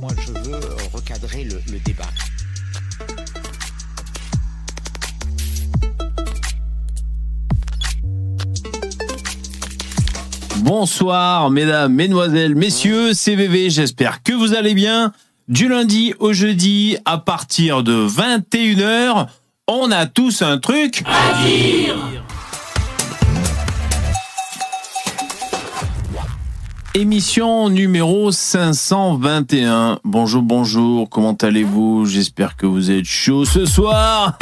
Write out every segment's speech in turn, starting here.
Moi, je veux euh, recadrer le, le débat. Bonsoir, mesdames, mesdemoiselles, messieurs, CVV, j'espère que vous allez bien. Du lundi au jeudi, à partir de 21h, on a tous un truc à dire. Émission numéro 521. Bonjour, bonjour, comment allez-vous? J'espère que vous êtes chaud ce soir.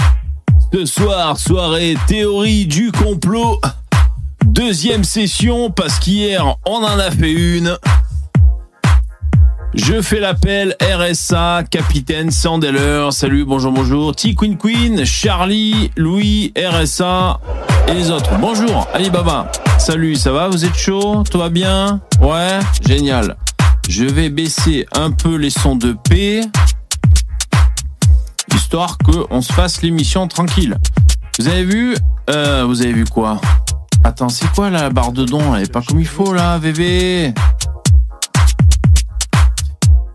Ce soir, soirée théorie du complot. Deuxième session, parce qu'hier, on en a fait une. Je fais l'appel RSA, capitaine Sandeller. Salut, bonjour, bonjour. T Queen Queen, Charlie, Louis, RSA et les autres. Bonjour, Alibaba. Salut, ça va Vous êtes chaud? Tout va bien? Ouais, génial. Je vais baisser un peu les sons de P, histoire qu'on se fasse l'émission tranquille. Vous avez vu euh, Vous avez vu quoi? Attends, c'est quoi la barre de don? Elle est pas comme il faut là, VV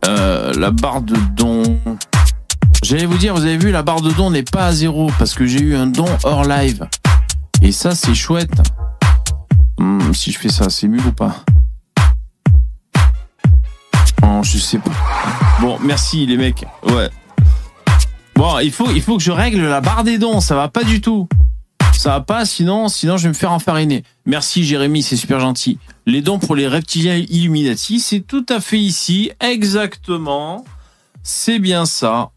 euh, La barre de don. J'allais vous dire, vous avez vu, la barre de don n'est pas à zéro parce que j'ai eu un don hors live. Et ça, c'est chouette. Hmm, si je fais ça, c'est mieux ou pas? Oh, je sais pas. Bon, merci les mecs. Ouais. Bon, il faut, il faut que je règle la barre des dons. Ça va pas du tout. Ça va pas, sinon, sinon je vais me faire enfariner. Merci Jérémy, c'est super gentil. Les dons pour les reptiliens Illuminati, c'est tout à fait ici, exactement. C'est bien ça.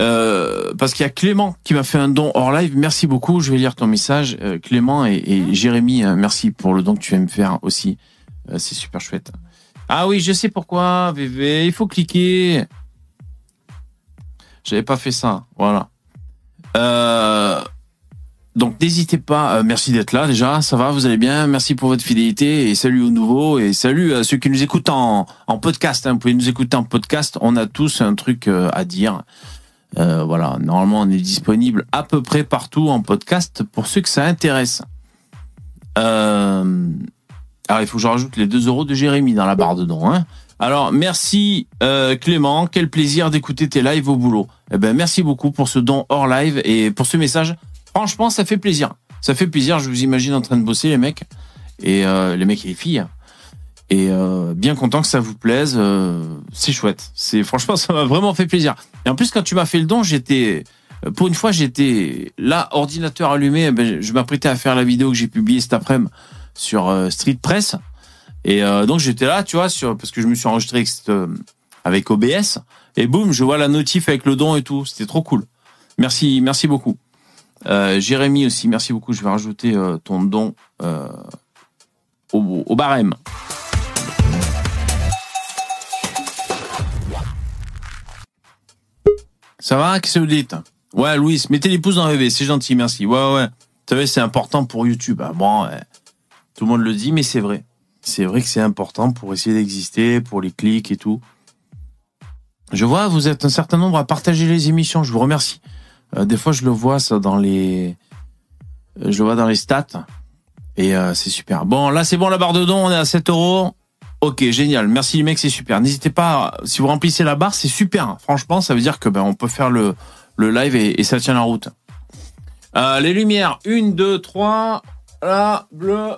Euh, parce qu'il y a Clément qui m'a fait un don hors live. Merci beaucoup. Je vais lire ton message, euh, Clément et, Jérémy. euh, merci pour le don que tu vas me faire aussi. Euh, c'est super chouette. Ah oui, je sais pourquoi, VV. Il faut cliquer. J'avais pas fait ça. Voilà. Donc n'hésitez pas. euh, merci d'être là déjà. Ça va, vous allez bien? Merci pour votre fidélité et salut aux nouveaux et salut à ceux qui nous écoutent en, podcast. hein. Vous pouvez nous écouter en podcast. On a tous un truc euh, à dire. Euh, voilà, normalement on est disponible à peu près partout en podcast pour ceux que ça intéresse. Euh, alors il faut que je rajoute les 2 euros de Jérémy dans la barre de don. Hein. Alors merci Clément, quel plaisir d'écouter tes lives au boulot. Eh ben merci beaucoup pour ce don hors live et pour ce message. Franchement, ça fait plaisir. Ça fait plaisir. Je vous imagine en train de bosser les mecs et euh, les mecs et les filles. Et euh, bien content que ça vous plaise. euh, c'est chouette. C'est franchement, ça m'a vraiment fait plaisir. Et en plus, quand tu m'as fait le don, j'étais pour une fois, j'étais là, ordinateur allumé. eh ben, je m'apprêtais à faire la vidéo que j'ai publiée cet après-midi sur Street Press. Et donc j'étais là, tu vois, parce que je me suis enregistré avec, avec OBS. Et boum, je vois la notif avec le don et tout. C'était trop cool. Merci, merci beaucoup. Euh, Jérémy aussi, merci beaucoup. Je vais rajouter euh, ton don euh, au, au barème. Ça va? Qu'est-ce que vous dites? Ouais, Louis, mettez les pouces dans le c'est gentil, merci. Ouais, ouais. Vous savez, c'est important pour YouTube. Ah, bon, tout le monde le dit, mais c'est vrai. C'est vrai que c'est important pour essayer d'exister, pour les clics et tout. Je vois, vous êtes un certain nombre à partager les émissions. Je vous remercie. Euh, des fois, je le vois ça dans les, je le vois dans les stats. Et euh, c'est super. Bon, là, c'est bon, la barre de don, on est à 7 euros. Ok, génial. Merci les mecs, c'est super. N'hésitez pas, si vous remplissez la barre, c'est super. Franchement, ça veut dire que ben on peut faire le, le live et, ça tient la route. Euh, les lumières, une, deux, trois. Là, bleu.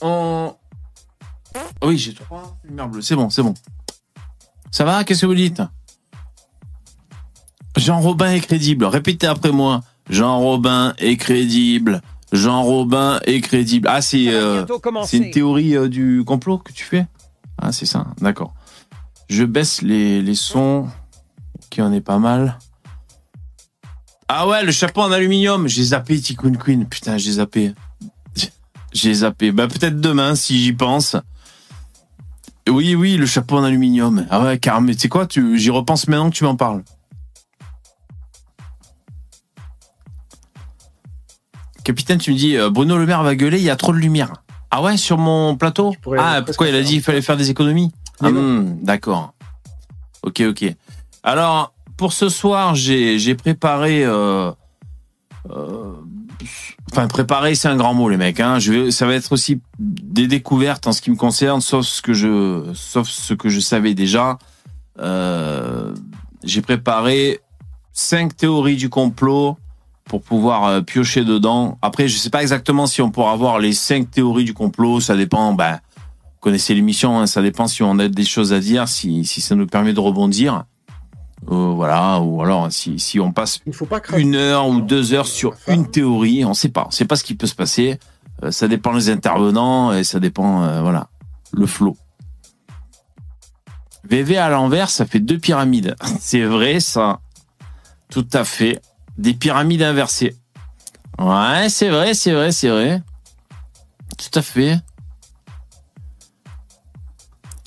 En... Oui, j'ai trois lumières bleues. C'est bon, c'est bon. Ça va? Qu'est-ce que vous dites? Jean Robin est crédible. Répétez après moi. Jean Robin est crédible. Jean Robin est crédible. Ah, c'est euh, c'est une théorie euh, du complot que tu fais? Ah, c'est ça. D'accord. Je baisse les, les sons. Qui en est pas mal. Ah ouais, le chapeau en aluminium. J'ai zappé Tikkun Queen. Putain, j'ai zappé. J'ai zappé. Bah peut-être demain si j'y pense. Oui, oui, le chapeau en aluminium. Ah ouais, car mais tu sais quoi, j'y repense maintenant que tu m'en parles. Capitaine, tu me dis, euh, Bruno Le Maire va gueuler, il y a trop de lumière. Ah ouais, sur mon plateau Ah, pourquoi il a dit qu'il fallait faire des économies Ah, hmm, D'accord. Ok, ok. Alors, pour ce soir, j'ai préparé... euh, euh, Enfin, préparer, c'est un grand mot, les mecs. Hein. Je vais, ça va être aussi des découvertes en ce qui me concerne, sauf ce que je, sauf ce que je savais déjà. Euh, j'ai préparé cinq théories du complot pour pouvoir euh, piocher dedans. Après, je sais pas exactement si on pourra avoir les cinq théories du complot. Ça dépend. Ben, vous connaissez l'émission. Hein, ça dépend si on a des choses à dire, si, si ça nous permet de rebondir. Euh, voilà, ou alors si, si on passe Il ne faut pas une heure ou deux heures sur une théorie, on sait pas. On sait pas ce qui peut se passer. Euh, ça dépend des intervenants et ça dépend, euh, voilà, le flot. VV à l'envers, ça fait deux pyramides. C'est vrai, ça. Tout à fait. Des pyramides inversées. Ouais, c'est vrai, c'est vrai, c'est vrai. Tout à fait.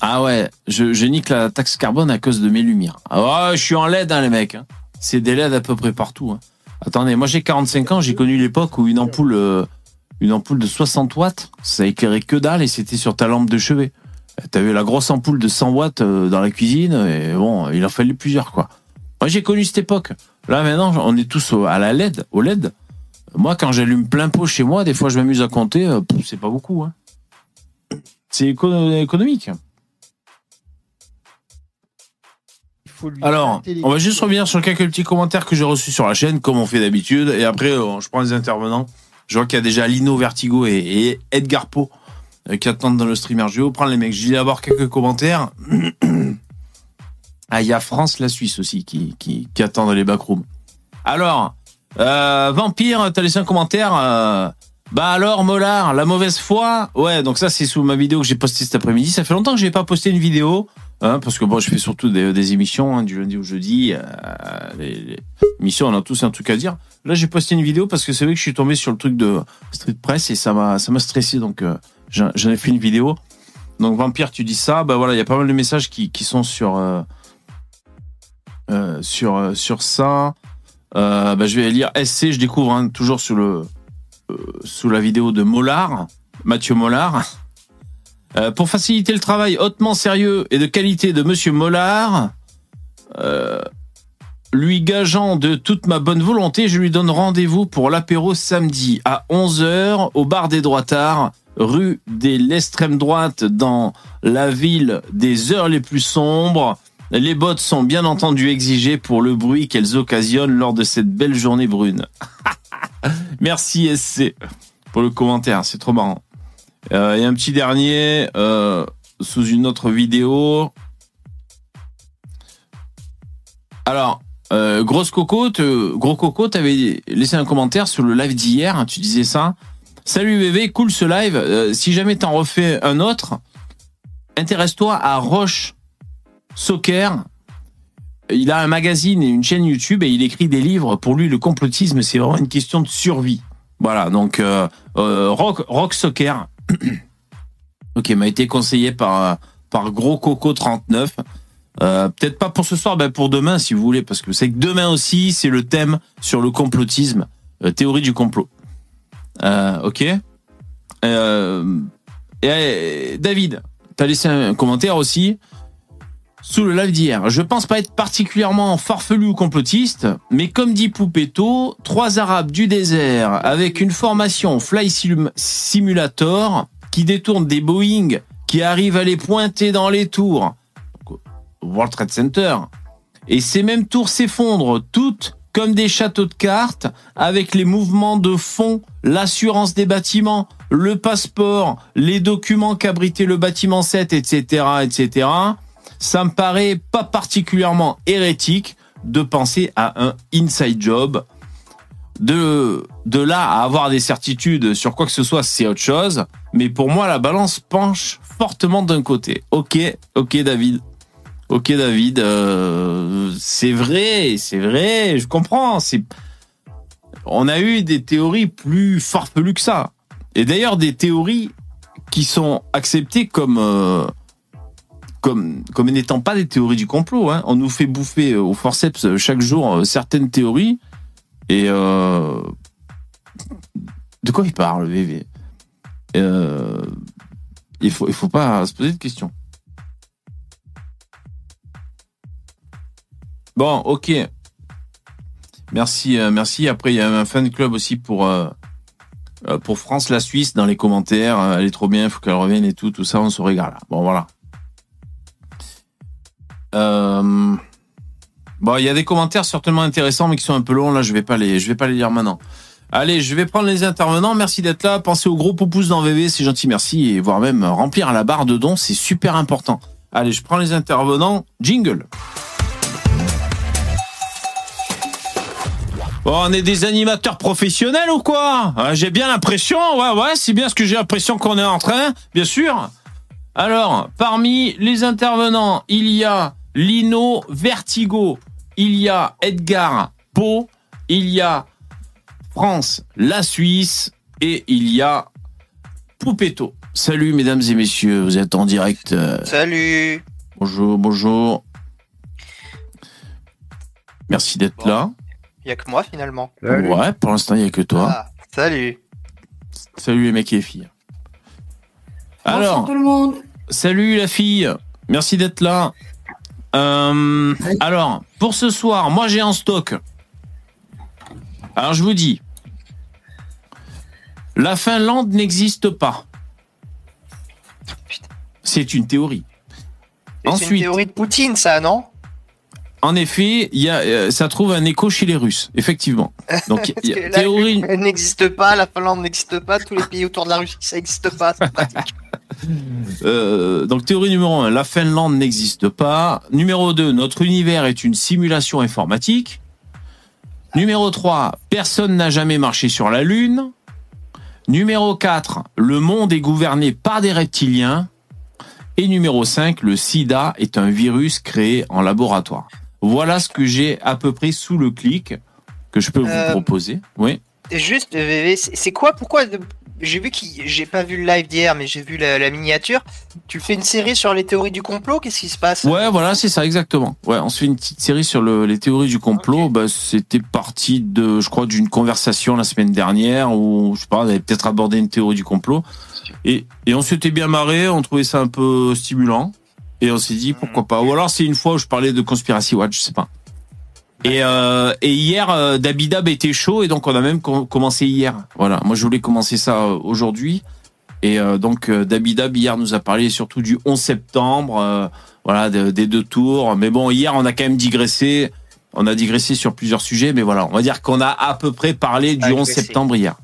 Ah ouais, je, nique la taxe carbone à cause de mes lumières. Ah je suis en LED, hein, les mecs. hein. C'est des LED à peu près partout. hein. Attendez, moi j'ai 45 ans, j'ai connu l'époque où une ampoule, euh, une ampoule de 60 watts, ça éclairait que dalle et c'était sur ta lampe de chevet. Euh, T'avais la grosse ampoule de 100 watts euh, dans la cuisine et bon, il en fallait plusieurs quoi. Moi j'ai connu cette époque. Là maintenant, on est tous à la LED, au LED. Moi quand j'allume plein pot chez moi, des fois je m'amuse à compter, euh, c'est pas beaucoup. Hein. C'est éco- économique. Alors, on va juste revenir sur quelques petits commentaires que j'ai reçus sur la chaîne, comme on fait d'habitude. Et après, euh, je prends les intervenants. Je vois qu'il y a déjà Lino Vertigo et, Edgar Poe euh, qui attendent dans le streamer. Je vais vous prendre les mecs. Je vais avoir quelques commentaires. ah, il y a France, la Suisse aussi, qui, qui, qui attend dans les backrooms. Alors, euh, Vampire, t'as laissé un commentaire. euh, bah alors, Mollard, la mauvaise foi. Ouais, donc ça, c'est sous ma vidéo que j'ai postée cet après-midi. Ça fait longtemps que j'ai pas posté une vidéo. Hein, parce que bon, je fais surtout des, des émissions hein, du lundi au jeudi. Euh, les, émissions, on a tous un truc à dire. Là, j'ai posté une vidéo parce que c'est vrai que je suis tombé sur le truc de Street Press et ça m'a ça m'a stressé. Donc, euh, j'en ai fait une vidéo. Donc, Vampire, tu dis ça. Bah voilà, il y a pas mal de messages qui, qui sont sur sur euh, sur ça. Euh, bah, je vais lire SC. Je découvre hein, toujours le euh, sous la vidéo de Mollard, Mathieu Mollard. Euh, pour faciliter le travail hautement sérieux et de qualité de Monsieur Mollard, euh, lui gageant de toute ma bonne volonté, je lui donne rendez-vous pour l'apéro samedi à 11h au bar des Droitards, rue de l'extrême droite dans la ville des heures les plus sombres. Les bottes sont bien entendu exigées pour le bruit qu'elles occasionnent lors de cette belle journée brune. Merci SC pour le commentaire, c'est trop marrant. Euh, et un petit dernier euh, sous une autre vidéo. Alors, euh, grosse coco, gros coco, t'avais laissé un commentaire sur le live d'hier. hein, tu disais ça. Salut VV, cool ce live. Si jamais t'en refais un autre, intéresse-toi à Roche Soccer. Il a un magazine et une chaîne YouTube et il écrit des livres. Pour lui, le complotisme, c'est vraiment une question de survie. Voilà, donc euh, euh, Rock, Soccer, ok, m'a été conseillé par par Gros Coco 39. Euh, Peut-être pas pour ce soir, ben pour demain si vous voulez, parce que c'est que demain aussi c'est le thème sur le complotisme, théorie du complot. Ok. Et, David, t'as laissé un commentaire aussi? Sous le live d'hier. Je pense pas être particulièrement farfelu ou complotiste, mais comme dit Poupetto, trois Arabes du désert avec une formation Fly Sim- Simulator qui détournent des Boeing qui arrivent à les pointer dans les tours. World Trade Center. Et ces mêmes tours s'effondrent toutes comme des châteaux de cartes avec les mouvements de fond, l'assurance des bâtiments, le passeport, les documents qu'abritait le bâtiment 7, etc., etc ça me paraît pas particulièrement hérétique de penser à un inside job. De, de là à avoir des certitudes sur quoi que ce soit, c'est autre chose. Mais pour moi, la balance penche fortement d'un côté. Ok, ok David. Ok David, euh, c'est vrai, c'est vrai, je comprends. On a eu des théories plus farfelues que ça. Et d'ailleurs des théories qui sont acceptées comme euh, comme, comme n'étant pas des théories du complot. Hein. On nous fait bouffer au forceps euh, chaque jour euh, certaines théories. Et euh, de quoi il parle, VV euh, Il faut, il faut pas se poser de questions. Bon, ok. Merci, euh, merci. Après, il y a un fan club aussi pour euh, euh, pour France la Suisse dans les commentaires. euh, elle est trop bien, il faut qu'elle revienne et tout, tout ça, on se régale. Bon, voilà. Euh, Bon, il y a des commentaires certainement intéressants, mais qui sont un peu longs. Là, je vais pas les, je vais pas les lire maintenant. Allez, je vais prendre les intervenants. Merci d'être là. Pensez au gros pouce dans VV, c'est gentil, merci. Et voire même remplir la barre de dons, c'est super important. Allez, je prends les intervenants. Jingle. Bon, on est des animateurs professionnels ou quoi? J'ai bien l'impression, ouais, ouais, c'est bien ce que j'ai l'impression qu'on est en train, bien sûr. Alors, parmi les intervenants, il y a Lino Vertigo, il y a Edgar Pau, il y a France, la Suisse et il y a Poupetto. Salut mesdames et messieurs, vous êtes en direct. euh, Salut. Bonjour, bonjour. Merci d'être Bon. là. Il y a que moi finalement. Ouais, pour l'instant, il n'y a que toi. Ah, salut. Salut les mecs et les filles. Alors, tout le monde. salut la fille. Merci d'être là. Euh, alors, pour ce soir, moi j'ai en stock. Alors, je vous dis, la Finlande n'existe pas. C'est une théorie. C'est une théorie de Poutine, ça, non? En effet, il y a, euh, ça trouve un écho chez les Russes, effectivement. Donc, il Parce y que a là, théorie. N'existe pas, la Finlande n'existe pas, tous les pays autour de la Russie, ça n'existe pas. c'est pratique. Euh, donc théorie numéro 1, la Finlande n'existe pas. Numéro 2, notre univers est une simulation informatique. Numéro 3, personne n'a jamais marché sur la Lune. Numéro 4, le monde est gouverné par des reptiliens. Et numéro 5, le sida est un virus créé en laboratoire. Voilà ce que j'ai à peu près sous le clic que je peux vous Euh, proposer. Oui. Juste, VV, c'est c'est quoi Pourquoi J'ai vu qu'il, j'ai pas vu le live d'hier, mais j'ai vu la, la miniature. Tu fais une série sur les théories du complot Qu'est-ce qui se passe? Ouais, voilà, c'est ça, exactement. Ouais, on se fait une petite série sur le- les théories du complot. Ok. Bah, c'était parti de, je crois, d'une conversation la semaine dernière où, je sais pas, on avait peut-être abordé une théorie du complot. Et, et on s'était bien marré, on trouvait ça un peu stimulant. Et on s'est dit, pourquoi pas. Ou alors, c'est une fois où je parlais de Conspiracy Watch, je sais pas. Et, euh, et hier, euh, Dabidab était chaud et donc on a même com- commencé hier. Voilà, moi je voulais commencer ça euh, aujourd'hui. Et euh, donc euh, Dabidab hier nous a parlé surtout du 11 septembre, euh, voilà, de- des deux tours. Mais bon, hier on a quand même digressé. On a digressé sur plusieurs sujets, mais voilà, on va dire qu'on a à peu près parlé du Ah, 11 digressé. septembre hier.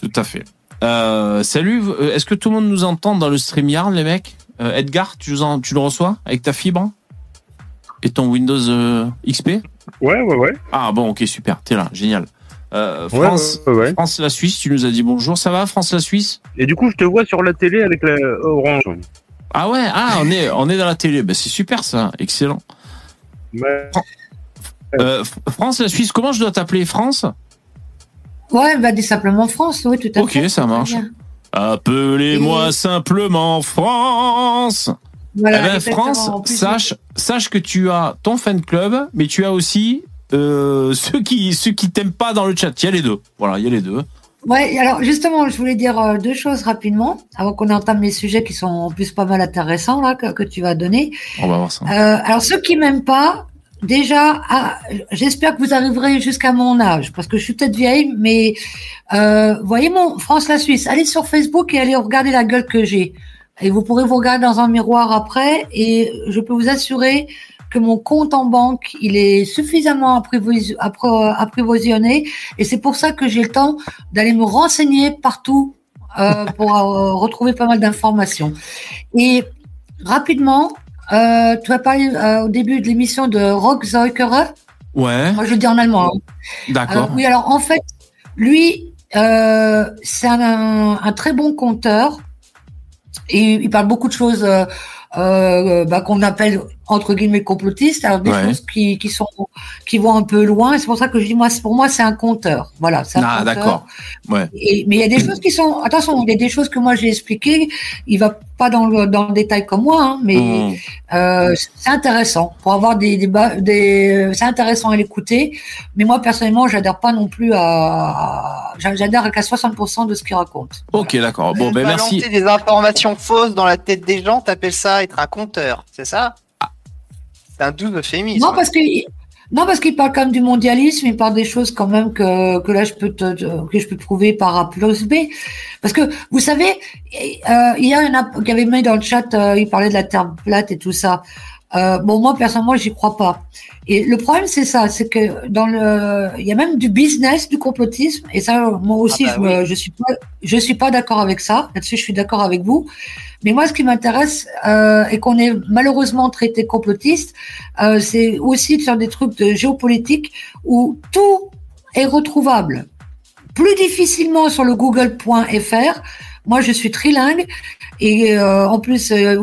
Tout à fait. Euh, salut, euh, est-ce que tout le monde nous entend dans le StreamYard, les mecs? Euh, Edgar, tu, nous en- tu le reçois avec ta fibre Et ton Windows euh, XP Ouais, ouais, ouais. Ah bon, ok, super, t'es là, génial. Euh, France, ouais, ouais. France la Suisse, tu nous as dit bonjour, ça va France la Suisse? Et du coup, je te vois sur la télé avec la orange. Ah ouais, ah on est on est dans la télé, ben c'est super ça, excellent. Euh, France la Suisse, comment je dois t'appeler France? Ouais, bah, dis simplement France, oui, tout à Ok, fait. ça marche. Appelez-moi Et- simplement France. Voilà, eh ben. France, plus, sache sache que tu as ton fan club, mais tu as aussi euh, ceux qui ceux qui t'aiment pas dans le chat. Il y a les deux. Voilà, il y a les deux. Ouais, alors justement, je voulais dire euh, deux choses rapidement, avant qu'on entame les sujets qui sont en plus pas mal intéressants là que, que tu vas donner. On va voir ça. Euh, alors ceux qui m'aiment pas, déjà, ah, j'espère que vous arriverez jusqu'à mon âge, parce que je suis peut-être vieille, mais euh, voyez mon France la Suisse, allez sur Facebook et allez regarder la gueule que j'ai. Et vous pourrez vous regarder dans un miroir après, et je peux vous assurer que mon compte en banque, il est suffisamment apprivois- appro- apprivoisonné, et c'est pour ça que j'ai le temps d'aller me renseigner partout euh, pour euh, retrouver pas mal d'informations. Et rapidement, euh, tu as parlé euh, au début de l'émission de Rock Zeukerer. Ouais, Moi, je le dis en allemand. hein. d'accord. Euh, oui, alors en fait, lui, euh, c'est un, un très bon conteur. Et il parle beaucoup de choses euh, euh, bah, qu'on appelle entre guillemets complotistes, alors des Ouais. choses qui, qui sont qui vont un peu loin. Et c'est pour ça que je dis moi, pour moi, c'est un conteur. Voilà, c'est un Ah, conteur. d'accord. Ouais. Et- mais il y a des choses qui sont attention, il y a des choses que moi j'ai expliquées. Il va pas dans le dans le détail comme moi, hein, mais Mmh. euh, c'est intéressant pour avoir des débats. Des, c'est intéressant à l'écouter. Mais moi personnellement, j'adhère pas non plus à. j'a- J'adhère qu'à 60% de ce qu'il raconte. Ok, d'accord. Bon, ben merci. des informations fausses dans la tête des gens, t'appelles ça être un conteur, c'est ça? C'est un doux euphémisme. Non, parce que Non, parce qu'il parle quand même du mondialisme, il parle des choses quand même que, que là je peux te, que je peux prouver par A plus B. Parce que vous savez, euh, il y a un qui avait mis dans le chat, euh, il parlait de la terre plate et tout ça. Euh, bon, moi personnellement, j'y crois pas. Et le problème, c'est ça, c'est que dans le, il y a même du business, du complotisme, et ça, moi aussi, Ah bah je, me- je suis pas, je suis pas d'accord avec ça. Là-dessus, je suis d'accord avec vous. Mais moi, ce qui m'intéresse euh, et qu'on est malheureusement traité complotiste, euh, c'est aussi de faire des trucs de géopolitique où tout est retrouvable plus difficilement sur le google.fr. Moi, je suis trilingue et euh, en plus, euh,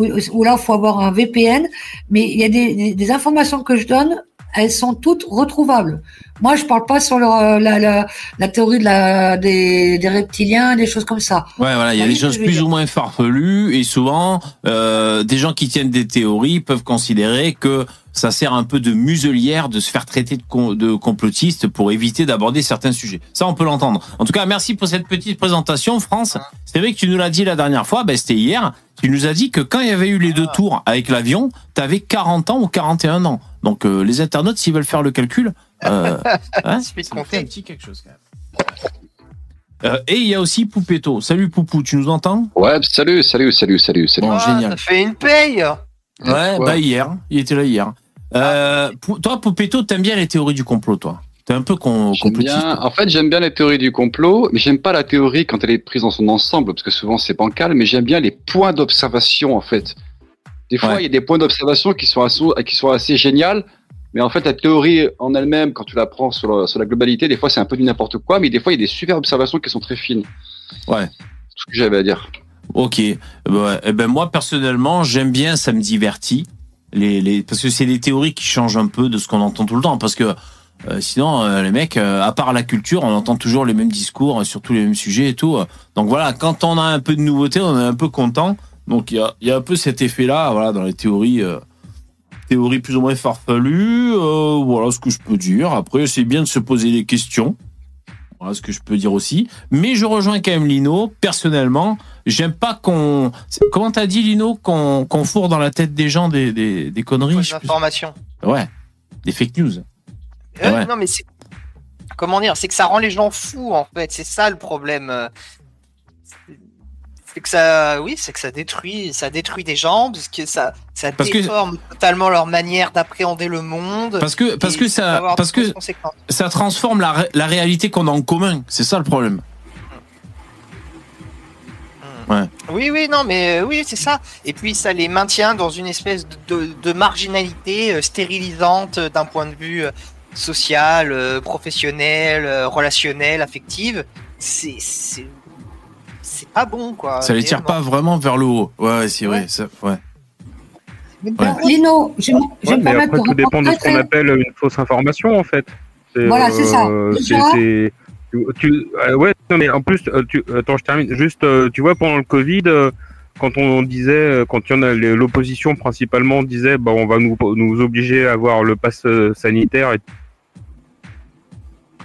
là, il faut avoir un VPN. Mais il y a des informations que je donne, elles sont toutes retrouvables. Moi, je parle pas sur le- la, la, la théorie de la, des, des reptiliens, des choses comme ça. Ouais, voilà, il y a des choses plus ou moins farfelues et souvent, euh, des gens qui tiennent des théories peuvent considérer que ça sert un peu de muselière de se faire traiter de, com- de complotiste pour éviter d'aborder certains sujets. Ça, on peut l'entendre. En tout cas, merci pour cette petite présentation, France. C'est vrai que tu nous l'as dit la dernière fois, ben, c'était hier. Tu nous as dit que quand il y avait eu les deux tours avec l'avion, tu avais 40 ans ou 41 ans. Donc, euh, les internautes, s'ils veulent faire le calcul, euh, hein, ça fait compter. un petit quelque chose quand même. Euh, et il y a aussi Poupetto. Salut Poupou, tu nous entends? Ouais, salut, salut, salut, salut, salut. Bon, Ah, génial. Ça fait une paye. Ouais, Ouais. bah hier, il était là hier. Euh, toi, Poupetto, t'aimes bien les théories du complot, toi? T'es un peu con, bien, en fait, j'aime bien les théories du complot, mais j'aime pas la théorie quand elle est prise dans son ensemble, parce que souvent c'est bancal, mais j'aime bien les points d'observation, en fait. Des fois, Ouais. il y a des points d'observation qui sont assez, qui sont assez génials, mais en fait, la théorie en elle-même, quand tu la prends sur la, sur la globalité, des fois c'est un peu du n'importe quoi, mais des fois, il y a des super observations qui sont très fines. Ouais. C'est ce que j'avais à dire. Ok. Bah, eh ben moi, personnellement, j'aime bien, ça me divertit. Les, les, parce que c'est des théories qui changent un peu de ce qu'on entend tout le temps. Parce que euh, sinon, euh, les mecs, euh, à part la culture, on entend toujours les mêmes discours sur tous les mêmes sujets et tout. Donc voilà, quand on a un peu de nouveauté, on est un peu content. Donc il y a, y a un peu cet effet-là, voilà, dans les théories. euh, théories plus ou moins farfelues. euh, voilà ce que je peux dire. Après, c'est bien de se poser des questions. Voilà ce que je peux dire aussi. Mais je rejoins quand même Lino. Personnellement, j'aime pas qu'on. Comment t'as dit Lino qu'on qu'on fourre dans la tête des gens des, des, des conneries Fausse je sais plus. information. Ouais. Des fake news. Euh, Ouais. Non, mais c'est. Comment dire C'est que ça rend les gens fous, en fait. C'est ça le problème. C'est- que ça. Oui, c'est que ça détruit, ça détruit des gens, parce que ça, ça Parce que- déforme totalement leur manière d'appréhender le monde. Parce que parce que ça parce que ça transforme la, ré- la réalité qu'on a en commun. C'est ça le problème. Oui, oui, non, mais euh, oui, c'est ça. Et puis ça les maintient dans une espèce de, de- de marginalité euh, stérilisante euh, d'un point de vue social, professionnel, relationnel, affective. C'est, c'est, pas bon, quoi. ça les tire pas vraiment vers le haut. Ouais, ouais, c'est vrai. Ouais. Ça, ouais. Alors, Lino, je, vais- je vais Ouais, après, tout dépend de ce qu'on appelle une fausse information, en fait. Voilà, c'est ça. c'est- tu, euh, ouais, non, mais en plus, euh, tu, attends, je termine. Juste, euh, tu vois, pendant le Covid, euh, quand on disait, euh, quand il y en a l'opposition principalement disait, bah, on va nous, nous obliger à avoir le pass euh, sanitaire et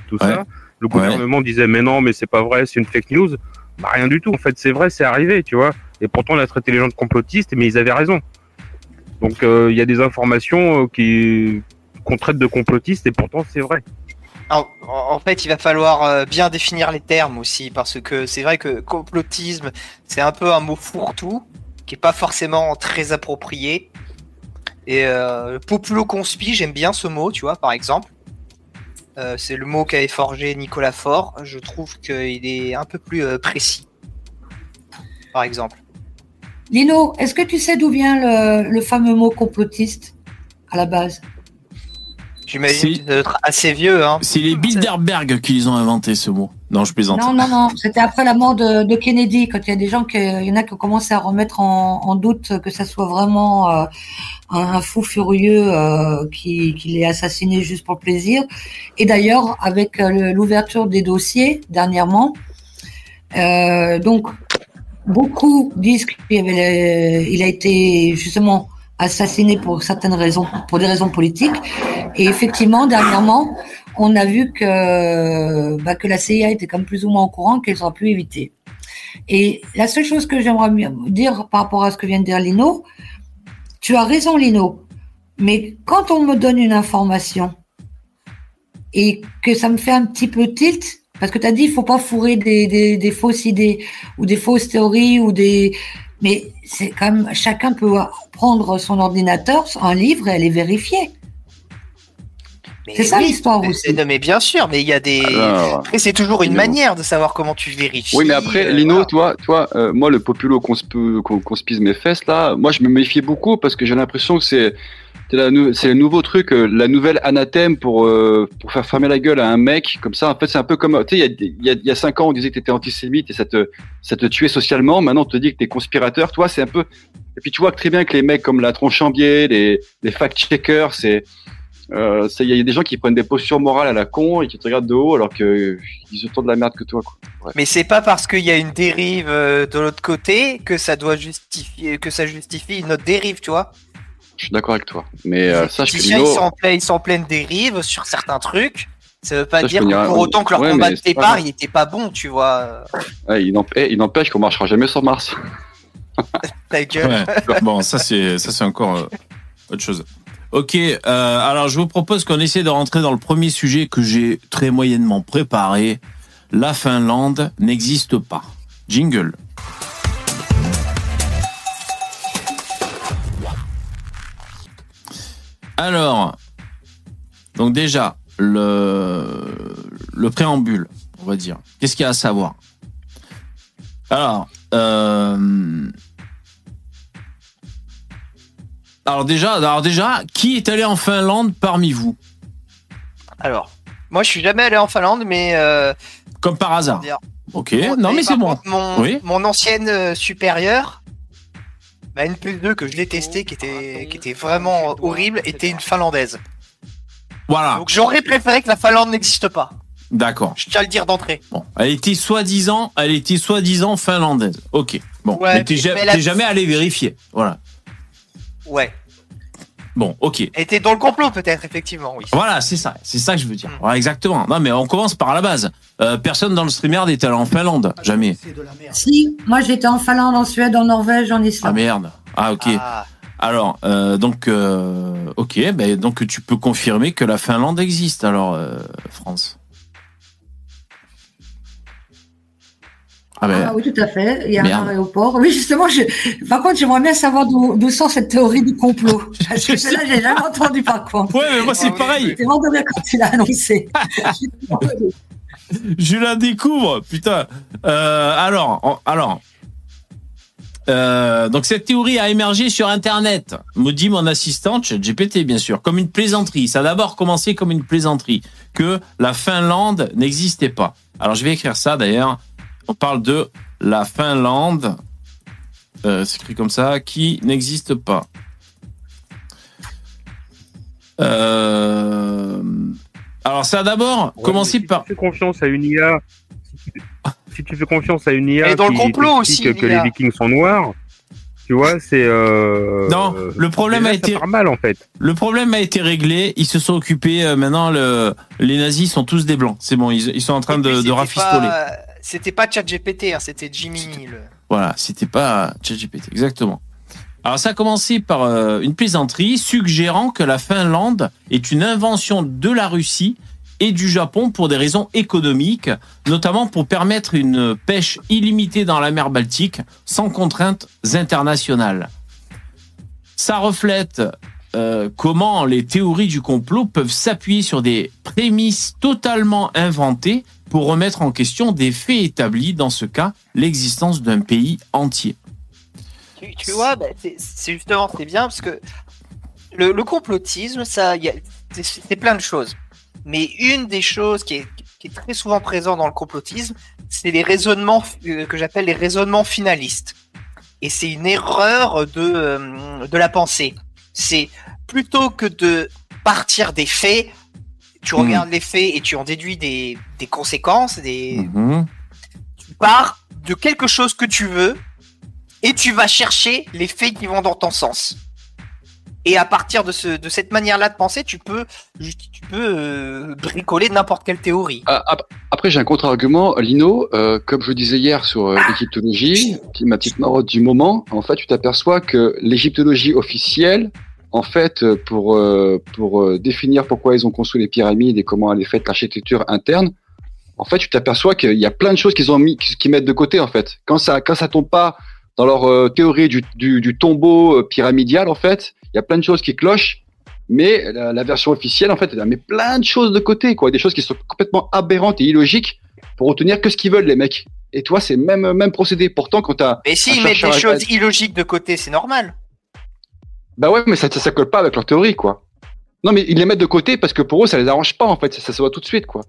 tout Ouais. ça, le gouvernement disait, mais non, mais c'est pas vrai, c'est une fake news. Bah, rien du tout. En fait, c'est vrai, c'est arrivé, tu vois. Et pourtant, on a traité les gens de complotistes, mais ils avaient raison. Donc, euh, il y a des informations euh, qui qu'on traite de complotistes, et pourtant, c'est vrai. En, fait, il va falloir euh, bien définir les termes aussi, parce que c'est vrai que complotisme, c'est un peu un mot fourre-tout, qui est pas forcément très approprié. Et euh, populo-conspi, j'aime bien ce mot, tu vois, par exemple. Euh, c'est le mot qu'avait forgé Nicolas Faure. Je trouve qu'il est un peu plus euh, précis. Par exemple. Lino, est-ce que tu sais d'où vient le, le fameux mot complotiste à la base? J'imagine être assez vieux, hein. C'est les Bilderberg qui les ont inventé ce mot. Non, je plaisante. Non, non, non. C'était après la mort de, de Kennedy, quand il y a des gens qui, il y en a qui ont commencé à remettre en, en doute que ça soit vraiment euh, un, fou furieux euh, qui, qui l'ait assassiné juste pour plaisir. Et d'ailleurs, avec euh, l'ouverture des dossiers dernièrement, euh, donc beaucoup disent qu'il a été justement assassiné pour certaines raisons, pour des raisons politiques. Et effectivement, dernièrement, on a vu que, bah, que la CIA était comme plus ou moins au courant qu'elles auraient pu éviter. Et la seule chose que j'aimerais dire par rapport à ce que vient de dire Lino, tu as raison Lino, mais quand on me donne une information, et que ça me fait un petit peu tilt parce que tu as dit il faut pas fourrer des, des, des fausses idées ou des fausses théories ou des mais c'est quand même chacun peut prendre son ordinateur, un livre et aller vérifier. C'est ça oui, l'histoire mais- aussi. non, mais bien sûr, mais il y a des. Alors, c'est toujours une Lino. manière de savoir comment tu vérifies. Oui, mais après, euh, Lino, voilà. toi, toi, euh, moi, le populo qu'on se pise mes fesses là, moi, je me méfiais beaucoup parce que j'ai l'impression que c'est c'est la nou- c'est le nouveau truc, euh, la nouvelle anathème pour euh, pour faire fermer la gueule à un mec comme ça. En fait, c'est un peu comme, tu sais, il y a, il y, a, y a cinq ans, on disait que t'étais antisémite et ça te ça te tuait socialement. Maintenant, on te dit que t'es conspirateur. Toi, c'est un peu. Et puis, tu vois très bien que les mecs comme la Tronchambier, les les fact-checkers, c'est euh, il y a des gens qui prennent des postures morales à la con et qui te regardent de haut alors que euh, ils ont autant de la merde que toi. Quoi. Mais c'est pas parce qu'il y a une dérive euh, de l'autre côté que ça doit justifier, que ça justifie une autre dérive, tu vois. Je suis d'accord avec toi. Mais euh, sache que Lino, ils sont en pleine, ils sont en pleine dérive sur certains trucs. Ça veut pas Ça, dire que pour autant que leur Ouais, combat de départ, il était pas bon, tu vois. ouais, il n'emp- il n'empêche qu'on marchera jamais sur Mars. Ta gueule. Ouais. Bon, ça c'est ça c'est encore euh, autre chose. Ok, euh, alors je vous propose qu'on essaie de rentrer dans le premier sujet que j'ai très moyennement préparé. La Finlande n'existe pas. Jingle. Alors, donc déjà le le préambule, on va dire. Qu'est-ce qu'il y a à savoir? Alors. Euh, alors déjà, alors déjà, qui est allé en Finlande parmi vous Alors, moi, je suis jamais allé en Finlande, mais euh, Comme par hasard. Ok, Bon, non mais c'est contre, Mon, Oui. mon ancienne euh, supérieure, bah, une plus 2 que je détestais, qui était, qui était vraiment horrible, était une finlandaise. Voilà, Donc j'aurais préféré que la Finlande n'existe pas. d'accord. Je tiens à le dire d'entrée. Bon, elle était soi-disant, elle était soi-disant finlandaise. Ok, bon, Ouais, mais t'es ja- jamais allé vérifier. Voilà. Ouais. Bon, ok. Était dans le complot, peut-être, effectivement, oui. Voilà, c'est ça, c'est ça que je veux dire. Mm. Voilà, exactement. Non, mais on commence par la base. Euh, personne dans le streamer n'est allé en Finlande, jamais. Si, moi j'étais en Finlande, en Suède, en Norvège, en Ah Islande. merde. Ah ok. Ah, Alors, euh, donc, euh, ok, ben, donc tu peux confirmer que la Finlande existe, alors, euh, France. Ah ben, Ah oui, tout à fait. Il y a Merde. un aéroport. Oui, justement, je... par contre, j'aimerais bien savoir d'où sort cette théorie du complot. Parce que celle-là, j'ai jamais entendu par contre. ouais, mais moi c'est Ah pareil. C'est vraiment bien quand il a annoncé. Je la découvre, putain. Euh, alors, alors. Euh, donc cette théorie a émergé sur Internet, me dit mon assistante, GPT bien sûr, comme une plaisanterie. Ça a d'abord commencé comme une plaisanterie, que la Finlande n'existait pas. Alors je vais écrire ça d'ailleurs. On parle de la Finlande, euh, c'est écrit comme ça, qui n'existe pas. Euh, alors ça d'abord Ouais, commencé mais si par... Tu fais confiance à une IA. Si tu, si tu fais confiance à une IA Et dans le qui complot t'explique aussi, que l'IA. les Vikings sont noirs, tu vois, c'est. Euh, Non, le problème déjà, a été mal en fait. Le problème a été réglé. Ils se sont occupés. euh, maintenant, le, les nazis sont tous des blancs. C'est bon. Ils, ils sont en train Et de, de rafistoler. pas- C'était pas ChatGPT, hein, c'était Jiminy. le- Voilà. C'était pas ChatGPT. Exactement. Alors, ça a commencé par euh, une plaisanterie suggérant que la Finlande est une invention de la Russie et du Japon pour des raisons économiques, notamment pour permettre une pêche illimitée dans la mer Baltique sans contraintes internationales. Ça reflète euh, comment les théories du complot peuvent s'appuyer sur des prémices totalement inventées pour remettre en question des faits établis, dans ce cas, l'existence d'un pays entier. Tu, vois, bah, c'est justement c'est bien parce que le, complotisme, c'est plein de choses. Mais une des choses qui est, très souvent présente dans le complotisme, c'est les raisonnements euh, que j'appelle les raisonnements finalistes. Et c'est une erreur de, euh, de la pensée. C'est plutôt que de partir des faits, tu Mhm. regardes les faits et tu en déduis des, des conséquences, des, Mhm. tu pars de quelque chose que tu veux et tu vas chercher les faits qui vont dans ton sens. Et à partir de, ce, de cette manière-là de penser, tu peux, tu peux euh, bricoler n'importe quelle théorie. Ah, ap- Après, j'ai un contre-argument. Lino, euh, comme je disais hier sur euh, l'égyptologie, qui- ma petite marotte du moment, en fait, tu t'aperçois que l'égyptologie officielle en fait, euh, pour euh, pour euh, définir pourquoi ils ont construit les pyramides et comment elle est faite l'architecture interne, en fait, tu t'aperçois qu'il y a plein de choses qu'ils ont mis, qu'ils mettent de côté en fait. Quand ça quand ça tombe pas dans leur euh, théorie du, du, du tombeau euh, pyramidal, en fait, il y a plein de choses qui clochent. Mais la, la version officielle, en fait, elle met plein de choses de côté, quoi, des choses qui sont complètement aberrantes et illogiques pour retenir que ce qu'ils veulent, les mecs. Et toi, c'est même même procédé. Pourtant, quand t'as Mais s'ils Un mettent des choses illogiques de côté, c'est normal. Bah ouais, mais ça, ça, ça colle pas avec leur théorie, quoi. Non, mais ils les mettent de côté parce que pour eux, ça les arrange pas, en fait. Ça, ça se voit tout de suite, quoi.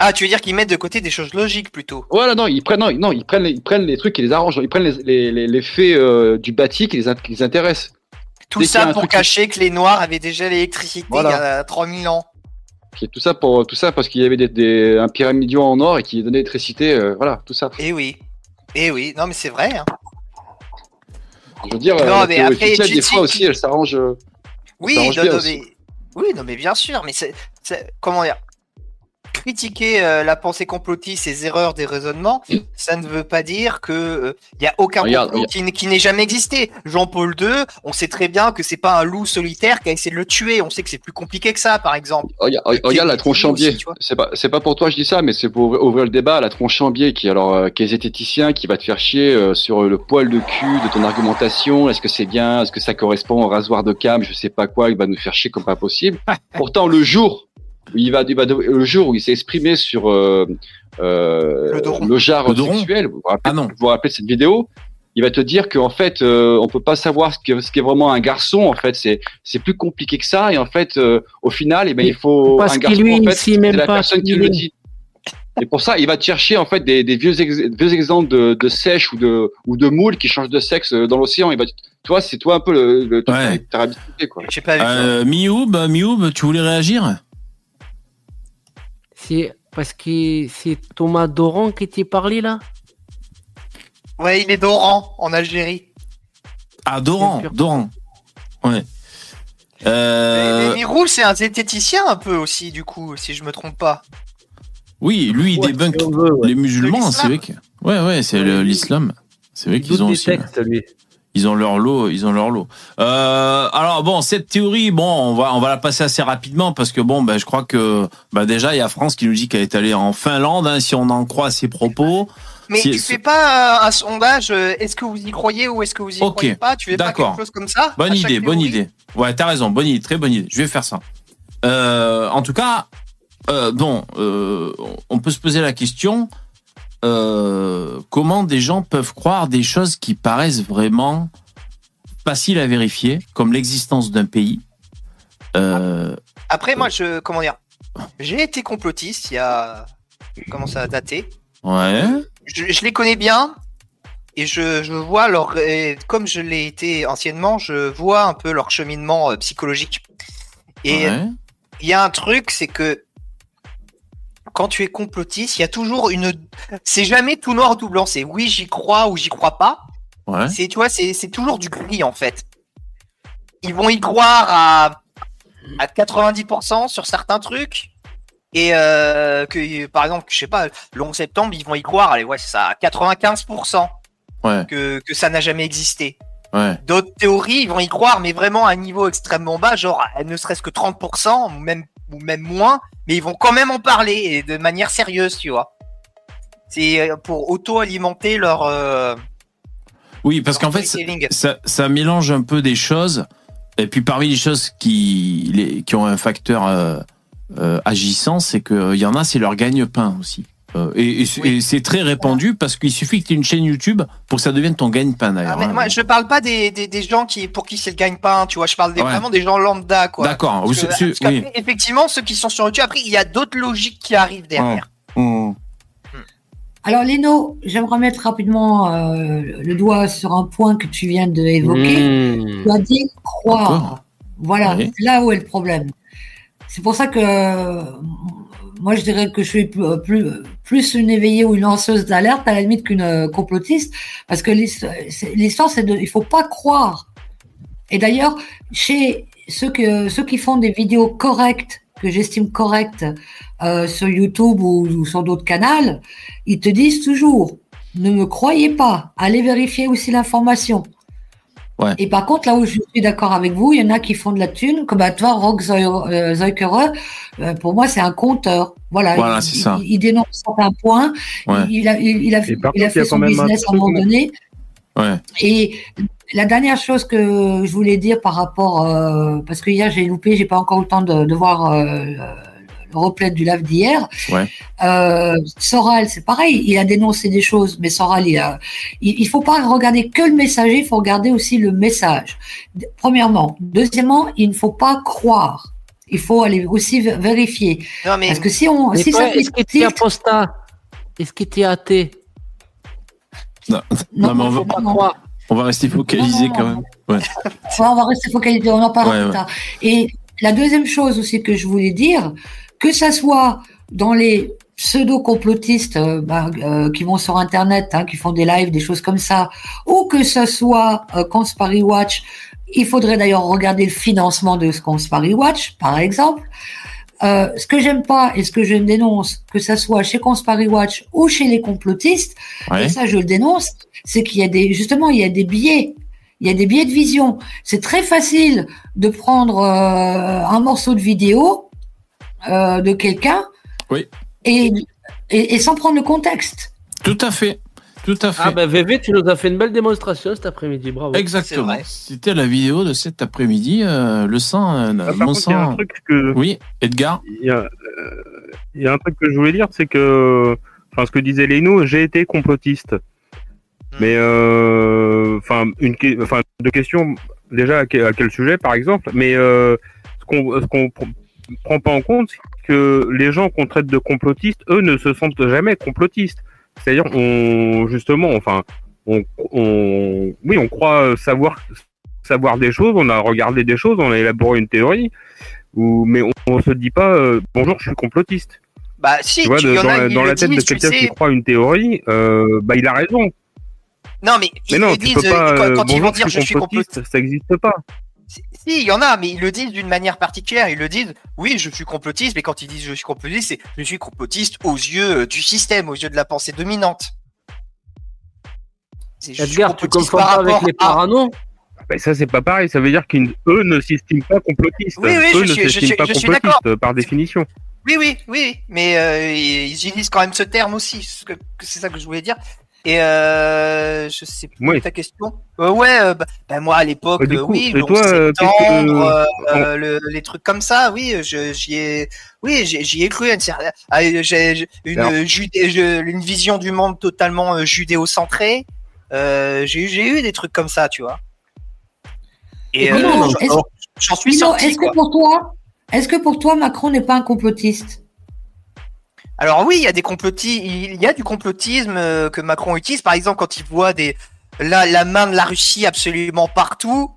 Ah, tu veux dire qu'ils mettent de côté des choses logiques plutôt? Voilà, non, ils prennent, non, non, ils prennent, les, ils prennent les trucs qui les arrangent. Ils prennent les, les, les, les faits euh, du bâti qui les, int- qui les intéressent. Tout Dès ça pour cacher que les Noirs avaient déjà l'électricité Voilà. il y a 3000 ans. Tout ça pour tout ça parce qu'il y avait des, des, un pyramidion en or et qui donnait l'électricité. euh, voilà, tout ça. Eh oui. Eh oui, non mais c'est vrai. hein. Je veux dire, Non, la mais après, tu- des tu- fois aussi, elle s'arrange. euh, Oui, non, mais... oui, non, mais bien sûr, mais c'est, c'est- comment dire Critiquer euh, la pensée complotiste, ses erreurs des raisonnements, ça ne veut pas dire que il y a aucun Regarde, complot qui, n'ait jamais existé. Jean-Paul II, on sait très bien que c'est pas un loup solitaire qui a essayé de le tuer. On sait que c'est plus compliqué que ça, par exemple. Regarde, la tronche en biais. C'est pas, c'est pas pour toi je dis ça, mais c'est pour ouvrir- le débat. La tronche en biais qui, alors, euh, qui est zététicien, qui va te faire chier euh, sur le poil de cul de ton argumentation. Est-ce que c'est bien? Est-ce que ça correspond au rasoir de cam? Je sais pas quoi. Il va nous faire chier comme pas possible. Pourtant, le jour il va, il va le jour où il s'est exprimé sur euh, euh, Le le genre Le sexuel, vous vous rappelez, Ah non. vous vous rappelez de cette vidéo il va te dire qu'en fait, euh, on peut pas savoir ce qu'est ce qu'est vraiment un garçon. En fait, c'est c'est plus compliqué que ça. Et en fait, euh, au final, eh ben, il faut Parce un qu'il, garçon. lui, en fait, c'est la pas personne qui le est. dit. Et pour ça, il va te chercher en fait des, des vieux, ex- vieux exemples de, de sèche ou de ou de moules qui changent de sexe dans l'océan. Il va, toi, c'est toi un peu le, le truc Ouais. que habitué, quoi. Pas vu. Euh, Mioub, Mioub, tu voulais réagir? C'est parce que c'est Thomas Doran qui t'est parlé là? Ouais, il est d'Oran, en Algérie. Ah, Doran. Doran. Ouais. Mais, Euh, mais Mirou, c'est un zététicien un peu aussi, du coup, si je me trompe pas. oui, lui, il Ouais, débunk si on veut, ouais. les musulmans, c'est vrai que. Ouais, ouais, c'est l'islam. C'est vrai Il qu'ils ont aussi. textes, lui. Ils ont leur lot, ils ont leur lot. Euh, alors bon, cette théorie, bon, on va on va la passer assez rapidement parce que bon, ben je crois que bah déjà il y a France qui nous dit qu'elle est allée en Finlande, hein, si on en croit ses propos. Mais Si- tu fais pas un sondage, euh, est-ce que vous y croyez ou est-ce que vous y croyez pas? Tu fais pas d'accord. quelque chose comme ça Bonne idée, bonne idée. Ouais, t'as raison, bonne idée, très bonne idée. Je vais faire ça. Euh, en tout cas, euh, bon, euh, on peut se poser la question euh, comment des gens peuvent croire des choses qui paraissent vraiment faciles à vérifier, comme l'existence d'un pays. Euh, Après, moi, je. Comment dire J'ai été complotiste il y a. Comment ça a daté ouais. je, je les connais bien et je, je vois leur. et Comme je l'ai été anciennement, je vois un peu leur cheminement euh, psychologique. Et ouais. il y a un truc, c'est que quand tu es complotiste, il y a toujours une. C'est jamais tout noir ou tout blanc. C'est oui, j'y crois ou j'y crois pas. Ouais. C'est tu vois, c'est c'est toujours du gris en fait. Ils vont y croire à à 90% sur certains trucs et euh, que par exemple, je sais pas, le 11 septembre, ils vont y croire. Allez, ouais, c'est ça, à 95% Ouais. que que ça n'a jamais existé. Ouais. D'autres théories, ils vont y croire, mais vraiment à un niveau extrêmement bas, genre ne serait-ce que 30%, ou même, ou même moins, mais ils vont quand même en parler, et de manière sérieuse, tu vois. C'est euh, pour auto-alimenter leur... euh, Oui, parce qu'en fait, ça, storytelling. ça, ça mélange un peu des choses. Et puis parmi les choses qui, les, qui ont un facteur euh, euh, agissant, c'est qu'il y en a, c'est leur gagne-pain aussi. Euh, et et c'est- Oui. et c'est très répandu parce qu'il suffit que tu aies une chaîne YouTube pour que ça devienne ton gagne-pain Ah, d'ailleurs. mais hein. moi, je parle pas des, des, des gens qui, pour qui c'est le gagne-pain, tu vois, je parle des, Ouais. vraiment des gens lambda, quoi. D'accord. Oui, effectivement, ceux qui sont sur YouTube, après, il y a d'autres logiques qui arrivent derrière. Mmh. Alors, Leno, j'aimerais mettre rapidement euh, le doigt sur un point que tu viens d'évoquer. Mmh. Tu as dit croire. Voilà, Oui. là où est le problème. C'est pour ça que euh, moi je dirais que je suis plus, plus, une éveillée ou une lanceuse d'alerte à la limite qu'une euh, complotiste, parce que l'histoire, c'est- de, il faut pas croire. Et d'ailleurs, chez ceux qui font des vidéos correctes, que j'estime correctes euh, sur YouTube ou, ou sur d'autres canaux, ils te disent toujours ne me croyez pas, allez vérifier aussi l'information. Ouais. Et par contre, là où je suis d'accord avec vous, il y en a qui font de la thune, comme à toi, Rock Zeu- Zeukerer, euh, pour moi, c'est un compteur. Voilà, Voilà, il, c'est ça. il- il dénonce certains points. Ouais. Il, a, il, il a, Et par il a contre, il y fait a son business à un moment donné. Ouais. Et la dernière chose que je voulais dire par rapport, euh, parce que hier j'ai loupé, j'ai pas encore eu le temps de, de voir euh, replay du live d'hier. Ouais. Euh, Soral, c'est pareil, il a dénoncé des choses, mais Soral, il a, il, il faut pas regarder que le messager, il faut regarder aussi le message. Premièrement, deuxièmement, il ne faut pas croire. Il faut aller aussi vé- vérifier. Non, mais Parce que si on, Mais si toi, ça fait est-ce que tu es tilt, apostat Est-ce tu es athée Non, non, mais on va, faut pas croire. on va rester focalisé Non, non, quand même. Ouais. On va rester focalisé, on en parlera Ouais, plus ouais. tard. Et la deuxième chose aussi que je voulais dire, que ça soit dans les pseudo-complotistes euh, bah, euh, qui vont sur Internet, hein, qui font des lives, des choses comme ça, ou que ce soit euh, Conspiracy Watch, il faudrait d'ailleurs regarder le financement de ce Conspiracy Watch, par exemple. Euh, ce que j'aime pas et ce que je dénonce, que ça soit chez Conspiracy Watch ou chez les complotistes, Ouais. et ça je le dénonce, c'est qu'il y a des justement il y a des biais, il y a des biais de vision. C'est très facile de prendre euh, un morceau de vidéo euh, de quelqu'un Oui. et, et, et sans prendre le contexte. Tout à fait. Tout à fait. Ah ben VV, tu nous as fait une belle démonstration cet après-midi, bravo. Exactement. C'était la vidéo de cet après-midi. euh, le sang, euh, Ah, mon contre, il y a un sang. truc que Oui, Edgar. il y a, euh, il y a un truc que je voulais dire, c'est que, enfin, ce que disait Léno, j'ai été complotiste. Mais, euh, enfin, une, enfin, deux questions. Déjà, à quel, sujet, par exemple Mais euh, ce qu'on, ce pr- prend pas en compte, que les gens qu'on traite de complotistes, eux, ne se sentent jamais complotistes. C'est-à-dire, on, justement, enfin, on, on, oui, on croit savoir, savoir des choses, on a regardé des choses, on a élaboré une théorie, ou, mais on, on se dit pas, euh, bonjour, je suis complotiste. bah si, Tu vois, tu- de- en dans, a, la, dans tête de disent, quelqu'un sais. qui croit une théorie, euh, bah, il a raison. Non, mais Mais ils non, le disent pas. quand, euh, ils vont dire je suis complotiste. complotiste, ça existe pas. Si, il y en a, mais ils le disent d'une manière particulière. Ils le disent, oui, je suis complotiste, mais quand ils disent je suis complotiste, c'est je suis complotiste aux yeux du système, aux yeux de la pensée dominante. Edgar, tu pas avec les à- parano? Bah, ça, c'est pas pareil. Ça veut dire qu'eux ne s'estiment pas complotistes. Oui, oui, eux je ne suis- je s'estiment suis- pas je suis complotistes, d'accord. par définition. Oui, oui, oui, mais euh, ils utilisent quand même ce terme aussi. C'est ça que je voulais dire. Et euh, je sais plus Oui. ta question. Euh, ouais, euh, bah, bah, moi à l'époque, Bah, euh, oui, 11 toi, euh, que- le- les trucs comme ça, oui, je- j'y ai, oui, j'y ai cru. à une cer- à- J'ai une, judé- une vision du monde totalement judéo-centrée. Euh, J'ai eu, j'ai eu des trucs comme ça, tu vois. Et euh, j'en- suis sorti. est-ce que pour toi, est-ce que pour toi Macron n'est pas un complotiste? Alors oui, il y a des complotis, il y a du complotisme euh, que Macron utilise. Par exemple, quand il voit des la, la main de la Russie absolument partout,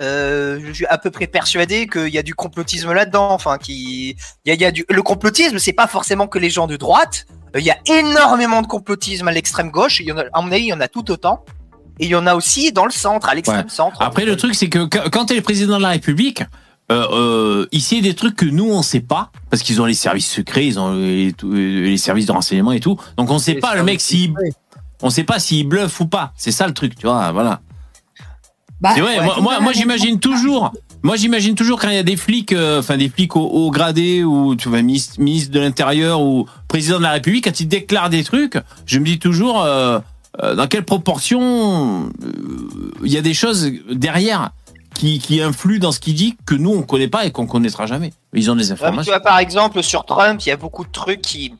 euh, je suis à peu près persuadé qu'il y a du complotisme là-dedans. Enfin, qui il y a, y a du le complotisme, c'est pas forcément que les gens de droite. Euh, Il y a énormément de complotisme à l'extrême gauche. Il y en a, à mon avis, il y en a tout autant. Et il y en a aussi dans le centre, à l'extrême centre. Après, le truc, c'est que quand quand t'es le président de la République, euh, euh, il sait des trucs que nous, on sait pas, parce qu'ils ont les services secrets, ils ont les, services de renseignement et tout. Donc, on sait Les pas, le mec, s'il, on sait pas s'il bluffe ou pas. C'est ça le truc, tu vois, voilà. Bah, C'est vrai, ouais, moi, moi, moi, j'imagine toujours, moi, j'imagine toujours quand il y a des flics, euh, enfin, des flics au haut gradé ou, tu vois, ministre, ministre de l'Intérieur ou président de la République, quand ils déclarent des trucs, je me dis toujours, euh, euh, dans quelle proportion euh, il y a des choses derrière qui, qui influent dans ce qu'il dit que nous, on connaît pas et qu'on connaîtra jamais. Ils ont des Ouais, mais tu informations. vois, par exemple, sur Trump, il y a beaucoup de trucs qui,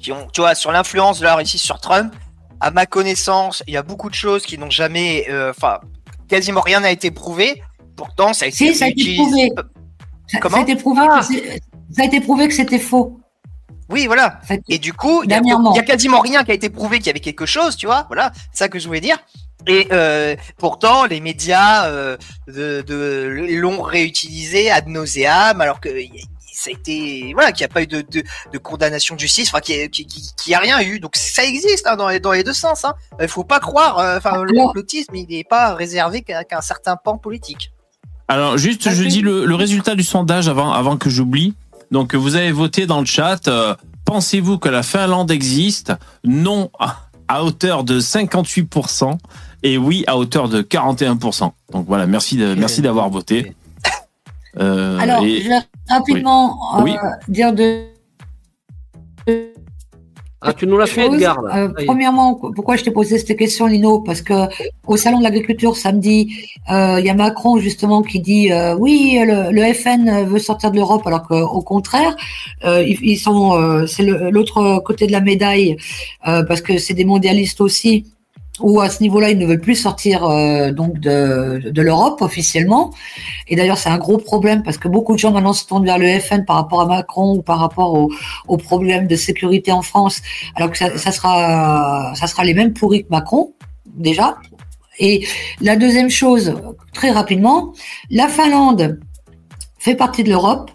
qui ont, tu vois, sur l'influence de la Russie sur Trump. À ma connaissance, il y a beaucoup de choses qui n'ont jamais, euh, enfin, quasiment rien n'a été prouvé. Pourtant, ça a été Si, ça a été réutilisé- prouvé. Ça, Comment ça a été prouvé que c'est- ça a été prouvé que c'était faux. Oui, voilà. Et du coup, il y, a, Dernièrement. il y a quasiment rien qui a été prouvé qu'il y avait quelque chose, tu vois. Voilà, c'est ça que je voulais dire. Et euh, pourtant, les médias euh, de, de- l'ont réutilisé ad nauseam, alors que ça a été voilà qu'il n'y a pas eu de, de, de condamnation de justice, enfin qu'il n'y a, rien eu. Donc ça existe hein, dans, les, dans les deux sens. Hein. Il faut pas croire. euh, Enfin, le Alors- complotisme, il n'est pas réservé qu'à un certain pan politique. Alors, juste, je dis le, le résultat du sondage avant, avant que j'oublie. Donc, vous avez voté dans le chat. euh, Pensez-vous que la Finlande existe? Non, à- à hauteur de 58%. Et oui à hauteur de 41%. Donc voilà, merci de, merci d'avoir voté. Euh, Alors, et- je vais rapidement euh, Oui. dire deux Ah, tu nous l'as fait. Edgar. là. Euh, premièrement, pourquoi je t'ai posé cette question, Lino? Parce que au salon de l'agriculture samedi, euh, il y a Macron justement qui dit euh, oui, le, le FN veut sortir de l'Europe, alors qu'au contraire, euh, ils, ils sont, euh, c'est l'autre côté de la médaille, euh, parce que c'est des mondialistes aussi. Où à ce niveau-là, ils ne veulent plus sortir euh, donc de, de l'Europe officiellement. Et d'ailleurs, c'est un gros problème parce que beaucoup de gens maintenant se tournent vers le FN par rapport à Macron ou par rapport au- aux problèmes de sécurité en France alors que ça, ça sera ça sera les mêmes pourris que Macron déjà. Et la deuxième chose, très rapidement, la Finlande fait partie de l'Europe.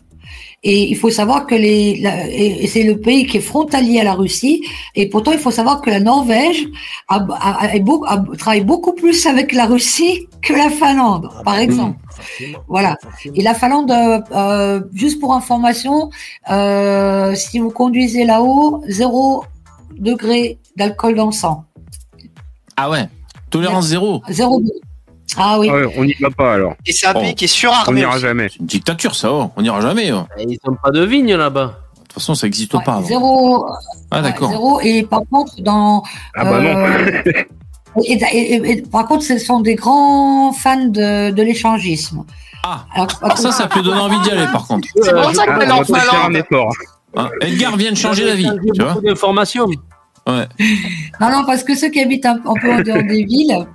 Et il faut savoir que les, la- et et c'est le pays qui est frontalier à la Russie. Et pourtant, il faut savoir que la Norvège a, a- a- est beau- a- travaille beaucoup plus avec la Russie que la Finlande, Ah par bah, exemple. forcément, Voilà. forcément. Et la Finlande, euh, euh, juste pour information, euh, si vous conduisez là-haut, zéro degré d'alcool dans le sang. Ah ouais, tolérance zéro. Zéro degré. Ah oui. Ah ouais, on n'y va pas alors. Et c'est un pays qui est On surarmé. n'ira aussi. jamais. C'est une dictature ça, oh. on n'ira jamais. oh. De Ils n'ont pas de vigne là-bas. toute façon, ça n'existe Ouais, pas. avant. zéro, Ah d'accord. zéro. Et par contre, dans. Ah bah non. euh, et, et- et- et par contre, ce sont des grands fans de, de l'échangisme. Ah. Alors, Alors ça, ça peut donner envie d'y aller par contre. C'est pour ça que Ah, t'es on va faire un Finlande. effort. Hein, Edgar vient de changer d'avis, tu vois. Beaucoup d'informations. Ouais. Non, non, parce que ceux qui habitent un, un peu en dehors des villes,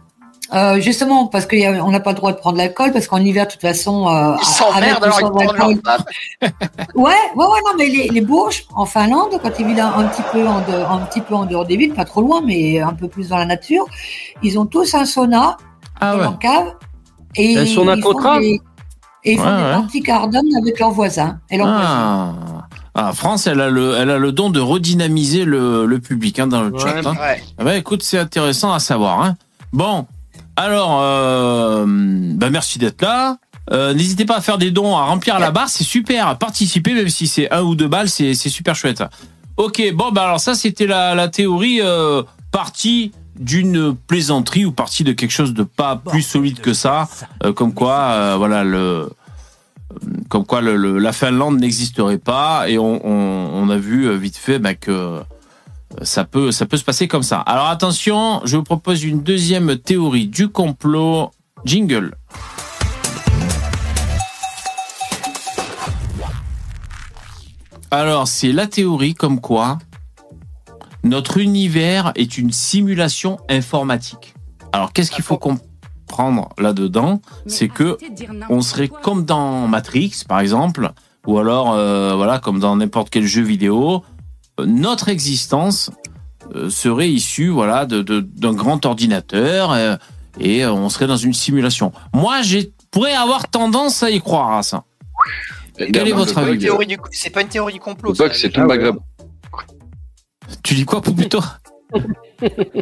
euh, justement, parce qu'on n'a pas le droit de prendre l'alcool, parce qu'en hiver, de toute façon, euh, Ils s'emmerdent alors ils prennent leur. Ouais, ouais, ouais, non, mais les, les Bourges, en Finlande, quand ils vivent un, un petit peu en dehors, un petit peu en dehors des villes, pas trop loin, mais un peu plus dans la nature, ils ont tous un sauna Ah dans ouais. leur cave. Et Un sauna ils font des, et ils font Ouais, des ouais. parties cardone avec leurs voisins et leurs voisins. Ah. Ah, France, elle a le, elle a le don de redynamiser le, le public hein, dans le Ouais. chat. hein. Ouais. Ah bah, écoute, c'est intéressant à savoir. Hein. Bon, alors, euh, bah, merci d'être là. Euh, N'hésitez pas à faire des dons, à remplir la barre, c'est super. À participer, même si c'est un ou deux balles, c'est super chouette. Ok, bon, bah alors ça, c'était la, la théorie euh, partie d'une plaisanterie ou partie de quelque chose de pas plus solide que ça, euh, comme quoi, voilà, le, comme quoi le, le- la Finlande n'existerait pas, et on, on, on a vu vite fait bah, que ça peut, ça peut se passer comme ça. Alors attention, je vous propose une deuxième théorie du complot. Jingle. Alors, c'est la théorie comme quoi notre univers est une simulation informatique. Alors, qu'est-ce qu'il faut comprendre là-dedans? C'est que on serait comme dans Matrix, par exemple, ou alors, euh, voilà, comme dans n'importe quel jeu vidéo. Notre existence euh, serait issue, voilà, de- de- d'un grand ordinateur euh, et euh, on serait dans une simulation. Moi, j'ai pourrais avoir tendance à y croire à ça. Quel est votre C'est pas une avis théorie du- C'est pas une théorie du complot. C'est tout Maghreb. Tu dis quoi, plutôt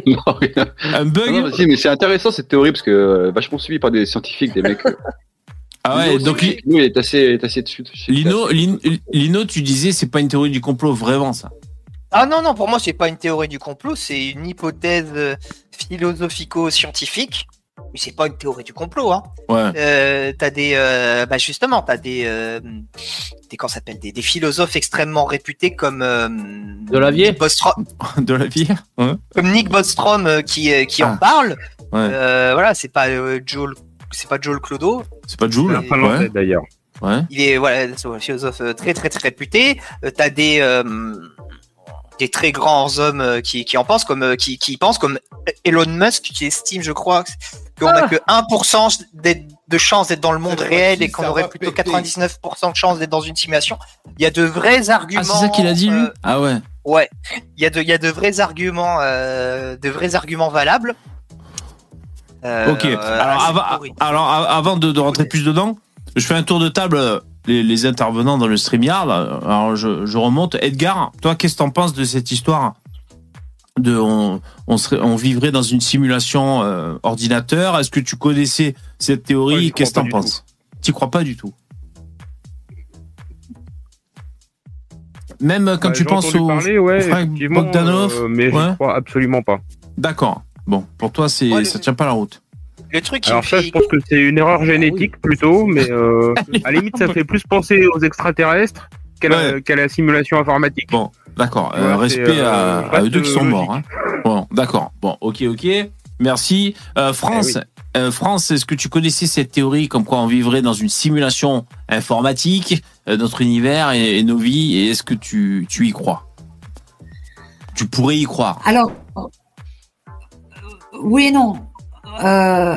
Non, rien. Un bug Non, vas-y, mais c'est intéressant cette théorie parce que euh, vachement suivi par des scientifiques, des mecs. Ah ouais, Lino, donc Lino, il est assez, est assez dessus. Lino, Lin- Lino, tu disais c'est pas une théorie du complot vraiment ça. Ah non, non, pour moi, c'est pas une théorie du complot, c'est une hypothèse euh, philosophico-scientifique. Mais c'est pas une théorie du complot, hein. Ouais. Euh, t'as des, euh, bah justement, t'as des, euh, des, comment s'appelle, des, des philosophes extrêmement réputés comme euh, Delavier Nick Bostrom, De la vie. Ouais. comme Nick Bostrom euh, qui, euh, qui Ah. en parle. Ouais. Euh, voilà, c'est pas euh, Joel, c'est pas Joel Clodo. C'est pas La La Ouais. d'ailleurs. Ouais. Il est voilà, c'est un philosophe très très très réputé. Euh, T'as des euh, des très grands hommes euh, qui, qui en pensent comme euh, qui, qui pensent comme Elon Musk qui estime, je crois, qu'on a que 1% d'être- de chance d'être dans le monde réel et qu'on aurait plutôt péter. 99% de chance d'être dans une simulation. Il y a de vrais arguments. Ah c'est ça qu'il a dit lui? euh, Ah ouais. Ouais, il y a de, il y a de vrais arguments, euh, de vrais arguments valables. Euh, Ok. alors, théorie. alors av- avant de, de rentrer plus dedans, je fais un tour de table. Les, les intervenants dans le StreamYard. Alors je, je remonte. Edgar, toi, qu'est-ce que t'en penses de cette histoire de on, on serait on vivrait dans une simulation euh, ordinateur? Est-ce que tu connaissais cette théorie? Qu'est-ce que t'en penses? Tu crois pas du tout? Même quand Bah, tu penses au parler, ouais, Bogdanov, euh, mais ouais. je crois absolument pas. D'accord. Bon, pour toi, c'est ça tient pas la route. Le truc qui Alors me ça, fait- je pense que c'est une erreur génétique plutôt, mais euh, à la limite, ça fait plus penser aux extraterrestres qu'à la, simulation informatique. Bon, d'accord. euh, Ouais, respect euh, à, eux deux qui sont logique. morts. Hein. Bon, d'accord. Bon, ok, ok. Merci. Euh, France, Eh euh, France, est-ce que tu connaissais cette théorie comme quoi on vivrait dans une simulation informatique, euh, notre univers et, et nos vies, et est-ce que tu, tu y crois? Tu pourrais y croire. Alors, oui et non. Euh,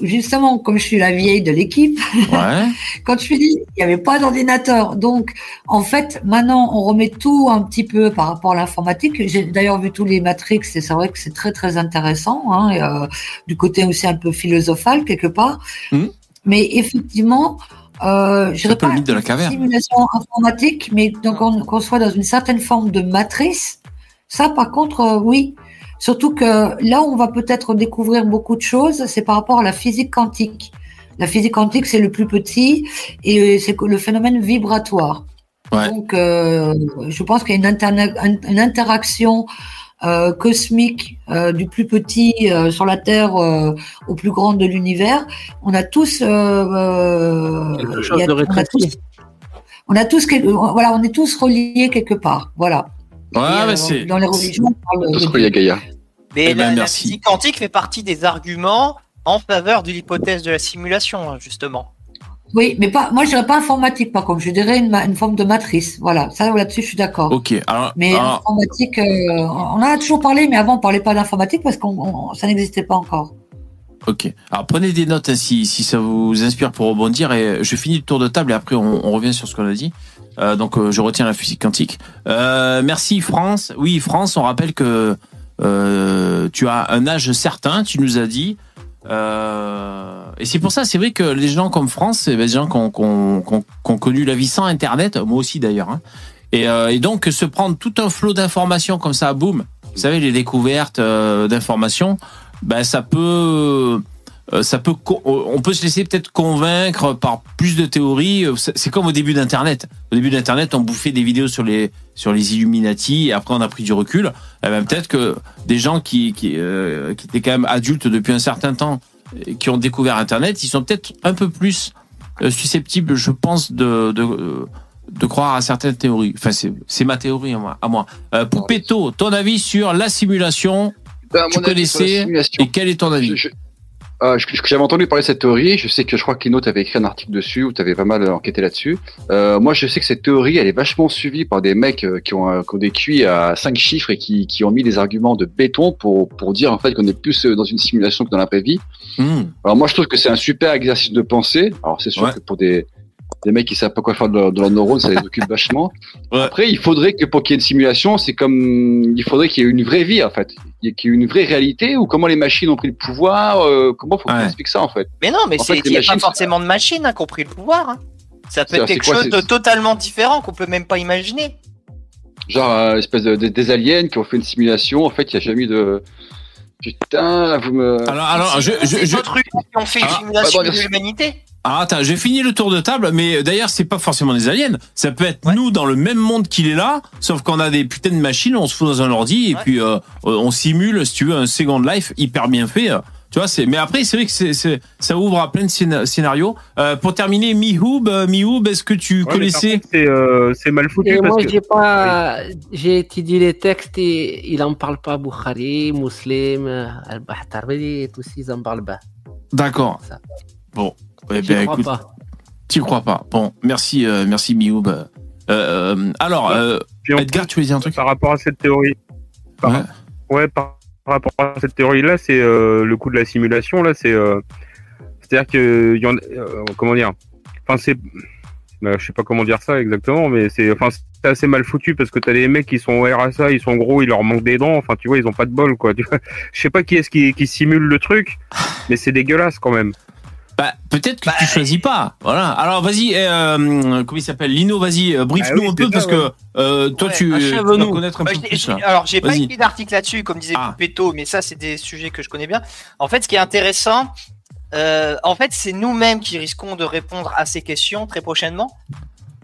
justement, comme je suis la vieille de l'équipe, Ouais. quand je suis dit, il n'y avait pas d'ordinateur. Donc, en fait, maintenant, on remet tout un petit peu par rapport à l'informatique. J'ai d'ailleurs vu tous les Matrix et c'est vrai que c'est très, très intéressant, hein, et, euh, du côté aussi un peu philosophal, quelque part. Mhm. Mais effectivement, euh, je le pas mythe de la une caverne. simulation informatique, mais donc on, qu'on soit dans une certaine forme de matrice. Ça, par contre, euh, oui. Surtout que là, on va peut-être découvrir beaucoup de choses. C'est par rapport à la physique quantique. La physique quantique, c'est le plus petit et c'est le phénomène vibratoire. Ouais. Donc, euh, je pense qu'il y a une, interna- une interaction euh, cosmique euh, du plus petit euh, sur la Terre euh, au plus grand de l'univers. On a tous, euh, euh, Quelque chose il y a- de on a tous, on a tous, voilà, on est tous reliés quelque part. Voilà. Ouais, Et, mais euh, c'est. dans les religions, on parle de ce qu'il y a Gaïa. Mais Eh ben, la, la merci. physique quantique fait partie des arguments en faveur de l'hypothèse de la simulation, hein, justement. Oui, mais pas, moi je dirais pas informatique par contre, je dirais une, forme de matrice. Voilà, ça là-dessus je suis d'accord. Ok. Alors, Mais alors, informatique, euh, on en a toujours parlé, mais avant on parlait pas d'informatique parce qu'on on- ça n'existait pas encore. ok. Alors prenez des notes hein, si, si ça vous inspire pour rebondir et je finis le tour de table et après on, on revient sur ce qu'on a dit. Euh, donc euh, je retiens la physique quantique. Euh, merci France. Oui France, on rappelle que euh, tu as un âge certain, tu nous as dit. Euh, et c'est pour ça, c'est vrai que les gens comme France, c'est des gens qui ont, qui ont- qui ont- connu la vie sans Internet, moi aussi d'ailleurs. hein. Et, et donc se prendre tout un flot d'informations comme ça, boum, vous savez les découvertes d'informations, ben ça peut, ça peut, on peut se laisser peut-être convaincre par plus de théories. C'est c'est comme au début d'Internet. Au début d'Internet, on bouffait des vidéos sur les sur les Illuminati et après on a pris du recul. Eh ben, peut-être que des gens qui qui, euh, qui étaient quand même adultes depuis un certain temps, qui ont découvert Internet, ils sont peut-être un peu plus euh, susceptibles, je pense, de de, euh, de croire à certaines théories. Enfin, c'est ma théorie à moi. À moi. Euh, Poupetto, ton avis sur la simulation Ben, Tu connaissais et quel est ton avis? Je- je- euh, J'avais entendu parler de cette théorie. Je sais que je crois que Lino t'avait écrit un article dessus ou t'avais pas mal enquêté là-dessus. Euh, moi, je sais que cette théorie, elle est vachement suivie par des mecs euh, qui ont, euh, qui ont des QI à 5 chiffres et qui, qui ont mis des arguments de béton pour, pour dire en fait qu'on est plus euh, dans une simulation que dans la vraie vie. Hmm. Alors moi, je trouve que c'est un super exercice de pensée. Alors c'est sûr Ouais. que pour des des mecs qui savent pas quoi faire de leur, leurs neurones, ça les occupe vachement. Ouais. Après, il faudrait que pour qu'il y ait une simulation, c'est comme il faudrait qu'il y ait une vraie vie en fait, Il y ait- qu'il y ait une vraie réalité ou comment les machines ont pris le pouvoir. euh, comment faut qu'on Ouais. explique ça en fait Mais non, mais il n'y a pas machines, forcément de machine hein, qui ont pris le pouvoir. hein. Ça peut être quelque quoi, chose de totalement différent qu'on peut même pas imaginer. Genre euh, espèce de, de- des aliens qui ont fait une simulation. En fait, il y a jamais eu de putain. là, vous me. Alors, alors, je, je, C'est je- qui ont fait une Ah, simulation bah, bon, de l'humanité. Alors attends, j'ai fini le tour de table, mais d'ailleurs c'est pas forcément des aliens. Ça peut être Ouais. nous dans le même monde qu'il est là, sauf qu'on a des putains de machines, on se fout dans un ordi et Ouais. puis euh, on simule, si tu veux, un Second Life hyper bien fait. euh. Tu vois, c'est. Mais après, c'est vrai que c'est, ça ouvre à plein de scéna- scénarios. Euh, pour terminer, Mihoub, euh, Mihoub, est-ce que tu Ouais, connaissais C'est euh, mal foutu Et parce moi, que j'ai pas, j'ai étudié les textes et il en parle pas Bukhari, Muslim, Al-Bahtari, tous ils en parlent pas. D'accord. Bon, Je ben, crois écoute, pas. tu crois pas. Bon, merci, euh, merci Mihoub. Euh, euh, alors, euh, Edgar, tu voulais dire un truc par rapport à cette théorie. Par, Ouais. ouais, par, rapport à cette théorie-là, c'est euh, le coup de la simulation. Là, c'est euh, c'est-à-dire que y en, euh, comment dire. Enfin, c'est, bah, je sais pas comment dire ça exactement, mais c'est, enfin, c'est assez mal foutu parce que t'as des mecs qui sont au RSA, ils sont gros, il leur manque des dents. Enfin, tu vois, ils ont pas de bol, quoi. Tu vois. Je sais pas qui est-ce qui, qui simule le truc, mais c'est dégueulasse quand même. Bah, peut-être que Bah, tu choisis pas. Voilà. Alors, vas-y, euh, comment il s'appelle? Lino, vas-y, euh, brief-nous Ah oui, un peu parce que euh, toi, Ouais, tu, dois connaître un Bah, peu plus. là. alors, j'ai pas écrit d'article là-dessus, comme disait Ah. Mais ça, c'est des sujets que je connais bien. En fait, ce qui est intéressant, euh, en fait, c'est nous-mêmes qui risquons de répondre à ces questions très prochainement.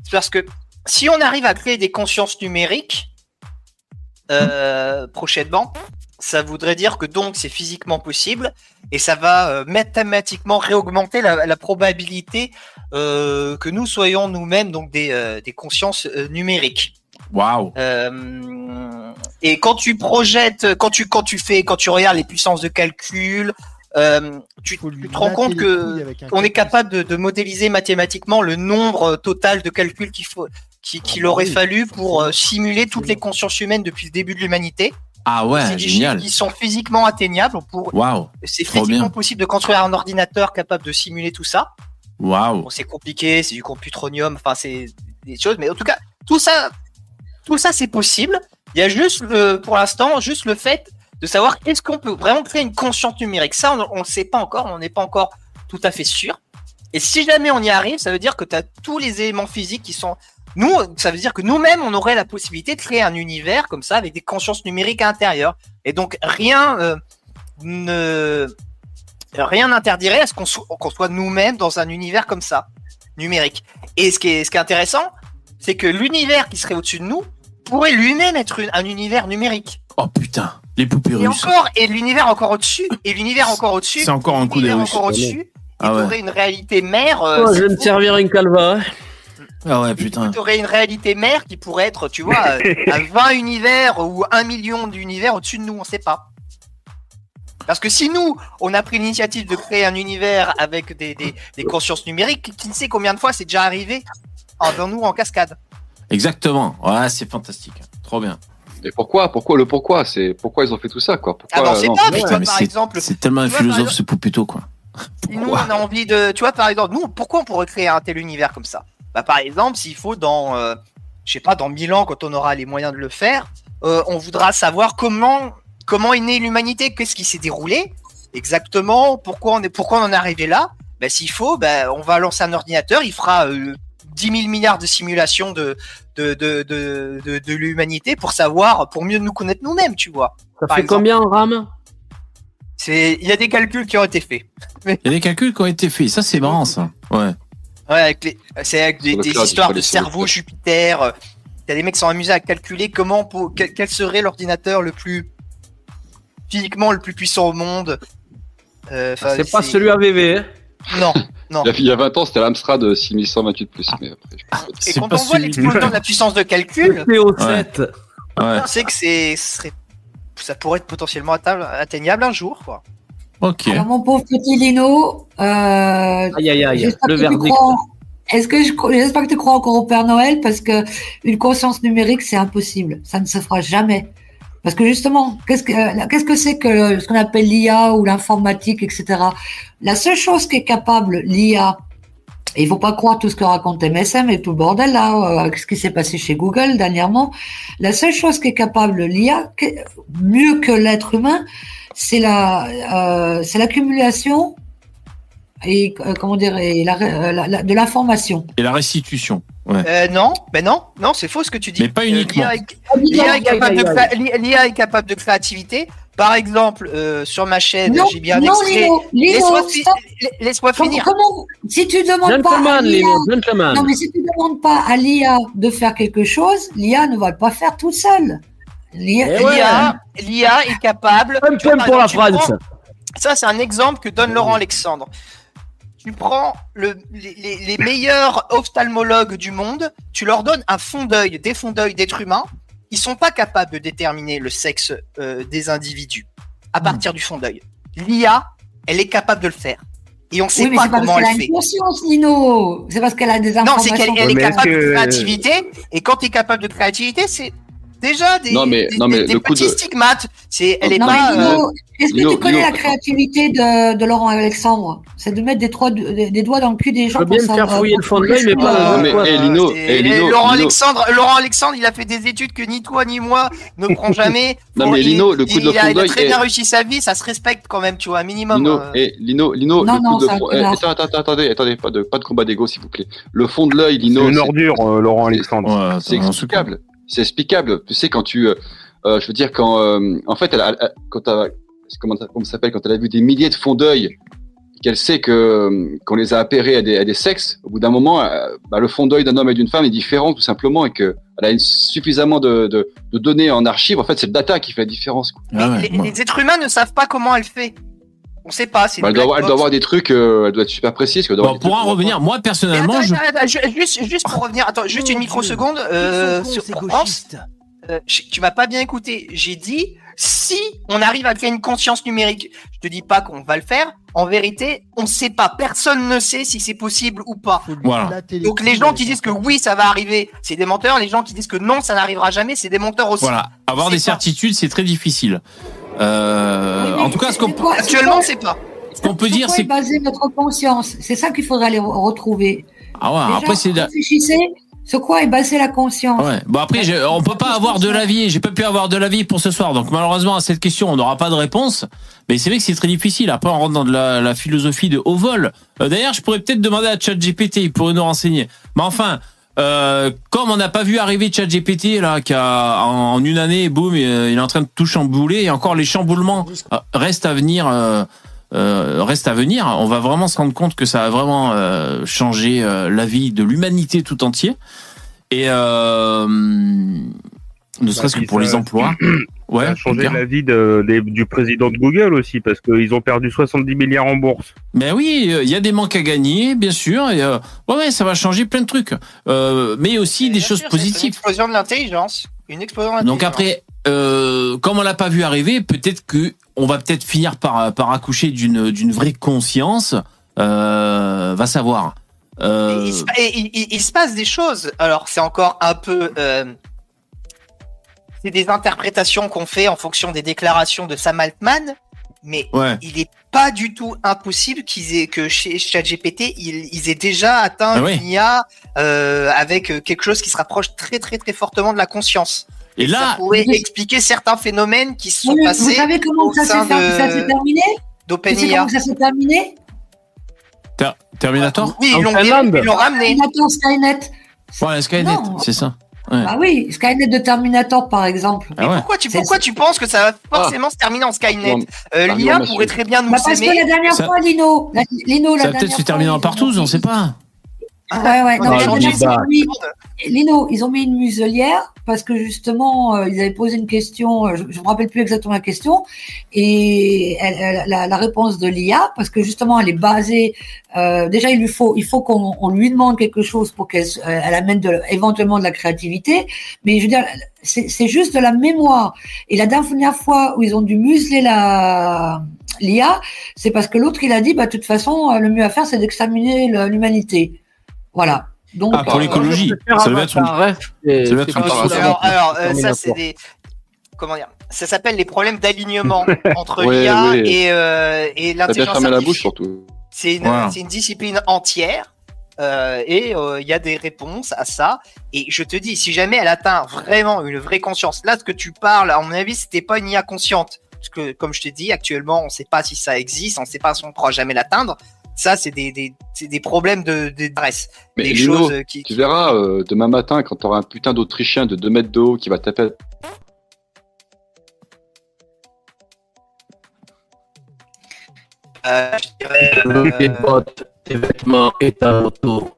C'est parce que si on arrive à créer des consciences numériques euh, prochainement, ça voudrait dire que donc c'est physiquement possible et ça va euh, mathématiquement réaugmenter la, la probabilité euh, que nous soyons nous-mêmes donc des, euh, des consciences euh, numériques. Waouh. Et quand tu projettes, quand tu quand tu fais, quand tu regardes les puissances de calcul, euh, tu, te rends compte que on est capable de, de modéliser mathématiquement le nombre total de calculs qu'il faut qui- qu'il bah aurait oui, fallu pour euh, simuler toutes les consciences humaines depuis le début de l'humanité. Ah c'est ouais, des génial. qui sont physiquement atteignables. Pour, Waouh. c'est physiquement bien. possible de construire un ordinateur capable de simuler tout ça. Waouh. Bon, c'est compliqué, c'est du computronium, enfin c'est des choses, mais en tout cas, tout ça, tout ça c'est possible. Il y a juste le, pour l'instant, juste le fait de savoir est-ce qu'on peut vraiment créer une conscience numérique. Ça, on ne sait pas encore, on n'est pas encore tout à fait sûr. Et si jamais on y arrive, ça veut dire que tu as tous les éléments physiques qui sont nous, ça veut dire que nous-mêmes, on aurait la possibilité de créer un univers comme ça avec des consciences numériques à l'intérieur. Et donc rien euh, ne rien n'interdirait à ce qu'on so- qu'on soit nous-mêmes dans un univers comme ça, numérique. Et ce qui est, ce qui est intéressant, c'est que l'univers qui serait au-dessus de nous pourrait lui-même être une- un univers numérique. Oh putain, les poupées Et russes. encore, et l'univers encore au-dessus, et l'univers encore au-dessus, C'est encore un coup des l'univers Russes. encore au-dessus, Ah et ouais. une réalité mère. euh, Oh, je vais me servir une calva. Ah ouais, putain. tu aurais une réalité mère qui pourrait être, tu vois, euh, à 20 univers ou 1 million d'univers au-dessus de nous, on sait pas. Parce que si nous, on a pris l'initiative de créer un univers avec des, des, des consciences numériques, qui ne sait combien de fois c'est déjà arrivé dans nous en cascade. Exactement. Ouais, c'est fantastique. Trop bien. Et pourquoi? Pourquoi le pourquoi? C'est pourquoi ils ont fait tout ça quoi? Ah Pourquoi non, c'est pas, par exemple, C'est tellement un philosophe exemple- ce poupito quoi. Si nous, on a envie de. Tu vois, par exemple, nous, pourquoi on pourrait créer un tel univers comme ça? Bah, Par exemple, s'il faut, dans. euh, je sais pas, dans 1000 ans, quand on aura les moyens de le faire, euh, on voudra savoir comment, comment est née l'humanité, qu'est-ce qui s'est déroulé exactement, pourquoi on, est, pourquoi on en est arrivé là. Bah, s'il faut, bah, on va lancer un ordinateur, il fera euh, 10 000 milliards de simulations de, de, de, de, de, de l'humanité pour savoir, pour mieux nous connaître nous-mêmes, tu vois. Ça fait exemple. combien en RAM? C'est, il y a des calculs qui ont été faits. Il y a des calculs qui ont été faits. Ça, c'est marrant, ça. Ouais. Ouais, avec les, c'est avec des, cloud, histoires de cerveau. Jupiter. euh, T'as des mecs qui sont amusés à calculer comment, pour, quel, quel serait l'ordinateur le plus physiquement le plus puissant au monde. Euh, C'est pas celui AVV. hein. Non, non. Il y a- il y a 20 ans, c'était l'Amstrad euh, 6128 plus. Mais après, je- Et quand on voit l'explosion de la puissance de calcul, PO7. Ouais. on sait que c'est, ce serait, ça pourrait être potentiellement atteignable un jour, quoi. Ok. Alors, mon pauvre petit Lino, euh, Aïe aïe aïe. j'espère Le que tu verdict. crois. Est-ce que je, j'espère que tu crois encore au Père Noël parce que une conscience numérique c'est impossible, ça ne se fera jamais. Parce que justement, qu'est-ce que euh, qu'est-ce que c'est que ce qu'on appelle l'IA ou l'informatique, etc. La seule chose qui est capable l'IA, il faut pas croire tout ce que raconte MSM et tout le bordel là, euh, avec ce qui s'est passé chez Google dernièrement. La seule chose qui est capable l'IA, mieux que l'être humain, c'est la, euh, c'est l'accumulation et euh, comment dire, et la, la- la- de l'information. Et la restitution. Ouais. Euh, non, ben non, non, c'est faux ce que tu dis. Mais pas uniquement. est- l'IA est capable de créativité. Par exemple, euh, sur ma chaîne, Non, j'ai bien non, Lino, Laisse-moi finir. comment- si tu demandes pas à Lino, non mais si tu demandes pas à l'IA de faire quelque chose, l'IA ne va le pas faire toute seule. L'IA, Eh ouais. L'IA, l'IA est capable. Vois, par pour la exemple, France. prends- Ça, c'est un exemple que donne Laurent Alexandre. Tu prends le, les, les- les meilleurs ophtalmologues du monde, tu leur donnes un fond d'œil, des fonds d'œil d'êtres humains, ils sont pas capables de déterminer le sexe euh, des individus à partir du fond d'œil. L'IA, elle est capable de le faire. Et on sait oui, mais pas comment parce qu'elle elle a fait. une conscience, Lino. C'est parce qu'elle a des Non, informations. c'est qu'elle elle est capable de que- créativité. Et quand tu es capable de créativité, c'est déjà des, Non, mais- des, non, mais des- des le coup petits de- stigmates. C'est, elle est non, pas. euh, Lino, est-ce que Lino, tu connais Lino. la créativité de, de Laurent Alexandre? C'est de mettre des, trois- des, des doigts dans le cul des Je gens veux bien pour me faire fouiller le fond de l'œil, mais pas Non, mais, quoi. eh, Lino, c'est- eh, Lino, Laurent Lino. Alexandre, Laurent Alexandre, il a fait des études que ni toi ni moi ne prend jamais. Non, Bon, mais il- Lino, le coup de il a, fond il a très bien réussi sa vie, ça se respecte quand même, tu vois, un minimum. Lino, euh. eh, Lino, Lino, Non, le non, coup de eh, attends, attends, attendez, attendez, pas de, pas de combat d'ego, s'il vous plaît. Le fond de l'œil, C'est Lino, une c'est- ordure, euh, Laurent Alexandre. C'est explicable. C'est explicable. Tu sais, quand tu, euh, euh, je veux dire, quand, euh, en fait, elle, a- elle- quand t'as- comment, comment ça s'appelle, quand elle a vu des milliers de fonds d'œil, qu'elle sait que euh, qu'on les a appairés à des, à des sexes, au bout d'un moment, euh, bah, le fond d'œil d'un homme et d'une femme est différent, tout simplement, et que elle a une- suffisamment de, de, de données en archive. En fait, c'est le data qui fait la différence. quoi. Ah ouais, les, les êtres humains ne savent pas comment elle fait. On sait pas. C'est Bah, elle, doit avoir, elle doit avoir des trucs, euh, elle doit être super précise. doit Bon, pour en revenir, moi personnellement, attends, je. attends, attends, ju- juste, juste pour revenir, attends, juste une microseconde. Euh, sur, pour France, euh, tu m'as pas bien écouté. J'ai dit si on arrive à créer une conscience numérique. Je te dis pas qu'on va le faire. En vérité, on sait pas. Personne ne sait si c'est possible ou pas. Voilà. Donc les gens qui disent que oui, ça va arriver, c'est des menteurs. Les gens qui disent que non, ça n'arrivera jamais, c'est des menteurs aussi. Voilà. Avoir des pas- certitudes, c'est très difficile. Euh, en tout cas, ce qu'on c'est Actuellement, on sait pas. ce qu'on peut Sur dire, quoi c'est est basée notre conscience? C'est ça qu'il faudrait aller re- retrouver. ah ouais. Déjà, Après, c'est réfléchissez sur quoi est basée la conscience? Ouais. Bon après, je- on peut pas avoir de l'avis. J'ai pas pu avoir de l'avis pour ce soir. Donc malheureusement à cette question, on n'aura pas de réponse. Mais c'est vrai que c'est très difficile. Après, on rentre dans de la, la philosophie de haut vol. Euh, D'ailleurs, je pourrais peut-être demander à ChatGPT. Il pourrait nous renseigner. Mais enfin. Euh, comme on n'a pas vu arriver ChatGPT là, qui en, une année, boum, il il est en train de tout chambouler et encore les chamboulements euh, restent à venir. Euh, euh, à venir. On va vraiment se rendre compte que ça a vraiment euh, changé euh, la vie de l'humanité tout entier. Et euh, ne serait-ce que puis pour ça- les emplois. Ouais, ça a changé la vie de- du président de Google aussi, parce qu'ils ont perdu 70 milliards en bourse. Mais oui, euh, il y a des manques à gagner, bien sûr. Et euh, ouais, ouais, ça va changer plein de trucs. Euh, mais aussi des choses sûr, c'est Une positives. explosion de l'intelligence. Une explosion de l'intelligence. Donc après, euh, comme on l'a pas vu arriver, peut-être que on va peut-être finir par par accoucher d'une d'une vraie conscience. Euh, va savoir. Et Euh, il, se, et il- il- il se passe des choses. Alors, c'est encore un peu. C'est des interprétations qu'on fait en fonction des déclarations de Sam Altman, mais ouais. il est pas du tout impossible qu'ils aient que chez ChatGPT, ils, ils aient déjà atteint Ah une IA euh, avec euh, quelque chose qui se rapproche très très très fortement de la conscience. Et ça là, pourrait Oui. expliquer certains phénomènes qui se sont Oui, passés vous savez comment ça s'est fait- de- ça s'est terminé? Vous savez d'OpenIA. comment ça s'est terminé? Ter- Terminator? Oui, ils l'ont ramené. Terminator Skynet. Ouais, Skynet, c'est ça. Ouais. Ah oui, Skynet de Terminator par exemple. Ah ouais. Pourquoi tu, pourquoi tu penses que ça va forcément se terminer en Skynet euh, L'IA pourrait très bien nous Bah parce que la dernière Ça- fois, Lino, la, Lino, la Ça va dernière peut-être se terminer en ont on sait pas. Ouais, ouais. Non, Ah, ils ont mis- Lino, ils ont mis une muselière parce que justement, euh, ils avaient posé une question, euh, je ne me rappelle plus exactement la question, et elle- elle- la, la réponse de l'IA, parce que justement, elle est basée. euh, déjà, il lui faut, il faut qu'on on lui demande quelque chose pour qu'elle euh, elle amène de, éventuellement de la créativité, mais je veux dire, c'est juste de la mémoire. Et la dernière fois où ils ont dû museler la l'IA, c'est parce que l'autre il a dit, bah de toute façon, le mieux à faire, c'est d'examiner l'humanité. Voilà. Donc, Ah, pour euh, l'écologie. Ça devait être une- ça devait être c'est une pas parole. sous- Alors, alors, euh, ça Terminator. c'est des comment dire Ça s'appelle les problèmes d'alignement entre Ouais, l'IA ouais. et, euh, et l'intelligence la bouche surtout. C'est une, discipline entière. euh, et euh, il y a des réponses à ça. Et je te dis, si jamais elle atteint vraiment une vraie conscience, là, ce que tu parles, à mon avis, c'était pas une IA consciente. Parce que, comme je t'ai dit, actuellement, on sait pas si ça existe, on sait pas si on pourra jamais l'atteindre. Ça, c'est des, des, c'est des problèmes de, de d'adresse. Mais Des Lino, choses qui, tu verras euh, demain matin quand t'auras un putain d'Autrichien de 2 mètres de haut qui va taper. euh, je dirais, Tes euh, bottes, tes vêtements et ta moto.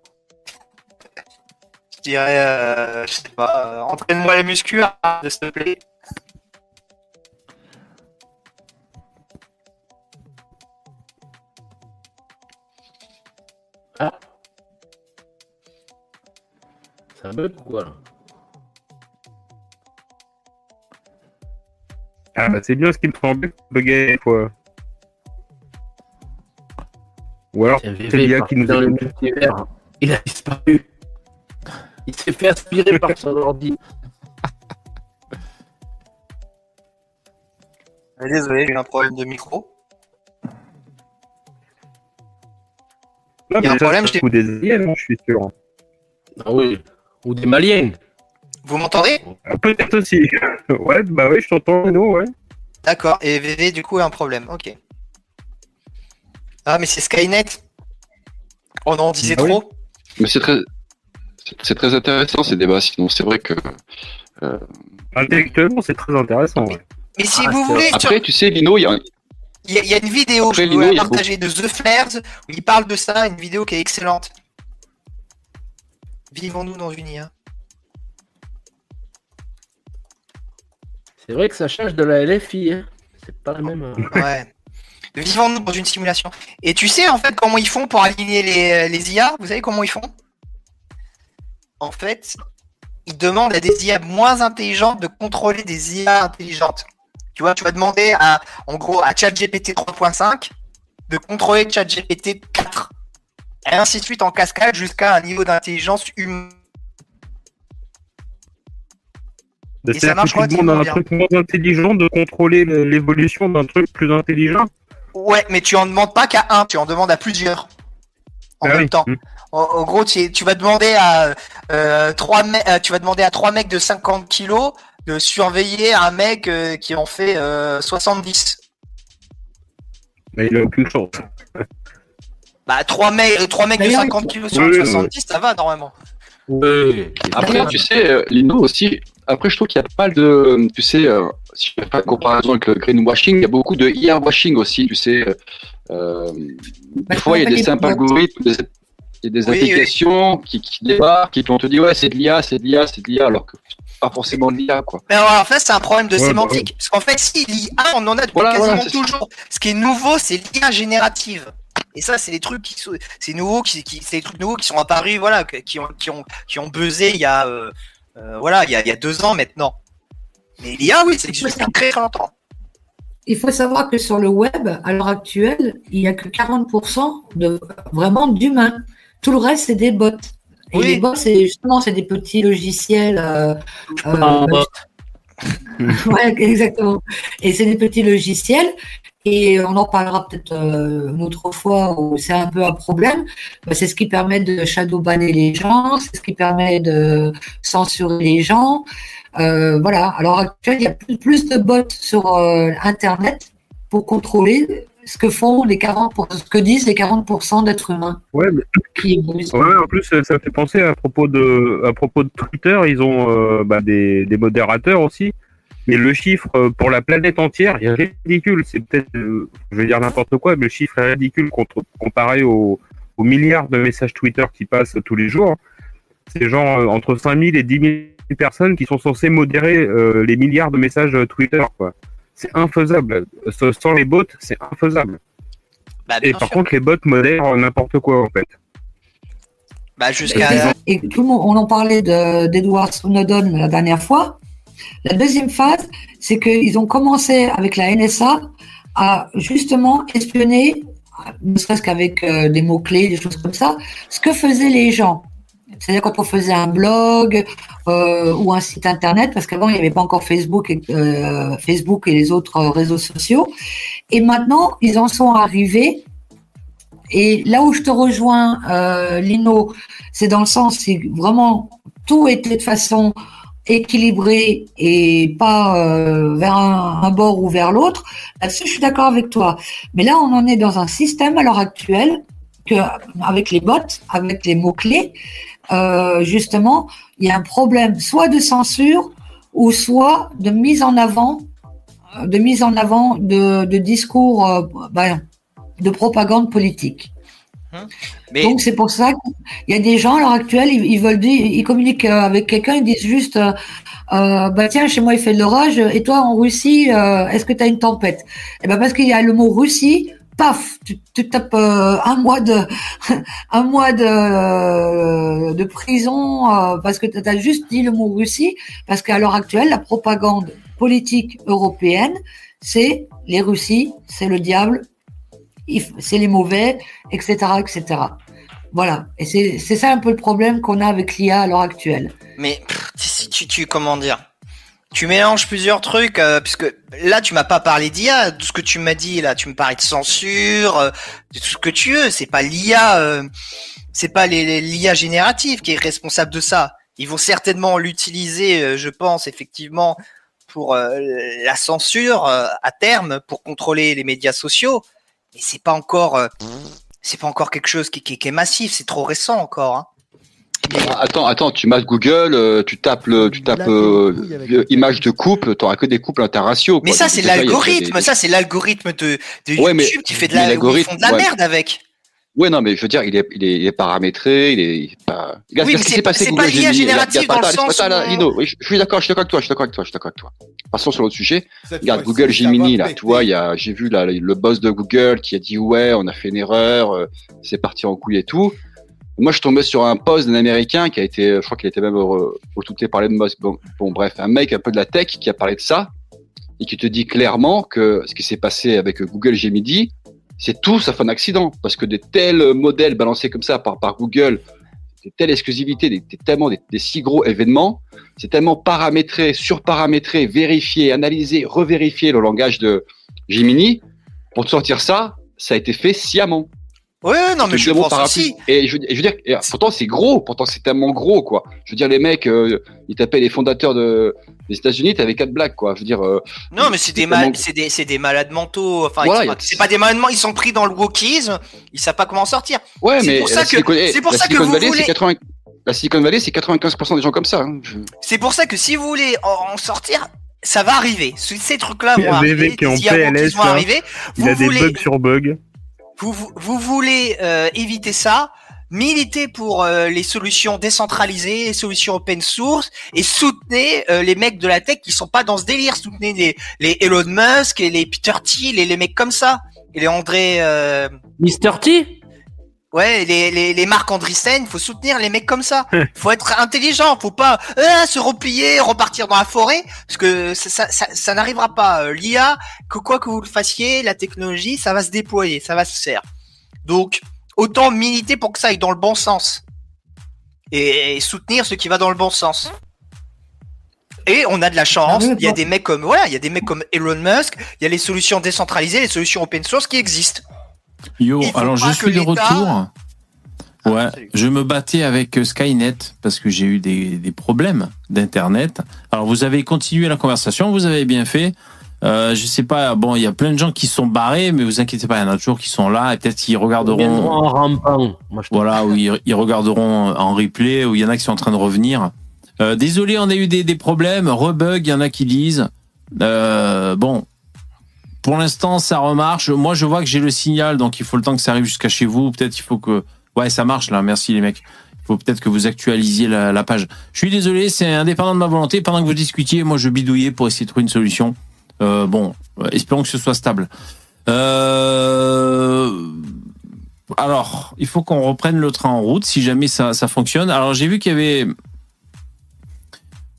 je dirais, euh, je sais pas, euh, entraîne-moi la muscu, hein, s'il te plaît. Ça bug ou quoi là Ah, bah, c'est bien ce qui me semblait, bugger, quoi. Ou alors, C'est l'IA qui nous dans le écoute. multivers. Il a disparu. Il s'est fait aspirer par son ordi. Désolé, j'ai eu un problème de micro. Non, Il y a un problème, hein, je suis sûr. Ah oui. Ou des Maliens. Vous m'entendez Ah, Peut-être aussi. ouais, bah ouais, je t'entends, nous, ouais. D'accord. Et VV, du coup, a un problème. Ok. Ah, mais c'est Skynet. On en disait Ah oui. trop. Mais c'est très, c'est- très intéressant ces débats. Sinon, c'est vrai que Intellectuellement, c'est très intéressant. Ouais. Mais si Ah, vous voulez, sur- après, tu sais, Lino, il y a, il y, a- il y a une vidéo Après, que je Lino, voulais il y a partager de The Flares où il parle de ça, une vidéo qui est excellente. Vivons-nous dans une IA C'est vrai que ça change de la LFI. Hein. C'est pas la même. euh. Ouais. Vivons dans une simulation. Et tu sais en fait comment ils font pour aligner les, les IA Vous savez comment ils font? En fait, ils demandent à des IA moins intelligentes de contrôler des IA intelligentes. Tu vois, tu vas demander à, en gros, à ChatGPT 3.5 de contrôler ChatGPT 4. Et ainsi de suite en cascade jusqu'à un niveau d'intelligence humaine. Et ça marche que un truc moins intelligent de contrôler le- l'évolution d'un truc plus intelligent. Ouais, mais tu en demandes pas qu'à un, tu en demandes à plusieurs. En Ah même oui. temps. Mm. En, en gros, tu, tu vas demander à euh, trois euh, tu vas demander à trois mecs de 50 kilos de surveiller un mec euh, qui en fait euh, 70. Mais il a aucune chance. Bah trois mecs, euh, trois mecs de D'ailleurs, 50 kilos sur Oui, oui, 70, ça va normalement. Ouais. Après, tu sais, euh, Lino aussi, après, je trouve qu'il y a pas mal de, tu sais, euh, si je fais pas de comparaison avec le greenwashing, il y a beaucoup de IA washing aussi, tu sais. Euh, Bah, des fois, il y a des simples algorithmes, des, il y a des Oui, applications Qui, qui débarquent et puis on te dit, ouais, c'est de l'IA, c'est de l'IA, c'est de l'IA, alors que pas forcément de l'IA, quoi. Mais alors, en fait, c'est un problème de Ouais, sémantique. Parce qu'en fait, si l'IA, on en a depuis Voilà, quasiment voilà, c'est ça. toujours. Ce qui est nouveau, c'est l'IA générative. Et ça, c'est des trucs qui sont, c'est nouveau, qui, qui- c'est des trucs nouveaux qui sont apparus, voilà, qui ont, qui ont, qui ont buzzé il y a, euh, euh, voilà, il y a, il y a deux ans maintenant. Mais l'IA, oui, depuis très très longtemps. Il faut savoir que sur le web, à l'heure actuelle, il n'y a que 40% de vraiment d'humains. Tout le reste, c'est des bots. Et Oui. les bots, c'est justement c'est des petits logiciels. euh, euh, ouais, exactement. Et c'est des petits logiciels. Et on en parlera peut-être euh, une autre fois où c'est un peu un problème. Bah, c'est ce qui permet de shadowbanner les gens, c'est ce qui permet de censurer les gens. Euh, voilà. À l'heure actuelle, il y a plus, plus de bots sur euh, Internet pour contrôler ce que font les 40 pour- ce que disent les 40% d'êtres humains Ouais, mais qui. Ouais, en plus, ça fait penser à propos de, à propos de Twitter, ils ont euh, bah, des, des modérateurs aussi. Mais le chiffre euh, pour la planète entière est ridicule. C'est peut-être, euh, je vais dire n'importe quoi, mais le chiffre est ridicule contre, comparé aux, aux milliards de messages Twitter qui passent tous les jours. C'est genre euh, entre 5000 et 10 000 personnes qui sont censées modérer euh, les milliards de messages Twitter. quoi. C'est infaisable. Sans les bots, c'est infaisable. Bah, Et par sûr. contre, les bots modèrent n'importe quoi en fait. Bah, jusqu'à. Et tout le monde, on en parlait de- d'Edward Snowden la dernière fois. La deuxième phase, c'est qu'ils ont commencé avec la NSA à justement espionner, ne serait-ce qu'avec euh, des mots-clés, des choses comme ça, ce que faisaient les gens. C'est-à-dire quand on faisait un blog euh, ou un site internet, parce qu'avant il n'y avait pas encore Facebook et, euh, Facebook et les autres réseaux sociaux. Et maintenant, ils en sont arrivés. Et là où je te rejoins, Lino, c'est dans le sens, c'est vraiment tout était de façon équilibrée et pas euh, vers un, bord ou vers l'autre. Là-dessus, je suis d'accord avec toi. Mais là, on en est dans un système à l'heure actuelle que, avec les bots, avec les mots-clés, euh, justement, il y a un problème soit de censure ou soit de mise en avant, euh, de mise en avant de, discours, ben, de propagande politique. Mais Donc c'est pour ça qu'il y a des gens à l'heure actuelle, ils, ils veulent dire, ils communiquent euh, avec quelqu'un, ils disent juste, euh, euh, bah tiens, chez moi il fait de l'orage, et toi en Russie, euh, est-ce que tu as une tempête? Et ben parce qu'il y a le mot Russie, paf, tu, tu tapes euh, un mois de un mois de, de prison euh, parce que tu as juste dit le mot Russie, parce qu'à l'heure actuelle, la propagande politique européenne, c'est les Russies, c'est le diable, c'est les mauvais, etc., etc. Voilà. Et c'est ça un peu le problème qu'on a avec l'IA à l'heure actuelle. Mais si tu, tu comment dire? Tu mélanges plusieurs trucs euh, puisque là tu m'as pas parlé d'IA, tout ce que tu m'as dit là, tu me parlais de censure, euh, de tout ce que tu veux. C'est pas l'IA, euh, c'est pas l'IA générative qui est responsable de ça. Ils vont certainement l'utiliser, euh, je pense effectivement pour la censure à terme, pour contrôler les médias sociaux. Mais c'est pas encore, euh, c'est pas encore quelque chose qui, qui- qui est massif. C'est trop récent encore. Hein. Attends, attends, tu masses Google, euh, tu tapes, le, tu tapes euh, euh, image de couple, t'auras que des couples interraciaux. Mais quoi. ça, c'est l'algorithme. des- Ça, c'est l'algorithme de, de Ouais, mais- YouTube qui fait de mais la, où ils l'algorithme, font de la ouais. merde avec. Ouais, non, mais je veux dire, il est, il est, il est paramétré, il est, il est pas. Regarde, Oui, ce qui c'est s'est pas- passé c'est générative regarde, dans le attends, sens là, Lino, oui, je je suis d'accord, je suis d'accord avec toi, je suis d'accord avec toi, je suis d'accord avec toi. Passons sur l'autre sujet. Cette Regarde, Google Gemini, là, tu vois, il y a, j'ai vu là, le boss de Google qui a dit ouais, on a fait une erreur, euh, c'est parti en couille et tout. Moi, je suis tombé sur un post d'un Américain qui a été, je crois qu'il était même retweeté par Elon Musk. Bon, bon, bref, un mec un peu de la tech qui a parlé de ça et qui te dit clairement que ce qui s'est passé avec Google Gemini, c'est tout sauf un accident parce que des tels modèles balancés comme ça par, Google, des telles exclusivités, des, tellement des, des si gros événements, c'est tellement paramétré, surparamétré, vérifié, analysé, revérifié le langage de Gemini. Pour te sortir ça, ça a été fait sciemment. Ouais, ouais, non, mais je pense aussi. Et je, veux- et je veux dire, et pourtant c'est gros, pourtant c'est tellement gros, quoi. Je veux dire, les mecs, euh, ils tapaient les fondateurs de, des États-Unis, t'avais quatre blagues, quoi. Je veux dire, euh, Non, mais c'est des, tellement- mal, c'est des, c'est des malades mentaux. Enfin, Voilà, c'est pas des malades mentaux, ils sont pris dans le wokisme. Ils savent pas comment en sortir. ouais, C'est mais pour ça la que- Silicon, c'est pour ça que vous Valley, voulez- c'est 80, la Silicon Valley, c'est 95% des gens comme ça. hein. Je- C'est pour ça que si vous voulez en en sortir, ça va arriver. Ce- Ces trucs-là vont arriver. qui PLS, là. arriver. Il Vous a des voulez, bugs sur bugs. Vous, vous, voulez euh, éviter ça, militez pour euh, les solutions décentralisées, les solutions open source, et soutenez euh, les mecs de la tech qui sont pas dans ce délire. Soutenez les, les Elon Musk et les Peter Thiel et les mecs comme ça. Et les André, euh, Mr. T? Ouais, les, les, les Marc Andreessen, faut soutenir les mecs comme ça. Faut être intelligent, faut pas euh, se replier, repartir dans la forêt, parce que ça, ça, ça, ça n'arrivera pas. Euh, L'IA, que quoi que vous le fassiez, la technologie, ça va se déployer, ça va se faire. Donc, autant militer pour que ça aille dans le bon sens. Et, et soutenir ce qui va dans le bon sens. Et on a de la chance, Ah il y a des mecs comme voilà, il y a des mecs comme Elon Musk, il y a les solutions décentralisées, les solutions open source qui existent. Yo, alors je suis de retour. Ouais, salut. je me battais avec euh, Skynet parce que j'ai eu des, des problèmes d'internet. Alors vous avez continué la conversation, vous avez bien fait. Euh, je sais pas, bon, il y a plein de gens qui sont barrés, mais vous inquiétez pas, il y en a toujours qui sont là et peut-être qu'ils regarderont. en rampant. Moi, je te- Voilà, ils, ils regarderont en replay, où il y en a qui sont en train de revenir. Euh, désolé, on a eu des, des problèmes, rebug, il y en a qui disent. Euh, bon, pour l'instant, ça remarche. Moi, je vois que j'ai le signal, donc il faut le temps que ça arrive jusqu'à chez vous. Peut-être il faut que... Ouais, ça marche là, merci les mecs. Il faut peut-être que vous actualisiez la, page. Je suis désolé, c'est indépendant de ma volonté. Pendant que vous discutiez, moi, je bidouillais pour essayer de trouver une solution. Euh, bon, euh, espérons que ce soit stable. Euh... Alors, il faut qu'on reprenne le train en route si jamais ça, fonctionne. Alors, j'ai vu qu'il y avait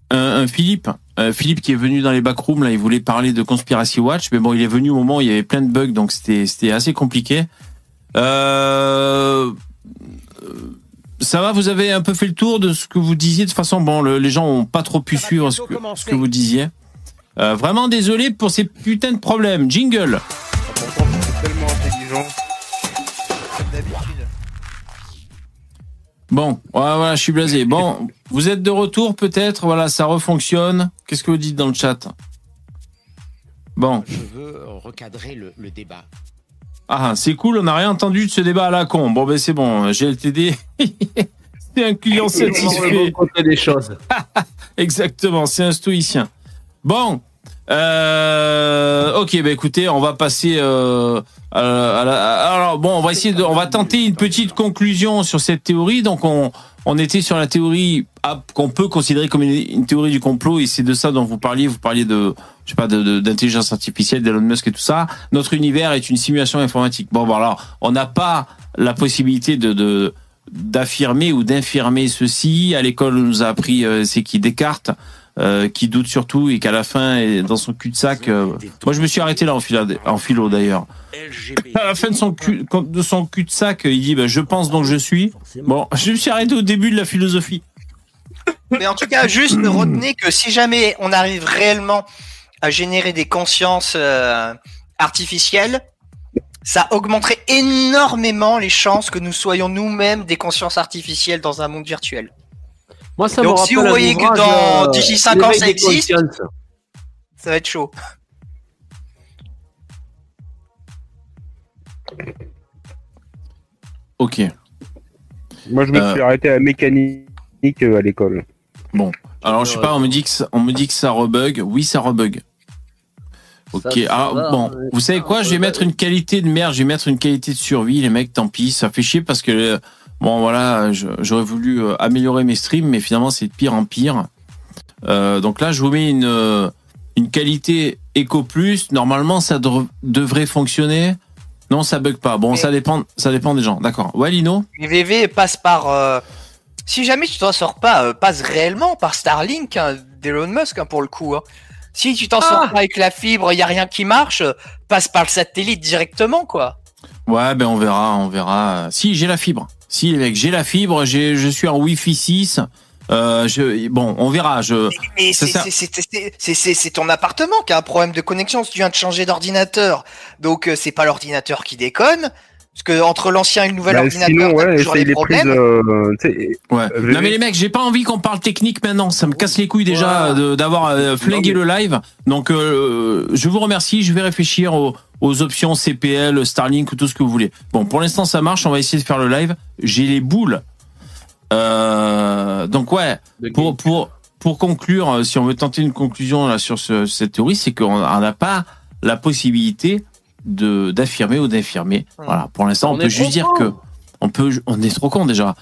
un Philippe, euh, Philippe qui est venu dans les backrooms, là, il voulait parler de Conspiracy Watch, mais bon, il est venu au moment où il y avait plein de bugs, donc c'était assez compliqué. Euh, ça va, vous avez un peu fait le tour de ce que vous disiez. De toute façon, bon, le- les gens ont pas trop pu suivre ce que, commencer. ce que vous disiez. Euh, vraiment désolé pour ces putains de problèmes. Jingle. Bon, voilà, je suis blasé. Bon, vous êtes de retour peut-être, voilà, ça refonctionne. Qu'est-ce que vous dites dans le chat? Bon, Je veux recadrer le, le débat. ah, c'est cool, on n'a rien entendu de ce débat à la con. Bon, ben c'est bon, GLTD, c'est un client satisfait. bon côté des choses. Exactement, c'est un stoïcien. Bon, euh, ok, bah écoutez, on va passer. Euh, à la- à la- alors bon, on va essayer de, on va tenter une petite conclusion sur cette théorie. Donc on, on était sur la théorie ah, qu'on peut considérer comme une, théorie du complot, et c'est de ça dont vous parliez. Vous parliez de, je sais pas, de- de- d'intelligence artificielle, d'Elon Musk et tout ça. Notre univers est une simulation informatique. Bon, voilà, on n'a pas la possibilité de, de d'affirmer ou d'infirmer ceci. À l'école, on nous a appris euh, c'est qui Descartes, euh, qui doute surtout et qu'à la fin, est dans son cul-de-sac. euh, moi, je me suis arrêté là en philo, en philo d'ailleurs. À la fin de son cul, de son cul-de-sac, il dit bah, je pense donc je suis. Bon, je me suis arrêté au début de la philosophie. Mais en tout cas, juste retenez que si jamais on arrive réellement à générer des consciences euh, artificielles, ça augmenterait énormément les chances que nous soyons nous-mêmes des consciences artificielles dans un monde virtuel. Moi, ça Donc, me si vous voyez que dans- euh, d'ici cinq ans, l'éveil ça des existe. Ça va être chaud. Ok. Moi, je me Euh. suis arrêté à la mécanique euh, à l'école. Alors je sais pas, on me dit que ça, on me dit que ça rebug. Oui, ça rebug. Ok, Ça, ah, va, bon, vous savez quoi, je vais mettre une qualité de merde, je vais mettre une qualité de survie, les mecs, tant pis, ça fait chier parce que, euh, bon, voilà, j'aurais voulu améliorer mes streams, mais finalement, c'est de pire en pire. Euh, donc là, je vous mets une, une qualité Eco Plus, normalement, ça devr- devrait fonctionner. Non, ça bug pas. Bon, Mais- ça dépend, ça dépend des gens. D'accord. Ouais, Lino Les VV passe par. euh, Si jamais tu t'en sors pas, euh, passe réellement par Starlink hein, d'Elon Musk hein, pour le coup. hein. Si tu t'en Ah. sors pas avec la fibre, il y a rien qui marche, passe par le satellite directement quoi. Ouais, ben on verra, on verra. Si, j'ai la fibre. Si, les mecs, j'ai la fibre, j'ai, je suis en Wi-Fi 6. Euh, je, bon, on verra. Je, Mais c'est sert- c'est- c'est- c'est- c'est- c'est- c'est ton appartement qui a un problème de connexion si tu viens de changer d'ordinateur. Donc euh, c'est pas l'ordinateur qui déconne. Parce que entre l'ancien et le nouvel Bah, ordinateur, sinon, ouais, toujours essaye des les prises. problèmes. euh, Ouais. Euh, non mais les mecs, j'ai pas envie qu'on parle technique maintenant. Ça me casse les couilles déjà d'avoir flingué le live. Donc euh, je vous remercie. Je vais réfléchir aux, aux options CPL, Starlink ou tout ce que vous voulez. Bon, pour l'instant ça marche. On va essayer de faire le live. J'ai les boules. Euh, donc ouais, pour pour pour conclure, euh, si on veut tenter une conclusion là sur ce- cette théorie, c'est qu'on on n'a pas la possibilité de d'affirmer ou d'infirmer. Voilà. Pour l'instant, on, On peut juste dire que on peut, on est trop con déjà.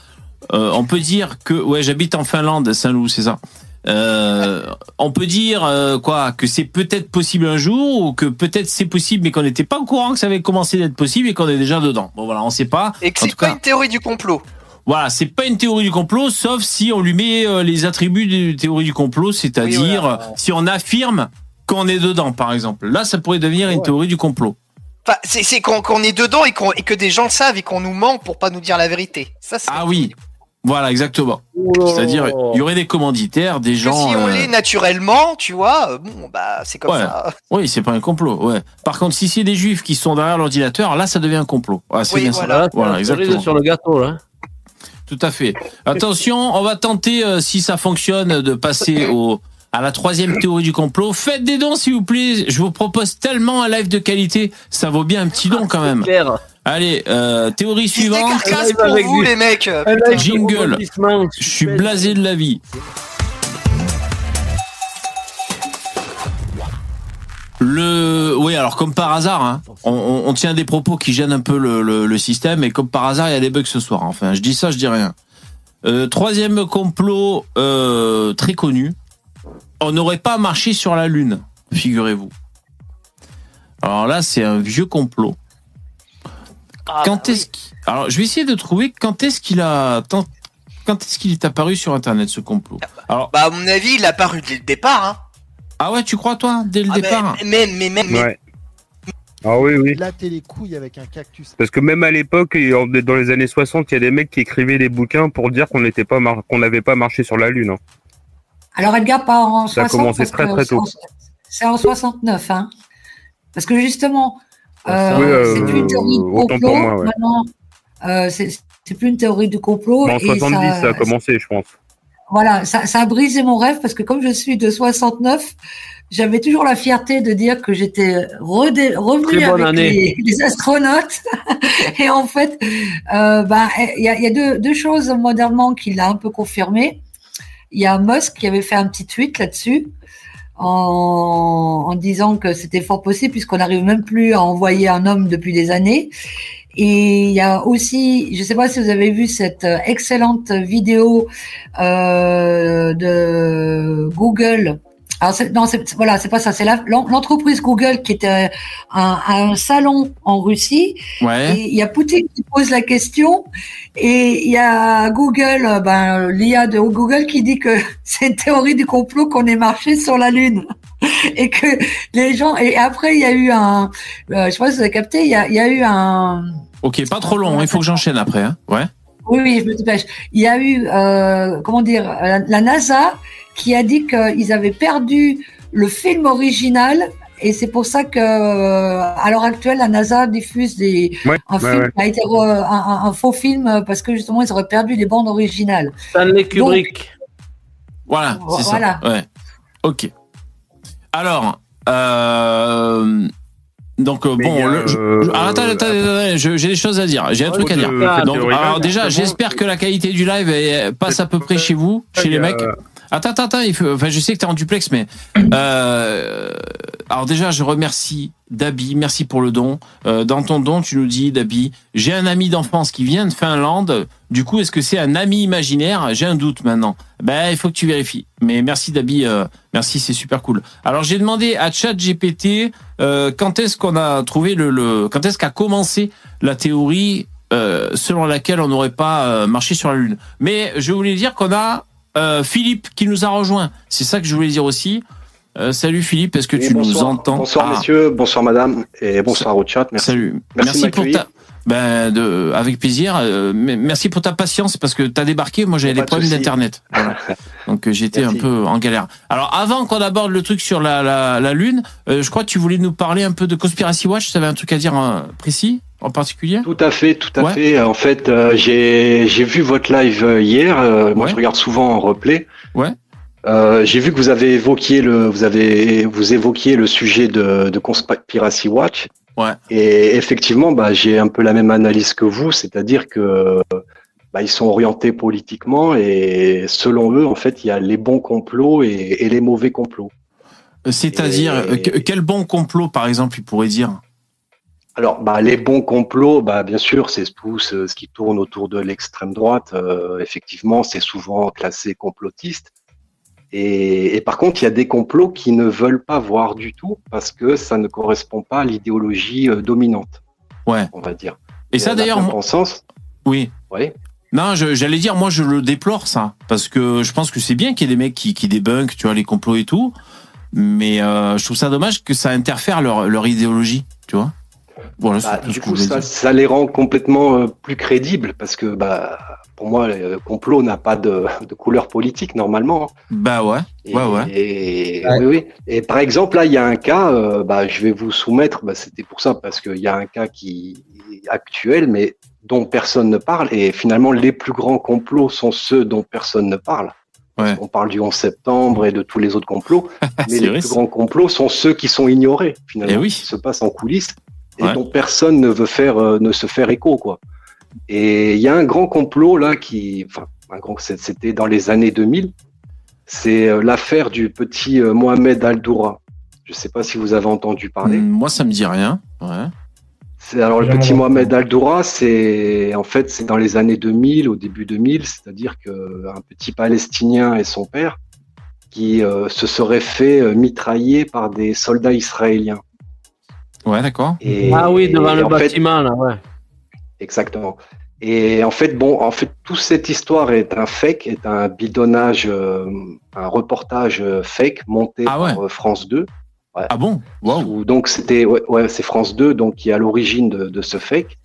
Euh, on peut dire que, ouais, j'habite en Finlande, Saint-Loup, c'est ça. Euh, on peut dire euh, quoi que c'est peut-être possible un jour ou que peut-être c'est possible mais qu'on n'était pas au courant que ça avait commencé d'être possible et qu'on est déjà dedans. Bon voilà, on sait pas. Et que c'est pas cas- une théorie du complot. Voilà, c'est pas une théorie du complot, sauf si on lui met euh, les attributs de théorie du complot, c'est-à-dire Oui, voilà. euh, si on affirme qu'on est dedans, par exemple. Là, ça pourrait devenir une théorie du complot. Enfin, c'est c'est qu'on qu'on est dedans et, qu'on- et que des gens le savent et qu'on nous ment pour pas nous dire la vérité. Ça, c'est Ah oui, voilà, exactement. Oh C'est-à-dire, il y aurait des commanditaires, des gens. si on euh, l'est naturellement, tu vois, euh, bon, bah, c'est comme Ouais. ça. Oui, c'est pas un complot. Ouais. Par contre, si c'est des juifs qui sont derrière l'ordinateur, là, ça devient un complot. Ah, c'est Oui, bien voilà. ça. Voilà, exactement. sur le gâteau, là. Tout à fait. Attention, on va tenter, euh, si ça fonctionne, de passer au à la troisième théorie du complot. Faites des dons, s'il vous plaît. Je vous propose tellement un live de qualité. Ça vaut bien un petit don quand même. Allez, euh, théorie suivante. carcasses live pour avec vous, du- les mecs. Un live de Jingle. Je suis blasé de la vie. Le, oui, alors comme par hasard, hein, on, on- on tient des propos qui gênent un peu le, le- le système, et comme par hasard, il y a des bugs ce soir. Enfin, je dis ça, je dis rien. Euh, troisième complot euh, très connu. On n'aurait pas marché sur la Lune, figurez-vous. Alors là, c'est un vieux complot. ah, quand bah oui. est-ce qu'il- Alors, je vais essayer de trouver quand est-ce qu'il a quand est-ce qu'il est apparu sur Internet ce complot? Alors, Bah, à mon avis, il a paru dès le départ. Hein. Ah ouais, tu crois toi dès le Ah, mais- départ mais, mais, mais, mais- Ouais. Ah oui, oui. Les couilles avec un cactus. Parce que même à l'époque, dans les années 60, il y a des mecs qui écrivaient des bouquins pour dire qu'on n'était pas mar- qu'on n'avait pas marché sur la Lune. hein. Alors, Edgar, pas en Ça a 60, commencé très, très tôt. C'est en 69, hein. Parce que justement, Ah, euh, Oui, euh, c'est plus une théorie du autant complot. pour moi, ouais. Maintenant, euh, c'est plus une théorie du complot. Mais en et 70, ça, a commencé, je pense. Voilà, ça, ça a brisé mon rêve parce que comme je suis de 69, j'avais toujours la fierté de dire que j'étais bonne avec les, les astronautes. Et en fait, euh, bah, il y a, il y a deux, deux choses modernement qui l'a un peu confirmé. Il y a Musk qui avait fait un petit tweet là-dessus en, en disant que c'était fort possible puisqu'on n'arrive même plus à envoyer un homme depuis des années. Et il y a aussi, je ne sais pas si vous avez vu cette euh, excellente vidéo euh, de Google. Alors non, voilà, c'est pas ça. C'est l'entreprise Google qui était à, à un salon en Russie. Ouais. Et il y a Poutine qui pose la question et il y a Google, euh, ben, l'IA de Google qui dit que c'est une théorie du complot qu'on ait marché sur la Lune. Et que les gens, et après il y a eu un, euh, je sais pas si vous avez capté, il y a, il y a eu un, Ok, pas trop long. hein, Il faut que j'enchaîne après. Hein. Ouais. oui, oui, je me dépêche. Il y a eu, euh, comment dire, la, la NASA qui a dit qu'ils avaient perdu le film original et c'est pour ça que, euh, à l'heure actuelle, la NASA diffuse des, Ouais, un ouais, film ouais. qui a été re- un, un- un faux film parce que justement ils auraient perdu les bandes originales. Stanley Kubrick. Voilà, c'est Voilà. ça. Ouais. Ok. Alors, euh, donc euh, Mais bon, le- euh, je- ah, euh, je- j'ai des choses à dire. J'ai un Ouais, truc à dire. Donc, théorie-là, alors déjà, j'espère que la qualité du live passe à peu près chez vous, chez il y les mecs. Attends, attends, attends. Il faut... Enfin, je sais que tu es en duplex, mais euh... alors déjà, je remercie Dabi. Merci pour le don. Euh, dans ton don, tu nous dis, Dabi, j'ai un ami d'enfance qui vient de Finlande. Du coup, est-ce que c'est un ami imaginaire? J'ai un doute maintenant. Ben, il faut que tu vérifies. Mais merci, Dabi. Euh, merci, c'est super cool. Alors, j'ai demandé à ChatGPT euh, quand est-ce qu'on a trouvé le, le quand est-ce qu'a commencé la théorie euh, selon laquelle on n'aurait pas euh, marché sur la Lune. Mais je voulais dire qu'on a euh, Philippe qui nous a rejoint. C'est ça que je voulais dire aussi. Euh, salut Philippe, est-ce que Oui, tu nous entends Bonsoir Ah, messieurs, bonsoir madame, et bonsoir au chat. Merci. Salut. Merci pour ta ben de avec plaisir. Euh, merci pour ta patience parce que tu as débarqué. Moi j'avais des de problèmes d'internet. Voilà. Donc j'étais un peu en galère. Alors avant qu'on aborde le truc sur la la, la lune, euh, je crois que tu voulais nous parler un peu de Conspiracy Watch. Tu avais un truc à dire précis? En particulier Tout à fait, tout à Ouais. fait. En fait, euh, j'ai j'ai vu votre live euh, hier. euh, moi, je regarde souvent en replay. Ouais. Euh, j'ai vu que vous avez évoqué le, vous avez, vous évoquiez le sujet de, de Conspiracy Watch. Ouais. Et effectivement, bah, j'ai un peu la même analyse que vous, c'est-à-dire que bah, ils sont orientés politiquement et selon eux, en fait, il y a les bons complots et, et les mauvais complots. C'est-à-dire Et- quel bon complot par exemple il pourrait dire? Alors, bah, les bons complots, bah, bien sûr, c'est tout ce, ce qui tourne autour de l'extrême droite. Euh, effectivement, c'est souvent classé complotiste. Et, et par contre, il y a des complots qui ne veulent pas voir du tout parce que ça ne correspond pas à l'idéologie euh, dominante. Ouais. On va dire. Et ça d'ailleurs, bon sens. oui. Oui. Non, j'allais dire, moi, je le déplore, ça. Parce que je pense que c'est bien qu'il y ait des mecs qui, qui débunkent, tu vois, les complots et tout. Mais euh, je trouve ça dommage que ça interfère leur, leur idéologie, tu vois. Voilà, Bah, du coup, ça, les rend complètement euh, plus crédibles parce que, bah, pour moi, le complot n'a pas de, de couleur politique normalement. hein. Bah ouais, Et, ouais, ouais. Et, Ouais. oui, oui. Et par exemple, là, il y a un cas, euh, bah, je vais vous soumettre, bah, c'était pour ça, parce qu'il y a un cas qui est actuel, mais dont personne ne parle. Et finalement, les plus grands complots sont ceux dont personne ne parle. Ouais. On parle du 11 septembre et de tous les autres complots, mais les vrai, plus grands complots sont ceux qui sont ignorés, finalement, Eh oui. qui se passent en coulisses et Ouais. dont personne ne veut faire, euh, ne se faire écho, quoi. Et il y a un grand complot là qui, enfin, un grand, c'est- c'était dans les années 2000. C'est euh, l'affaire du petit euh, Mohamed Al-Doura. Je ne sais pas si vous avez entendu parler. Hum, Moi, ça me dit rien. Ouais. C'est alors le petit. Mohamed Al-Doura, c'est en fait c'est dans les années 2000, au début 2000, c'est-à-dire que un petit Palestinien et son père qui euh, se seraient fait euh, mitrailler par des soldats israéliens. Ouais, d'accord. Et, Ah oui, devant le fait, bâtiment, là, ouais. Exactement. Et en fait, bon, en fait, toute cette histoire est un fake, est un bidonnage, euh, un reportage euh, fake monté Ah ouais. par euh, France 2. Ah bon? Donc c'était, ouais, ouais, c'est France 2 donc qui est à l'origine de, de ce fake.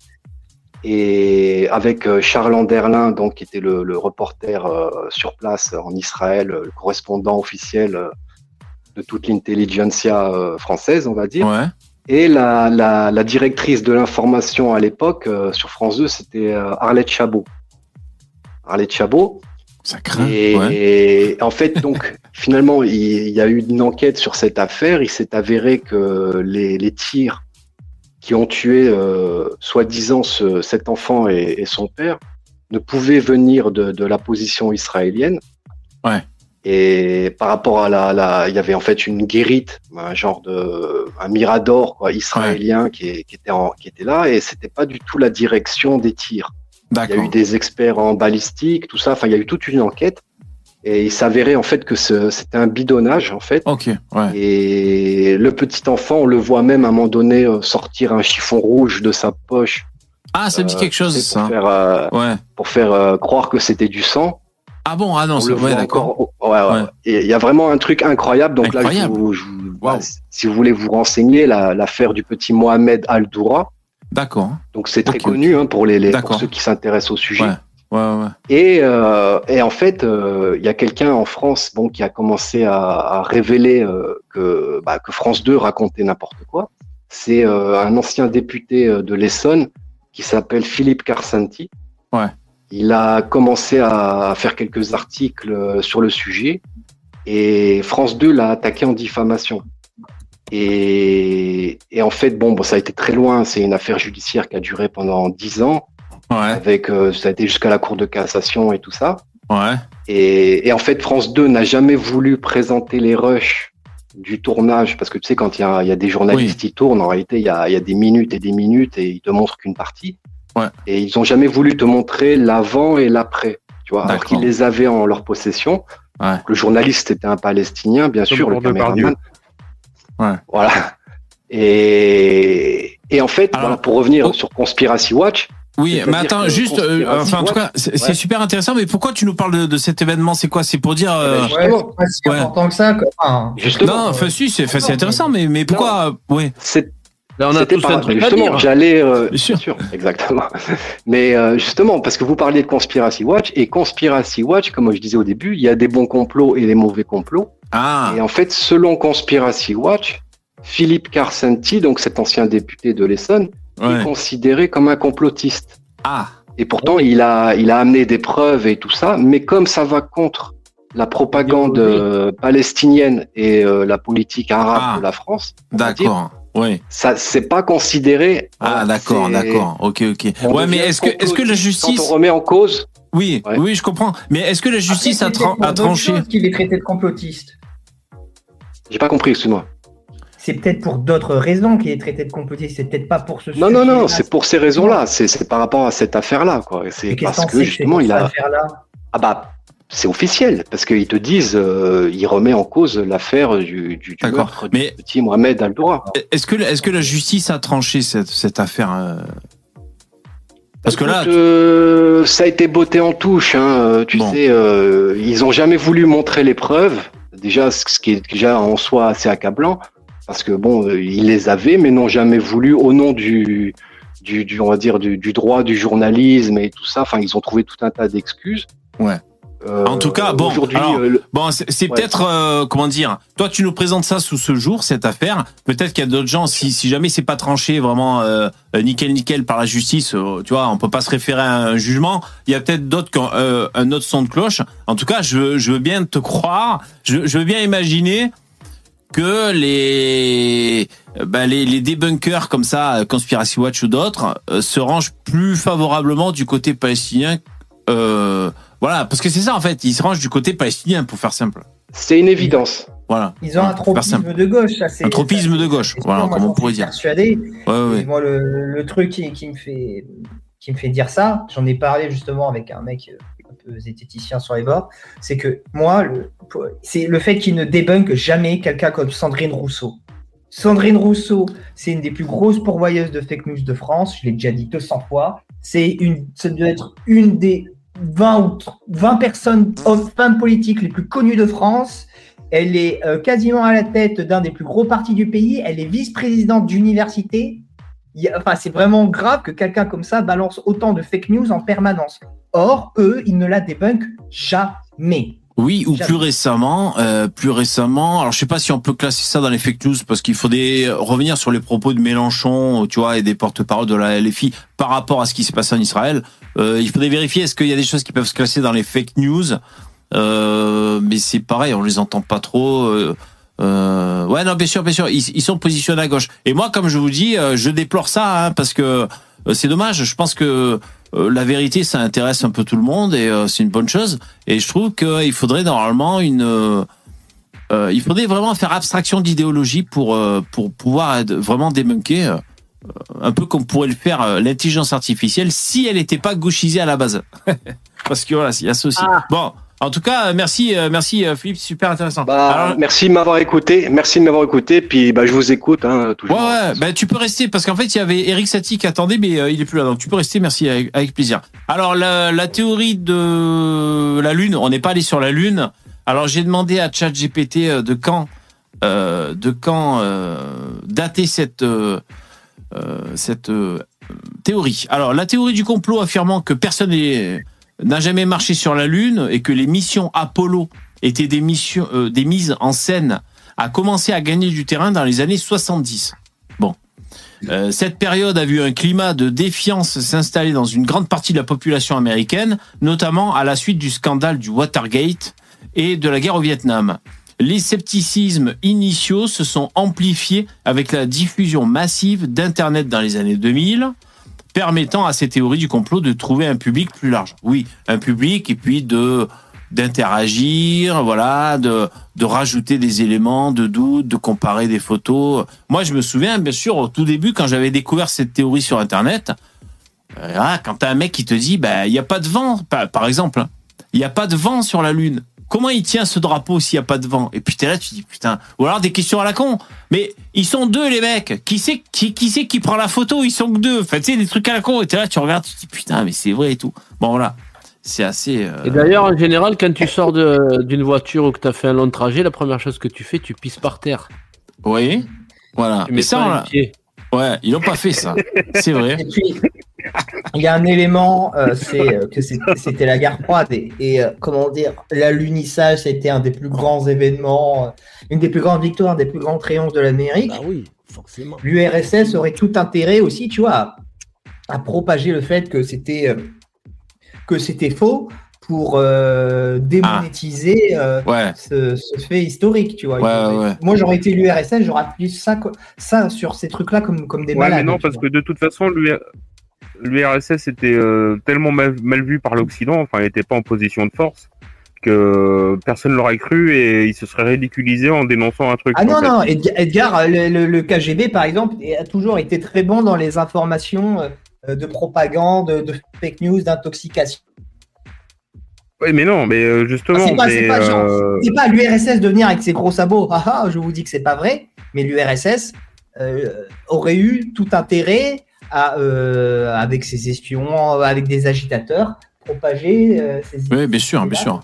Et avec euh, Charles Anderlin, donc qui était le, le reporter euh, sur place en Israël, le correspondant officiel de toute l'intelligentsia française, on va dire. Et la, la, la directrice de l'information à l'époque euh, sur France 2, c'était euh, Arlette Chabot. Arlette Chabot. Ça craint. Et, Ouais. et en fait, donc, finalement, il, il y a eu une enquête sur cette affaire. Il s'est avéré que les, les tirs qui ont tué, euh, soi-disant, ce- cet enfant et, et son père ne pouvaient venir de, de la position israélienne. Ouais. Et par rapport à la, la, il y avait en fait une guérite, un genre de, un mirador quoi, israélien qui, est- qui était en, qui était là, et c'était pas du tout la direction des tirs. Il y a eu des experts en balistique, tout ça. Enfin, il y a eu toute une enquête. Et il s'avérait en fait que c'était un bidonnage en fait. Ok. Ouais. Et le petit enfant, on le voit même à un moment donné euh, sortir un chiffon rouge de sa poche. Ah, ça me dit euh, quelque chose, pour ça. faire, euh, Ouais. pour faire euh, croire que c'était du sang. Ah bon Ah non, on c'est le ouais, d'accord. Ouais, ouais. Il y a vraiment un truc incroyable. Donc Incroyable. là, je vous- je vous- Waouh. bah, si vous voulez vous renseigner, la- l'affaire du petit Mohamed Al-Doura. D'accord. Donc c'est très connu hein, pour les, les- pour ceux qui s'intéressent au sujet. Ouais. Ouais, ouais. Et, euh, et en fait, euh, il y a quelqu'un en France bon, qui a commencé à, à révéler euh, que, bah, que France 2 racontait n'importe quoi. C'est un ancien député de l'Essonne qui s'appelle Philippe Carsanti. Ouais. Il a commencé à, faire quelques articles euh, sur le sujet et France 2 l'a attaqué en diffamation. Et, et en fait, bon, bon, ça a été très loin. C'est une affaire judiciaire qui a duré pendant dix ans Ouais. avec euh, ça a été jusqu'à la cour de cassation et tout ça. Ouais. Et, et en fait, France 2 n'a jamais voulu présenter les rushs du tournage, parce que tu sais, quand il y a, il y a des journalistes qui tournent, en réalité, il y y a des minutes et des minutes et ils te montrent qu'une partie. Ouais. Et ils ont jamais voulu te montrer l'avant et l'après, tu vois, alors D'accord. qu'ils les avaient en leur possession. Ouais. Le journaliste était un Palestinien, bien sûr, le caméraman. Ouais. Voilà. Et, et en fait, Alors, voilà, pour revenir oh. sur Conspiracy Watch, Oui, mais attends, juste, euh, enfin, en tout cas, c'est Ouais. super intéressant, mais pourquoi tu nous parles de, de cet événement? C'est quoi? C'est pour dire. euh, Ouais, c'est pas si Ouais. important que ça. Quoi. Enfin, justement, non, enfin, si, c'est intéressant, mais, mais pourquoi euh, Ouais. c'est Là, on a tous par- un truc à justement, j'allais, euh, Bien sûr. exactement. Mais euh, justement, parce que vous parliez de Conspiracy Watch et Conspiracy Watch, comme je disais au début, il y a des bons complots et des mauvais complots. Ah, Et en fait, selon Conspiracy Watch, Philippe Carcenti, donc cet ancien député de l'Essonne, est considéré comme un complotiste. Ah, Et pourtant, il a, il a amené des preuves et tout ça, mais comme ça va contre la propagande euh, palestinienne et euh, la politique arabe Ah. de la France, d'accord. Oui. ça c'est pas considéré. Ah, voilà, d'accord, d'accord. Ok, ok. on Ouais, mais est-ce que, est-ce que la justice. Quand on remet en cause, Oui, Ouais. oui, je comprends. Mais est-ce que la justice a, Après, c'est tra- a d'autres tranché? qu'il est traité de complotiste. j'ai pas compris, excuse-moi. C'est peut-être pour d'autres raisons qu'il est traité de complotiste. C'est peut-être pas pour ce Non, non, non, c'est pour ces raisons-là. C'est c'est par rapport à cette affaire-là, quoi. C'est parce que justement, c'est il pour a. cette affaire-là? Ah bah, c'est officiel, parce qu'ils te disent, euh, il remet en cause l'affaire du, du, du petit Mohamed Al-Doura. Est-ce que, est-ce que la justice a tranché cette, cette affaire euh? Parce que là, euh, ça a été botté en touche. Hein, euh, tu Bon. sais, euh, ils ont jamais voulu montrer les preuves. Déjà, ce qui est déjà en soi assez accablant, parce que bon, ils les avaient, mais n'ont jamais voulu au nom du, du, du on va dire du, du droit du journalisme et tout ça. Enfin, ils ont trouvé tout un tas d'excuses. Ouais. Euh, En tout cas, bon, alors- euh, le- Bon, c'est Ouais. peut-être euh, comment dire. Toi, tu nous présentes ça sous ce jour, cette affaire. Peut-être qu'il y a d'autres gens. Si, si jamais c'est pas tranché vraiment euh, nickel nickel par la justice, euh, tu vois, on peut pas se référer à un jugement. Il y a peut-être d'autres qui ont euh, un autre son de cloche. En tout cas, je, veux- je veux bien te croire. Je, je veux bien imaginer que les ben, les, les débunkers comme ça, Conspiracy Watch ou d'autres, euh, se rangent plus favorablement du côté palestinien. Euh, voilà, parce que c'est ça en fait. Ils se rangent du côté palestinien pour faire simple. c'est une évidence. Voilà. Ils ont un tropisme de gauche. Ça, c'est- Un tropisme ça, de gauche, voilà, moi, comme on pourrait dire. Persuadé. Ouais, ouais, moi, le, le truc qui, qui me fait, qui me fait dire ça, j'en ai parlé justement avec un mec euh, un peu zététicien sur les bords, c'est que moi, le, c'est le fait qu'il ne débunk jamais quelqu'un comme Sandrine Rousseau. Sandrine Rousseau, c'est une des plus grosses pourvoyeuses de fake news de France, je l'ai déjà dit 200 fois. C'est une, ça doit être une des 20 ou 30 20 personnes, hommes, femmes politiques les plus connues de France. Elle est euh, quasiment à la tête d'un des plus gros partis du pays. Elle est vice-présidente d'université. Enfin, c'est vraiment grave que quelqu'un comme ça balance autant de fake news en permanence. Or, eux, ils ne la débunkent jamais. Oui, ou plus récemment, euh, plus récemment. Alors, je sais pas si on peut classer ça dans les fake news parce qu'il faudrait revenir sur les propos de Mélenchon, tu vois, et des porte-paroles de la LFI par rapport à ce qui s'est passé en Israël. Euh, il faudrait vérifier est-ce qu'il y a des choses qui peuvent se classer dans les fake news? Euh, mais c'est pareil, on les entend pas trop. Euh, euh, ouais, non, bien sûr, bien sûr, ils, ils sont positionnés à gauche. Et moi, comme je vous dis, euh, je déplore ça hein, parce que euh, c'est dommage. Je pense que euh, la vérité, ça intéresse un peu tout le monde et euh, c'est une bonne chose. Et je trouve qu'il faudrait normalement une, euh, euh, il faudrait vraiment faire abstraction d'idéologie pour euh, pour pouvoir être vraiment débunker, euh, un peu comme pourrait le faire euh, l'intelligence artificielle si elle n'était pas gauchisée à la base. Parce que voilà, il y a aussi. Ah. Bon, en tout cas, merci, euh, merci euh, Philippe, super intéressant. Bah, Alors, merci de m'avoir écouté. Merci de m'avoir écouté. Puis, bah, je vous écoute, hein, toujours. ouais, bah, tu peux rester parce qu'en fait, il y avait Eric Satie qui attendait, mais euh, il est plus là. Donc, tu peux rester, merci, avec, avec plaisir. Alors, la, la théorie de la Lune, on n'est pas allé sur la Lune. Alors, j'ai demandé à ChatGPT de quand, euh, de quand euh, dater cette, cette théorie. Alors, la théorie du complot affirmant que personne n'est- n'a jamais marché sur la Lune et que les missions Apollo étaient des euh, mises en scène a commencé à gagner du terrain dans les années 70. Bon. Euh, cette période a vu un climat de défiance s'installer dans une grande partie de la population américaine, notamment à la suite du scandale du Watergate et de la guerre au Vietnam. Les scepticismes initiaux se sont amplifiés avec la diffusion massive d'Internet dans les années 2000. Permettant à ces théories du complot de trouver un public plus large. Oui, un public et puis de d'interagir, voilà, de rajouter des éléments de doute, de comparer des photos. Moi, je me souviens bien sûr au tout début quand j'avais découvert cette théorie sur internet, euh, ah, quand t'as un mec qui te dit bah il y a pas de vent par, exemple, hein, il y a pas de vent sur la lune. Comment il tient ce drapeau s'il y a pas de vent? Et puis t'es là, tu te dis putain. Ou alors des questions à la con. Mais ils sont deux les mecs. Qui c'est qui qui c'est qui prend la photo? Ils sont que deux. Enfin, tu sais des trucs à la con. Et t'es là, tu regardes, tu te dis putain, mais c'est vrai et tout. Bon voilà, c'est assez. euh, Et d'ailleurs, en général, quand tu sors de- d'une voiture ou que tu as fait un long trajet, la première chose que tu fais, tu pisses par terre. Voyez Voilà. Tu Mais ça, on l'a-. Ouais, ils l'ont pas fait ça. C'est vrai. Et puis, il y a un élément, euh, c'est euh, que c'était la guerre froide et, et, euh, comment dire, l'alunissage, c'était un des plus grands événements, une des plus grandes victoires, un des plus grands triomphes de l'Amérique. Bah oui, forcément. L'URSS aurait tout intérêt aussi, tu vois, à, à propager le fait que c'était euh, que c'était faux pour euh, démonétiser euh, Ouais. ce, ce fait historique, tu vois. Ouais, ouais. Moi, j'aurais été l'URSS, j'aurais appuyé ça, ça sur ces trucs-là comme, comme des Ouais, malades. mais non, parce vois. que de toute façon, l'UR- l'URSS était euh, tellement mal, mal vu par l'Occident, enfin, il n'était pas en position de force, que personne l'aurait cru et il se serait ridiculisé en dénonçant un truc. Ah non, fait. non, Edgar, le, le- le KGB, par exemple, a toujours été très bon dans les informations euh, de propagande, de fake news, d'intoxication. Oui, mais non, mais euh, Ah, justement, C'est pas, c'est mais, pas, genre- euh, c'est pas l'URSS de venir avec ses gros sabots. Ah, ah, je vous dis que c'est pas vrai, mais l'URSS euh, aurait eu tout intérêt à, euh, avec ses espions, avec des agitateurs, propager euh, ces Oui, bien sûr, bien sûr.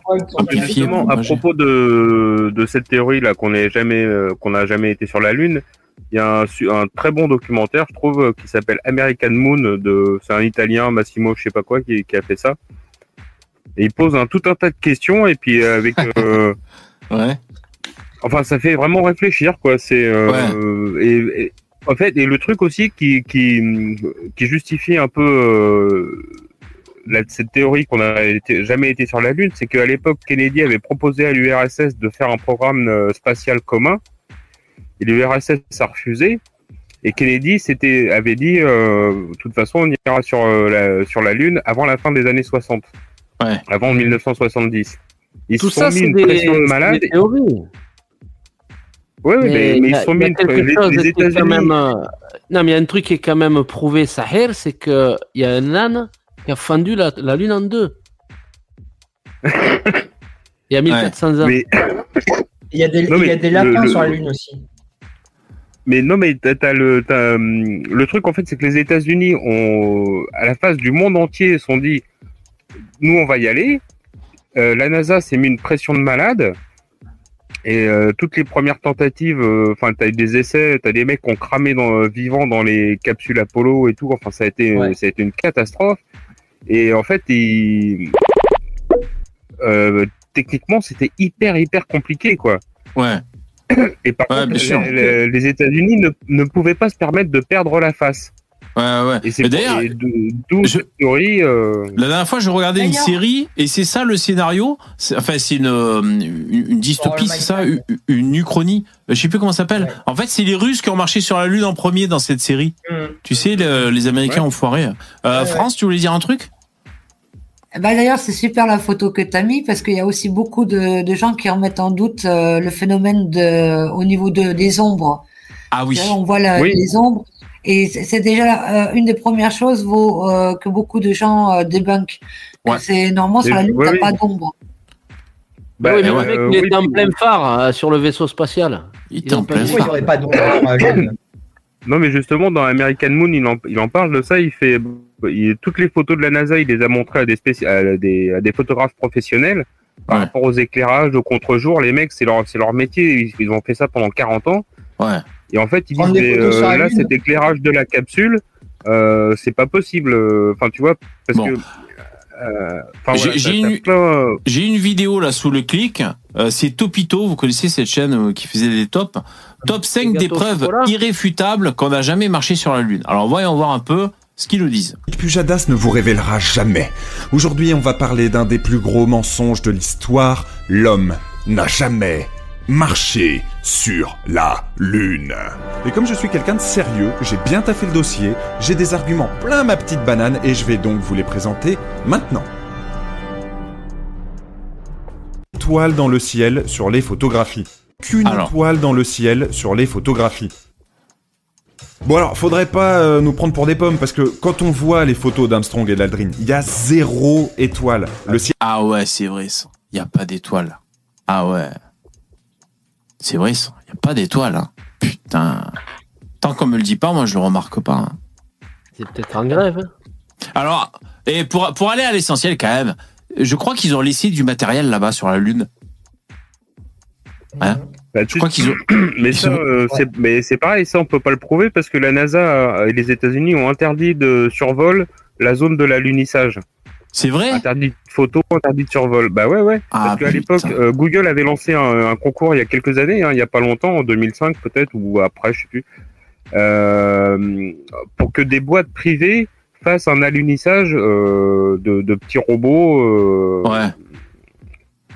Justement, à propos de, de cette théorie là qu'on n'a jamais euh, qu'on n'a jamais été sur la lune, il y a un, su- un très bon documentaire, je trouve, qui s'appelle American Moon de c'est un Italien Massimo, je sais pas quoi, qui, qui a fait ça. Et il pose un tout un tas de questions et puis euh, avec euh, ouais. Enfin, ça fait vraiment réfléchir, quoi. C'est euh, et, et- en fait et le truc aussi qui qui qui justifie un peu la- cette théorie qu'on a été, jamais été sur la Lune, c'est qu'à l'époque Kennedy avait proposé à l'URSS de faire un programme euh, spatial commun et l'URSS a refusé. Et Kennedy s'était avait dit, euh, de toute façon, on ira sur euh, la sur la Lune avant la fin des années 60, avant 1970. Ils Tout se sont ça, mis c'est une des, pression de c'est malade. des théories. Oui, mais, mais il y ils se sont mis une les, chose les est quand États-Unis. même, euh, Non, mais il y a un truc qui est quand même prouvé, Sahir, c'est que il y a un âne qui a fendu la, la Lune en deux. Il y a 1400 ans. Mais- Il y a des, Non, il y a mais des lapins le- sur la Lune aussi. Mais non, mais t'as, t'as le, t'as, hum, le truc en fait, c'est que les États-Unis ont, à la face du monde entier, se sont dit, nous on va y aller. Euh, la NASA s'est mis une pression de malade. Et euh, toutes les premières tentatives, euh, enfin, t'as eu des essais, t'as des mecs qui ont cramé dans, vivants dans les capsules Apollo et tout. Enfin, ça a été, Ouais. ça a été une catastrophe. Et en fait, techniquement, c'était hyper, hyper compliqué, quoi. Ouais. Et par Ouais, contre, les- les États-Unis ne, ne pouvaient pas se permettre de perdre la face. Ouais, ouais. Et c'est d'ailleurs, je- euh, La dernière fois, je regardais une série et c'est ça le scénario. C'est- Enfin, c'est une, euh, une, une dystopie, c'est ça, une, une uchronie. Je sais plus comment ça s'appelle. En fait, c'est les Russes qui ont marché sur la Lune en premier dans cette série. Mm. Tu sais, le- les Américains Ouais. ont foiré. Euh, France, tu voulais dire un truc? Bah, D'ailleurs, c'est super la photo que tu as mis parce qu'il y a aussi beaucoup de, de gens qui remettent en doute euh, le phénomène de, au niveau de, des ombres. Ah oui. On voit la- Oui. les ombres et c'est déjà euh, une des premières choses euh, que beaucoup de gens euh, débunkent. Ouais. C'est normalement sur la Lune, ouais, t'as oui. pas d'ombre. Bah, oui, mais euh, le mec, euh, il oui, était en plein phare euh, sur le vaisseau spatial. Il était en plein Pourquoi il n'y aurait pas d'ombre sur la Lune Non, mais justement, dans American Moon, il en, il en parle de ça. Il fait il- toutes les photos de la NASA, il les a montrées à des, spéci- à des, à des photographes professionnels par rapport aux éclairages, au contre-jour. Les mecs, c'est leur, c'est leur métier. Ils, ils ont fait ça pendant 40 ans. Ouais. Et en fait, ils Prendre disent euh, là, cet éclairage de la capsule, euh, c'est pas possible. Enfin, tu vois, parce que. euh, J'ai une, plein- j'ai une vidéo là sous le clic. Euh, c'est Topito, vous connaissez cette chaîne euh, qui faisait des tops. Top 5 des preuves irréfutables qu'on n'a jamais marché sur la Lune. Alors voyons voir un peu ce qu'ils nous disent. Pujadas ne vous révélera jamais. Aujourd'hui, on va parler d'un des plus gros mensonges de l'histoire. L'homme n'a jamais marcher sur la Lune. Et comme je suis quelqu'un de sérieux, j'ai bien taffé le dossier, j'ai des arguments plein ma petite banane et je vais donc vous les présenter maintenant. Étoile dans le ciel sur les photographies. Qu'une Alors. étoile dans le ciel sur les photographies. Bon alors, faudrait pas euh, nous prendre pour des pommes parce que quand on voit les photos d'Armstrong et d'Aldrin, il y a zéro étoile. Le ciel Ah ouais, c'est vrai ça. Il n'y a pas d'étoile. Ah ouais. C'est vrai. Il n'y a pas d'étoile. hein. Putain. Tant qu'on me le dit pas, moi je le remarque pas. hein. C'est peut-être en grève. hein. Alors, et pour, pour aller à l'essentiel quand même, je crois qu'ils ont laissé du matériel là-bas sur la Lune. Hein? Bah, je crois qu'ils ont. Mais ça, ont- euh, c'est, mais c'est pareil, ça on peut pas le prouver parce que la NASA et les États-Unis ont interdit de survol la zone de l'alunissage. C'est vrai Interdit de photo, interdit de survol. Bah ouais, ouais. Ah, parce qu'à l'époque, euh, Google avait lancé un, un concours il y a quelques années, hein, il y a pas longtemps, en 2005 peut-être ou après, je sais plus, euh, pour que des boîtes privées fassent un alunissage euh, de, de petits robots. Ouais.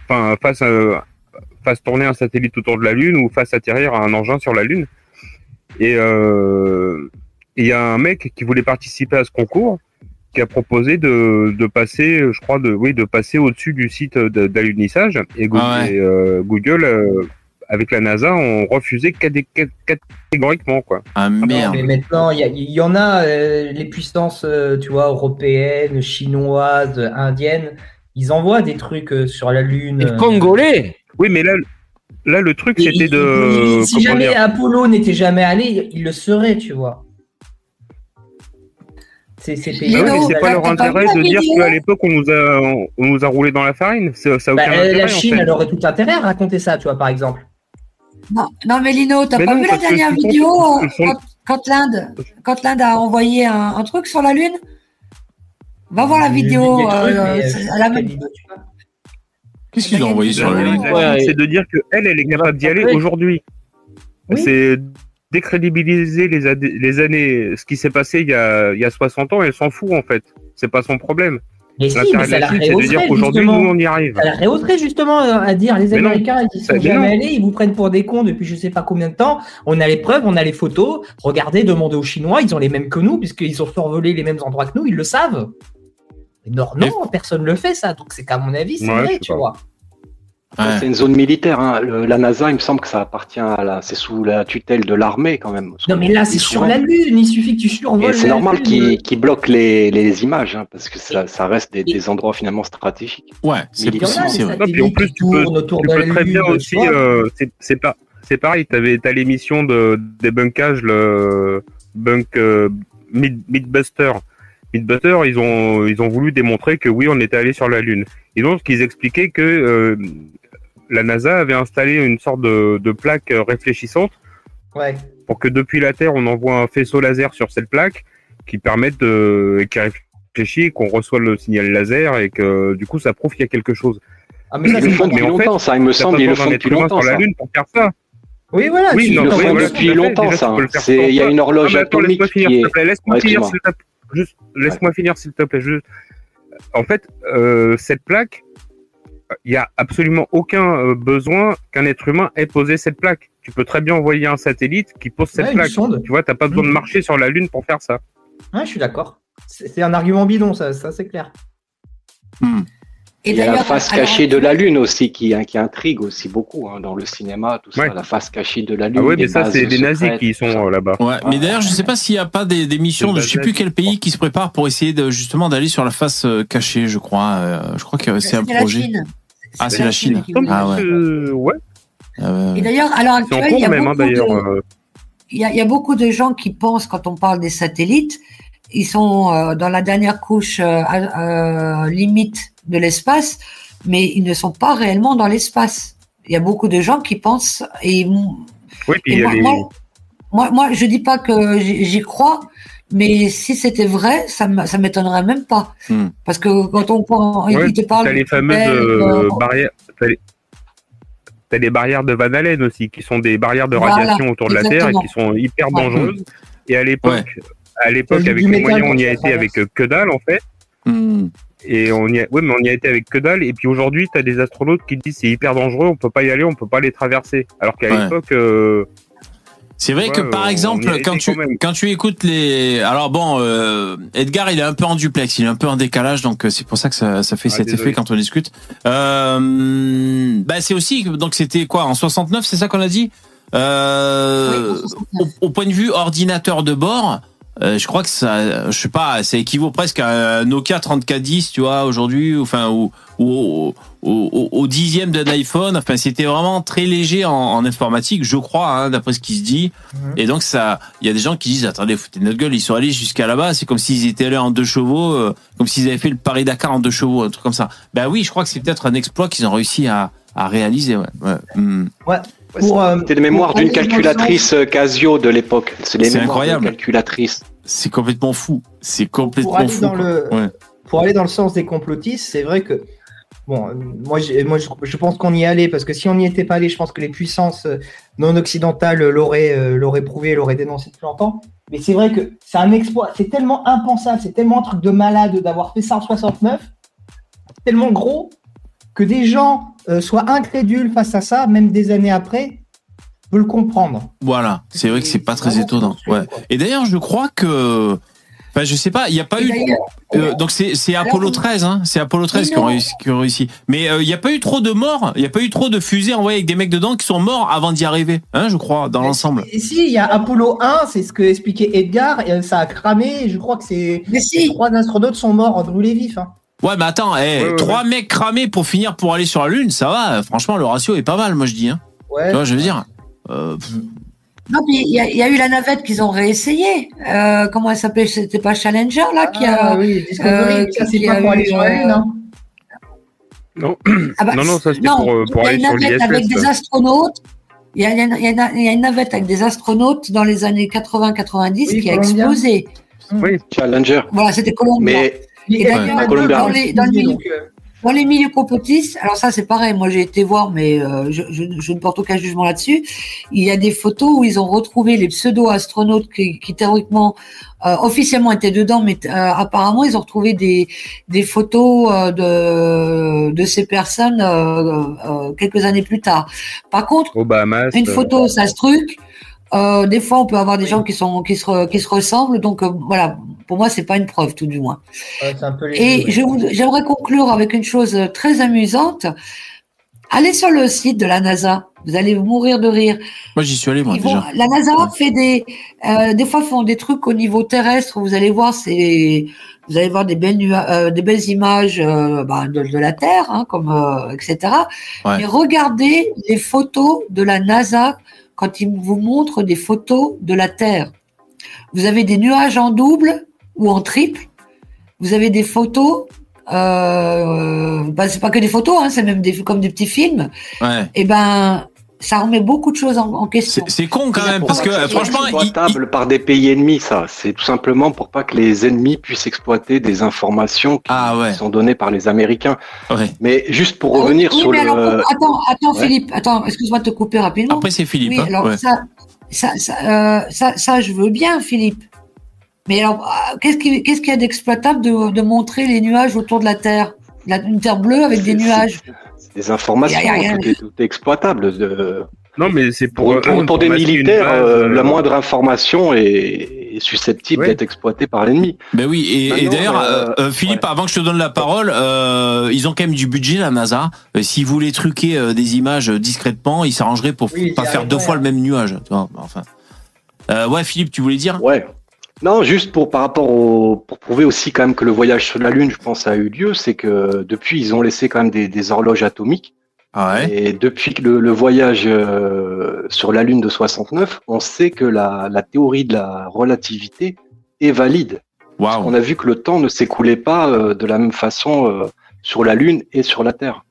enfin fasse euh, fasse tourner un satellite autour de la Lune ou fasse atterrir un engin sur la Lune. Et il y a un mec qui voulait participer à ce concours qui a proposé de, de passer, je crois, de oui, de passer au-dessus du site d'alunissage. Et, Ah ouais. et, euh, Google, euh, avec la NASA, ont refusé catég- catégoriquement quoi. Ah Non, merde. mais maintenant, il y, a- il y en a, euh, les puissances, tu vois, européennes, chinoises, indiennes, ils envoient des trucs sur la Lune. Congolais Oui, mais là, là le truc c'était de si jamais dire, Apollo n'était jamais allé, il le serait, tu vois. Bah payé. ouais, mais Léo, c'est t'as- pas leur intérêt de dire qu'à l'époque on nous a on, nous a roulé dans la farine. C'est- Ça a Bah, aucun euh, intérêt. la en Chine, fait. elle aurait tout intérêt à raconter ça, tu vois, par exemple. Non, non mais Lino, t'as pas non, vu la que dernière vidéo euh, sont- quand, quand l'Inde quand l'Inde a envoyé un, un truc sur la Lune? Va voir la vidéo. euh, Qu'est-ce qu'ils ont envoyé sur la Lune? C'est de dire qu'elle, elle est capable d'y aller Oui. aujourd'hui. Oui. C'est décrédibiliser les, années, ce qui s'est passé il y, a, il y a 60 ans, elle s'en fout en fait. C'est pas son problème. Mais si, mais de ça la c'est de dire qu'aujourd'hui, nous, on y arrive. Ça la rehausserait justement euh, à dire les Mais non. Américains ils sont Mais jamais non. allés, ils vous prennent pour des cons depuis je sais pas combien de temps. On a les preuves, on a les photos. Regardez, demandez aux Chinois, ils ont les mêmes que nous puisqu'ils ont survolé les mêmes endroits que nous, ils le savent. Non, non, personne ne le fait ça. Donc c'est qu'à mon avis, c'est Ouais, vrai, tu pas. vois. Ouais. C'est une zone militaire. Hein. Le- la NASA, il me semble que ça appartient à la. C'est sous la tutelle de l'armée quand même. Non mais là c'est sur la lune, il suffit que tu survoles. Et c'est normal qu'ils bloquent les, les images, hein, parce que ça, ça reste des, des endroits finalement stratégiques. Ouais, c'est possible, puis en plus, tu peux, autour tu de peux la très Lune, bien aussi. euh, c'est- pas, c'est pareil. T'avais, t'as l'émission de débunkage, le bunk euh, Mythbuster. Mythbuster, ils ont, ils ont voulu démontrer que oui, on était allé sur la Lune. Et donc, ils expliquaient que euh, la NASA avait installé une sorte de, de plaque réfléchissante Ouais. pour que depuis la Terre, on envoie un faisceau laser sur cette plaque qui permette de, et qui réfléchit, qu'on reçoit le signal laser et que du coup, ça prouve qu'il y a quelque chose. Ah, mais ça, Ils le font depuis longtemps, ça, il me semble, ils le font depuis longtemps, sur la. Lune pour faire ça. Oui, voilà. Oui, Ils le oui, font voilà, depuis longtemps, ça. Il y a une horloge atomique laisse-moi finir, qui s'il est. te plaît. Laisse-moi finir, s'il te plaît. Juste, laisse-moi finir, s'il te plaît. Juste. En fait, euh, cette plaque, il n'y a absolument aucun euh, besoin qu'un être humain ait posé cette plaque. Tu peux très bien envoyer un satellite qui pose cette Ouais, plaque. Tu vois, t'as pas besoin de Mhm. marcher sur la Lune pour faire ça. Ouais, je suis d'accord. C'est c'est un argument bidon, ça, ça c'est clair. Hmm. Et Il y a la face alors, cachée de la Lune aussi qui, hein, qui intrigue aussi beaucoup hein, dans le cinéma, tout ça. Ouais. La face cachée de la Lune. Ah oui, les mais ça, c'est les nazis qui sont là-bas. Ouais, mais d'ailleurs, je sais pas s'il y a pas des, des missions de je sais plus quel pays qui se prépare pour essayer de justement d'aller sur la face euh, cachée, je crois. Euh, je crois que c'est un la projet. Chine. Ah, c'est la Chine. voulait. Ah ouais. Euh, ouais. Ah ouais. Et d'ailleurs, à l'heure C'est en actuelle, il y cours a même, hein, beaucoup d'ailleurs. de- euh, il y, a, il y a beaucoup de gens qui pensent, quand on parle des satellites, ils sont euh, dans la dernière couche euh, euh, limite de l'espace, mais ils ne sont pas réellement dans l'espace. Il y a beaucoup de gens qui pensent, et, Oui, puis et il y a moi, les. moi, moi, moi, je dis pas que j'y crois, mais si c'était vrai, ça ça m'étonnerait même pas. Hmm. Parce que quand on prend, Ouais, il te parle T'as les de fameuses euh, barrières. T'as les... barrières de Van Allen aussi, qui sont des barrières de Voilà, radiation autour de la Terre et qui sont hyper Ouais. dangereuses. Et à l'époque, à l'époque avec les moyens, on y a été avec euh, que dalle en fait. Hmm. Et on y a, ouais, mais on y a été avec que dalle. Et puis aujourd'hui, t'as des astronautes qui disent c'est hyper dangereux, on peut pas y aller, on peut pas les traverser. Alors qu'à Ouais. l'époque, euh, C'est vrai que par exemple, quand tu quand tu écoutes les, alors bon, euh, Edgar, il est un peu en duplex, il est un peu en décalage, donc c'est pour ça que ça, ça fait Ah, cet désolé. effet quand on discute. Euh, bah c'est aussi donc c'était quoi en 69, c'est ça qu'on a dit? Euh, Oui, en 69. au, au point de vue ordinateur de bord. Euh, je crois que ça, je sais pas, ça équivaut presque à un Nokia 3410, tu vois, aujourd'hui, enfin, ou, ou au, au, au- dixième d'un iPhone. Enfin, c'était vraiment très léger en, en informatique, je crois, hein, d'après ce qui se dit. Mhm. Et donc ça, il y a des gens qui disent attendez, foutez notre gueule, ils sont allés jusqu'à là-bas, c'est comme s'ils étaient allés en deux chevaux, euh, comme s'ils avaient fait le Paris Dakar en deux chevaux, un truc comme ça. Ben oui, je crois que c'est peut-être un exploit qu'ils ont réussi à, à réaliser. Ouais. Ouais. Hmm. Ouais. Pour, euh, C'était les mémoires pour d'une calculatrice euh, Casio de l'époque. C'est les C'est mémoires incroyable. calculatrice. C'est complètement fou. C'est pour complètement aller fou. dans le Ouais. pour aller dans le sens des complotistes, c'est vrai que bon, euh, moi, moi je, je pense qu'on y est allé parce que si on n'y était pas allé, je pense que les puissances euh, non occidentales l'auraient euh, l'auraient prouvé, l'auraient dénoncé depuis longtemps. Mais c'est vrai que c'est un exploit, c'est tellement impensable, c'est tellement un truc de malade d'avoir fait ça en 69, tellement gros que des gens euh, soient incrédules face à ça, même des années après, veulent le comprendre. Voilà, c'est vrai que c'est pas très étonnant. Ouais. Et d'ailleurs, je crois que, enfin, je sais pas, il n'y a pas Et eu. Euh, donc c'est Apollo on- 13, hein. C'est Apollo 13 Mais qui ont réussi. Qui ont réussi. Mais euh, il n'y a pas eu trop de morts. Il n'y a pas eu trop de fusées envoyées avec des mecs dedans qui sont morts avant d'y arriver, hein, je crois, dans l'ensemble. Et si, il y a Apollo 1, c'est ce que expliquait Edgar, ça a cramé, je crois que c'est Mais si, trois astronautes sont morts brûlés vifs. Hein. Ouais, mais attends, eh, Ouais, ouais, trois mecs cramés pour finir pour aller sur la Lune, ça va. Franchement, le ratio est pas mal, moi je dis. Hein. Ouais. Tu vois, je veux dire? Euh, non, mais il y, a- il y a eu la navette qu'ils ont réessayé. Euh, comment elle s'appelait C'était pas Challenger là qui a. Ah oui, Discovery, euh, ça c'est pas pour aller eu, sur la euh, Lune. Hein. non, Ah bah, non, non, ça c'était pour, euh, pour il y a aller une sur navette avec des l'ISS. astronautes. Il y, a, il y a une- il y a navette avec des astronautes dans les années 80-90 Oui, qui a explosé. Oui, Challenger. Voilà, c'était Columbia. Mais Et Ouais. d'ailleurs, Dans les- dans Dans les milieux complotistes, alors ça c'est pareil, moi j'ai été voir, mais euh, je, je- je ne porte aucun jugement là-dessus. Il y a des photos où ils ont retrouvé les pseudo-astronautes qui, qui théoriquement, euh, officiellement étaient dedans, mais euh, apparemment ils ont retrouvé des, des photos euh, de, de ces personnes euh, euh, quelques années plus tard. Par contre, Bahamas. une photo, ça se truc. Euh, des fois, on peut avoir des gens qui sont qui se re- qui se ressemblent, donc euh, voilà. Pour moi, c'est pas une preuve, tout du moins. ouais, c'est un peu les Et j'aimerais conclure avec une chose très amusante. Allez sur le site de la NASA. Vous allez mourir de rire. moi, j'y suis allé, moi, Ils vont- déjà. la NASA fait des, euh, des fois font des trucs au niveau terrestre. Vous allez voir, c'est, vous allez voir des belles, euh, des belles images euh, bah, de, de la Terre, hein, comme euh, etc. Ouais. Mais regardez les photos de la NASA quand ils vous montrent des photos de la Terre. Vous avez des nuages en double ou en triple. Vous avez des photos. Euh, bah, c'est pas que des photos, hein, c'est même des, comme des petits films. Ouais. Et ben, ça remet beaucoup de choses en, en question. C'est con quand même, parce que ça euh, qu'il y a franchement, c'est il- exploitable par des pays ennemis, ça. C'est tout simplement pour pas que les ennemis puissent exploiter des informations qui ah ouais, sont données par les Américains. ouais. Mais juste pour revenir oui, sur mais le. alors, attends, attends, Ouais. Philippe, attends, excuse-moi de te couper rapidement. Après, c'est Philippe. oui, hein, alors ouais. ça, ça, ça, euh, ça, ça, je veux bien, Philippe. Mais alors, euh, qu'est-ce qui- qu'est-ce qu'il y a d'exploitable de, de montrer les nuages autour de la Terre? La- Une Terre bleue avec des c'est- nuages. c'est Des informations, Y a- y a rien. tout, est, tout est exploitable. De... Non, mais c'est pour, Pour, euh, pour- pour des militaires, base, euh, euh, la moindre information est, est susceptible Ouais. d'être exploitée par l'ennemi. Ben oui, et, et Maintenant, d'ailleurs, euh, euh, euh, Philippe, avant que je te donne la parole, euh, ils ont quand même du budget, la NASA. Euh, S'ils voulaient truquer euh, des images euh, discrètement, ils s'arrangeraient pour Oui, pas faire deux fois hein. le même nuage. Tu vois, enfin. Euh, ouais, Philippe, tu voulais dire? Ouais. Non, juste pour par rapport au pour prouver aussi quand même que le voyage sur la Lune, je pense, a eu lieu, c'est que depuis ils ont laissé quand même des, des horloges atomiques. Ah ouais. Et depuis que le, le voyage euh, sur la Lune de 69, on sait que la, la théorie de la relativité est valide. Waouh. On a vu que le temps ne s'écoulait pas euh, de la même façon euh, sur la Lune et sur la Terre.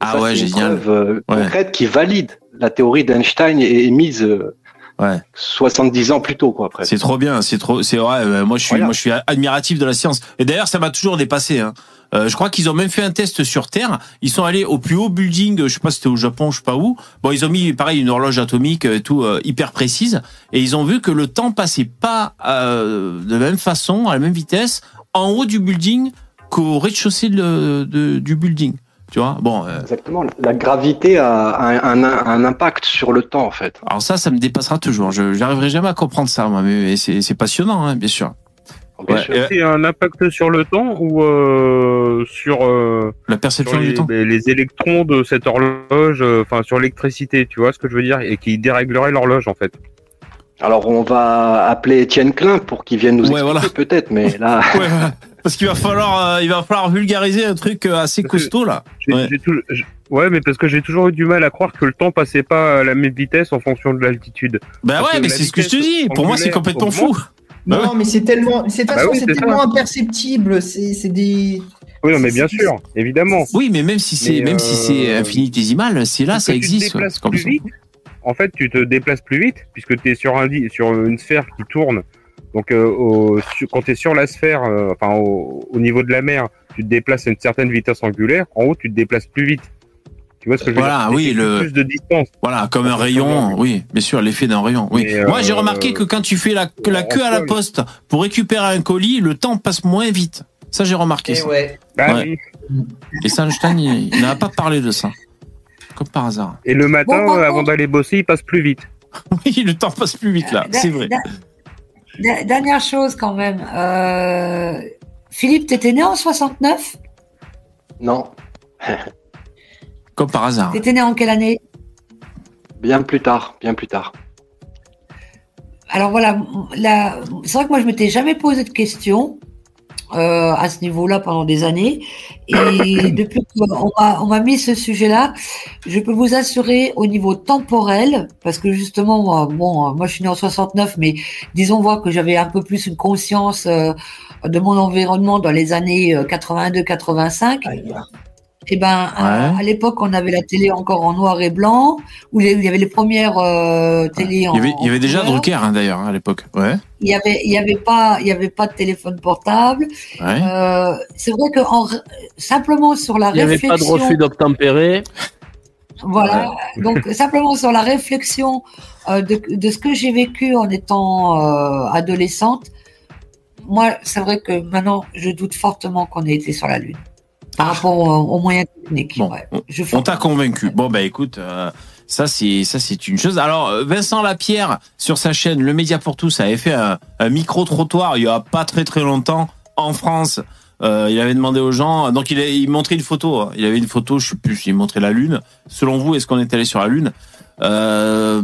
Ah Ça, ouais, c'est une génial. preuve, euh, Ouais. concrète qui valide la théorie d'Einstein et émise euh, Ouais. 70 ans plus tôt, quoi, presque. C'est trop bien, c'est trop, c'est vrai. euh, moi, je suis, moi, je suis admiratif de la science. Et d'ailleurs, ça m'a toujours dépassé. Hein. Euh, je crois qu'ils ont même fait un test sur Terre. Ils sont allés au plus haut building, je sais pas si c'était au Japon, je sais pas où. Bon, ils ont mis pareil une horloge atomique, euh, tout euh, hyper précise, et ils ont vu que le temps passait pas euh, de la même façon, à la même vitesse, en haut du building qu'au rez-de-chaussée de- de- du building. Tu vois Bon. euh, Exactement. La gravité a un, un- un impact sur le temps, en fait. alors ça, ça me dépassera toujours. Je j'arriverai jamais à comprendre ça, moi, mais c'est c'est passionnant, hein, bien sûr. Ouais, sûr. euh, C'est un impact sur le temps ou euh, sur, euh, la sur perception les, du temps. les électrons de cette horloge, euh, enfin sur l'électricité, tu vois ce que je veux dire, et qui déréglerait l'horloge en fait. Alors, on va appeler Étienne Klein pour qu'il vienne nous Ouais, expliquer voilà. peut-être, mais là, Ouais, voilà. Parce qu'il va falloir, euh, il va falloir vulgariser un truc euh, assez costaud là. Ouais. tout- mais parce que j'ai toujours eu du mal à croire que le temps passait pas à la même vitesse en fonction de l'altitude. Bah Parce ouais, mais c'est ce que je te dis. Pour moi, c'est complètement fou. augmente. Bah non, mais c'est tellement. C'est Ah bah oui, ça. tellement imperceptible. C'est des. Oui, non, mais bien sûr, évidemment. Oui, mais même si c'est, même si c'est euh, infinitésimal, c'est là, Parce ça que tu te existe. comme vite. En fait, tu te déplaces plus vite puisque tu es sur, un, sur une sphère qui tourne. Donc, euh, au- su- quand tu es sur la sphère, euh, enfin au, au niveau de la mer, tu te déplaces à une certaine vitesse angulaire. En haut, tu te déplaces plus vite. Tu vois ce que je veux Voilà, dire? oui, le- plus de distance. Voilà, comme un rayon, oui, bien sûr, l'effet d'un rayon. Oui. Mais, Moi, j'ai euh, remarqué que quand tu fais la, que la en queue à la poste pour récupérer un colis, le temps passe moins vite. Ça, j'ai remarqué Et ça. ouais. Bah Ouais. oui. Et ça, Einstein, il, il n'a pas parlé de ça. Comme par hasard. Et le matin, Bon, avant d'aller bosser, il passe plus vite. Oui, le temps passe plus vite là, c'est vrai. Dernière chose quand même. Euh, Philippe, t'étais né en 69 non, Comme par hasard. T'étais né en quelle année? Bien plus tard, bien plus tard. Alors voilà, c'est vrai que moi je m'étais jamais posé de questions euh, à ce niveau-là pendant des années. Et depuis qu'on m'a, mis ce sujet-là, je peux vous assurer au niveau temporel, parce que justement, moi, bon, euh, moi je suis né en 69, mais disons voir que j'avais un peu plus une conscience euh, de mon environnement dans les années euh, 82-85. Et ben, à, à l'époque, on avait la télé encore en noir et blanc, où il y avait- il les premières euh, télé Il en y avait, il y avait déjà. Drucker hein, d'ailleurs à l'époque. Ouais. Il y avait, il y avait pas, il y avait pas de téléphone portable. Ouais. Euh, c'est vrai que en, simplement sur la Il n'y avait pas de réflexion, refus d'obtempérer. voilà. Donc simplement sur la réflexion euh, de, de ce que j'ai vécu en étant euh, adolescente, moi, c'est vrai que maintenant, je doute fortement qu'on ait été sur la Lune par rapport aux, aux moyens techniques. Bon, ouais. on- Je on t'a convaincu. Bon bah écoute, euh, ça c'est ça c'est une chose. Alors euh, Vincent Lapierre sur sa chaîne Le Média pour tous avait fait un, un micro trottoir il y a pas très très longtemps en France. Euh, il avait demandé aux gens, donc il, a, il montrait une photo. hein. Il avait une photo, je sais plus, il montrait la lune. Selon vous, est-ce qu'on est allé sur la lune? Euh,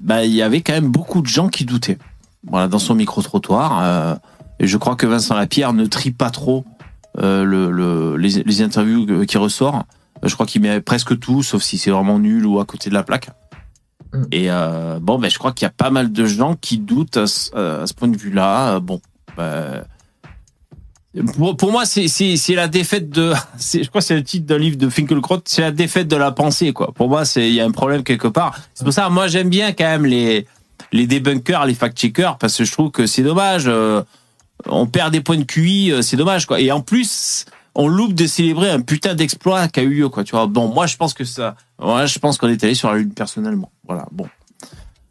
Bah il y avait quand même beaucoup de gens qui doutaient. Voilà dans son micro trottoir. Et je crois que Vincent Lapierre ne trie pas trop euh, le, le- les, les interviews qui ressort. Euh, Je crois qu'il met presque tout, sauf si c'est vraiment nul ou à côté de la plaque. Mm. Et euh, bon, ben, je crois qu'il y a pas mal de gens qui doutent à ce, à ce point de vue-là. Bon, ben, pour, pour moi, c'est la défaite de. Je crois que c'est le titre d'un livre de Finkelkraut. C'est la défaite de la pensée, quoi. Pour moi, c'est il y a un problème quelque part. C'est pour ça, moi, j'aime bien quand même les les débunkers, les fact-checkers, parce que je trouve que c'est dommage. euh, on perd des points de QI, euh, c'est dommage, quoi. Et en plus, on loupe de célébrer un putain d'exploit qui a eu lieu, quoi. Tu vois. Bon, moi, je pense que ça. Moi, je pense qu'on est allé sur la lune personnellement. Voilà. Bon.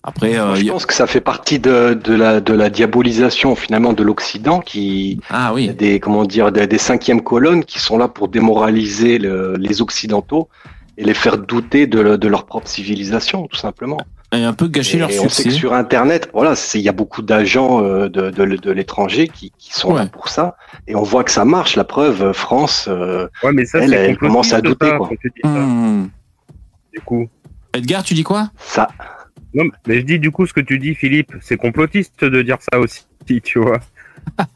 Après, euh, je pense que ça fait partie de, de, la, de la diabolisation finalement de l'Occident qui ah oui. des comment dire des, des cinquièmes colonnes qui sont là pour démoraliser le- les Occidentaux et les faire douter de leur propre civilisation tout simplement. Et un peu gâcher Et leur on sait que succès. sur Internet, voilà, c'est- il y a beaucoup d'agents euh, de, de, de l'étranger qui, qui sont là pour ça, et on voit que ça marche. La preuve, euh, France, euh, Ouais, mais ça, Elle, elle commence à douter, ça, quoi. Hmm. du coup. Edgar, tu dis quoi? Ça, Non, mais je dis du coup ce que tu dis, Philippe, c'est complotiste de dire ça aussi, tu vois.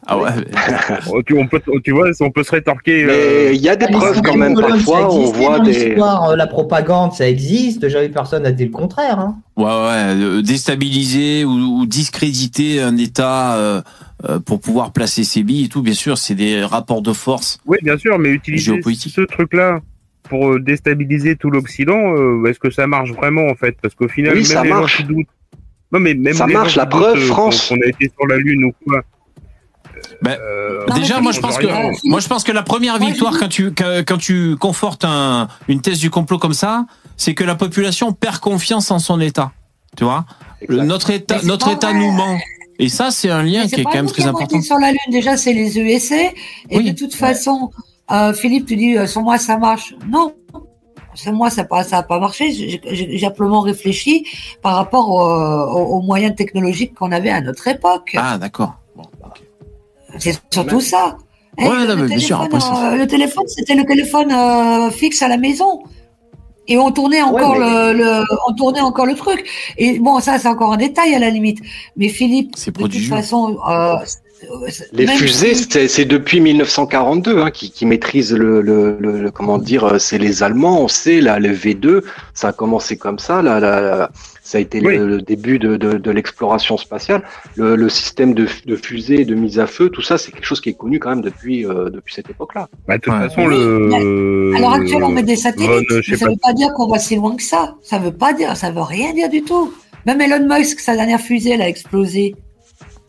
Ah ouais. Oh, tu, on peut, tu vois, on peut se rétorquer. euh, mais il y a des Ah, preuves quand même. Parfois, on voit dans des. l'histoire, euh, La propagande, ça existe. Jamais personne n'a dit le contraire. Hein. Ouais, ouais, euh, déstabiliser ou, ou discréditer un État euh, euh, pour pouvoir placer ses billes et tout, bien sûr, c'est des rapports de force. Oui, bien sûr, mais utiliser ce truc-là pour déstabiliser tout l'Occident, euh, est-ce que ça marche vraiment en fait? Parce qu'au final, Oui, même ça les marche. gens qui doutent. Non, mais même Ça les marche, gens la preuve, France. Qu'on a été sur la Lune ou quoi. Ben, Euh, Déjà, moi je pense que euh, moi je pense que la première victoire quand tu quand, tu confortes un, une thèse du complot comme ça, c'est que la population perd confiance en son État. Tu vois, Le- notre État notre État vrai. nous ment. Et ça, c'est un lien qui est quand même très important. sur la Lune, déjà, c'est les ESA. Et Oui. de toute façon, euh, Philippe, tu dis, euh, sur moi, ça marche. Non. Sur moi, ça n'a pas, ça a pas marché. J'ai- simplement réfléchi par rapport au- aux, aux moyens technologiques qu'on avait à notre époque. Ah, d'accord. C'est surtout ça. Ouais, le, non, mais le bien sûr, téléphone, après, c'est- euh, le téléphone, c'était le téléphone euh, fixe à la maison. Et on tournait encore mais- le, le- on tournait encore le truc. Et bon, ça, c'est encore un détail à la limite. Mais Philippe, de toute façon, euh, Les même fusées, si- c'est c'est depuis 1942 hein, qui, qui maîtrisent le, le, le- le- comment dire, euh, c'est les Allemands. On sait là, le V2, ça a commencé comme ça. Là, là, ça a été le- Oui. le, début de, de, de l'exploration spatiale. Le, le système de, de fusée, de mise à feu, tout ça, c'est quelque chose qui est connu quand même depuis euh, depuis cette époque-là. Bah, de toute Ouais. façon, Oui, le. À l'heure actuelle, on met des satellites. Mais ça pas. veut pas dire qu'on va si loin que ça. Ça veut pas dire, ça veut rien dire du tout. Même Elon Musk, sa dernière fusée, elle a explosé.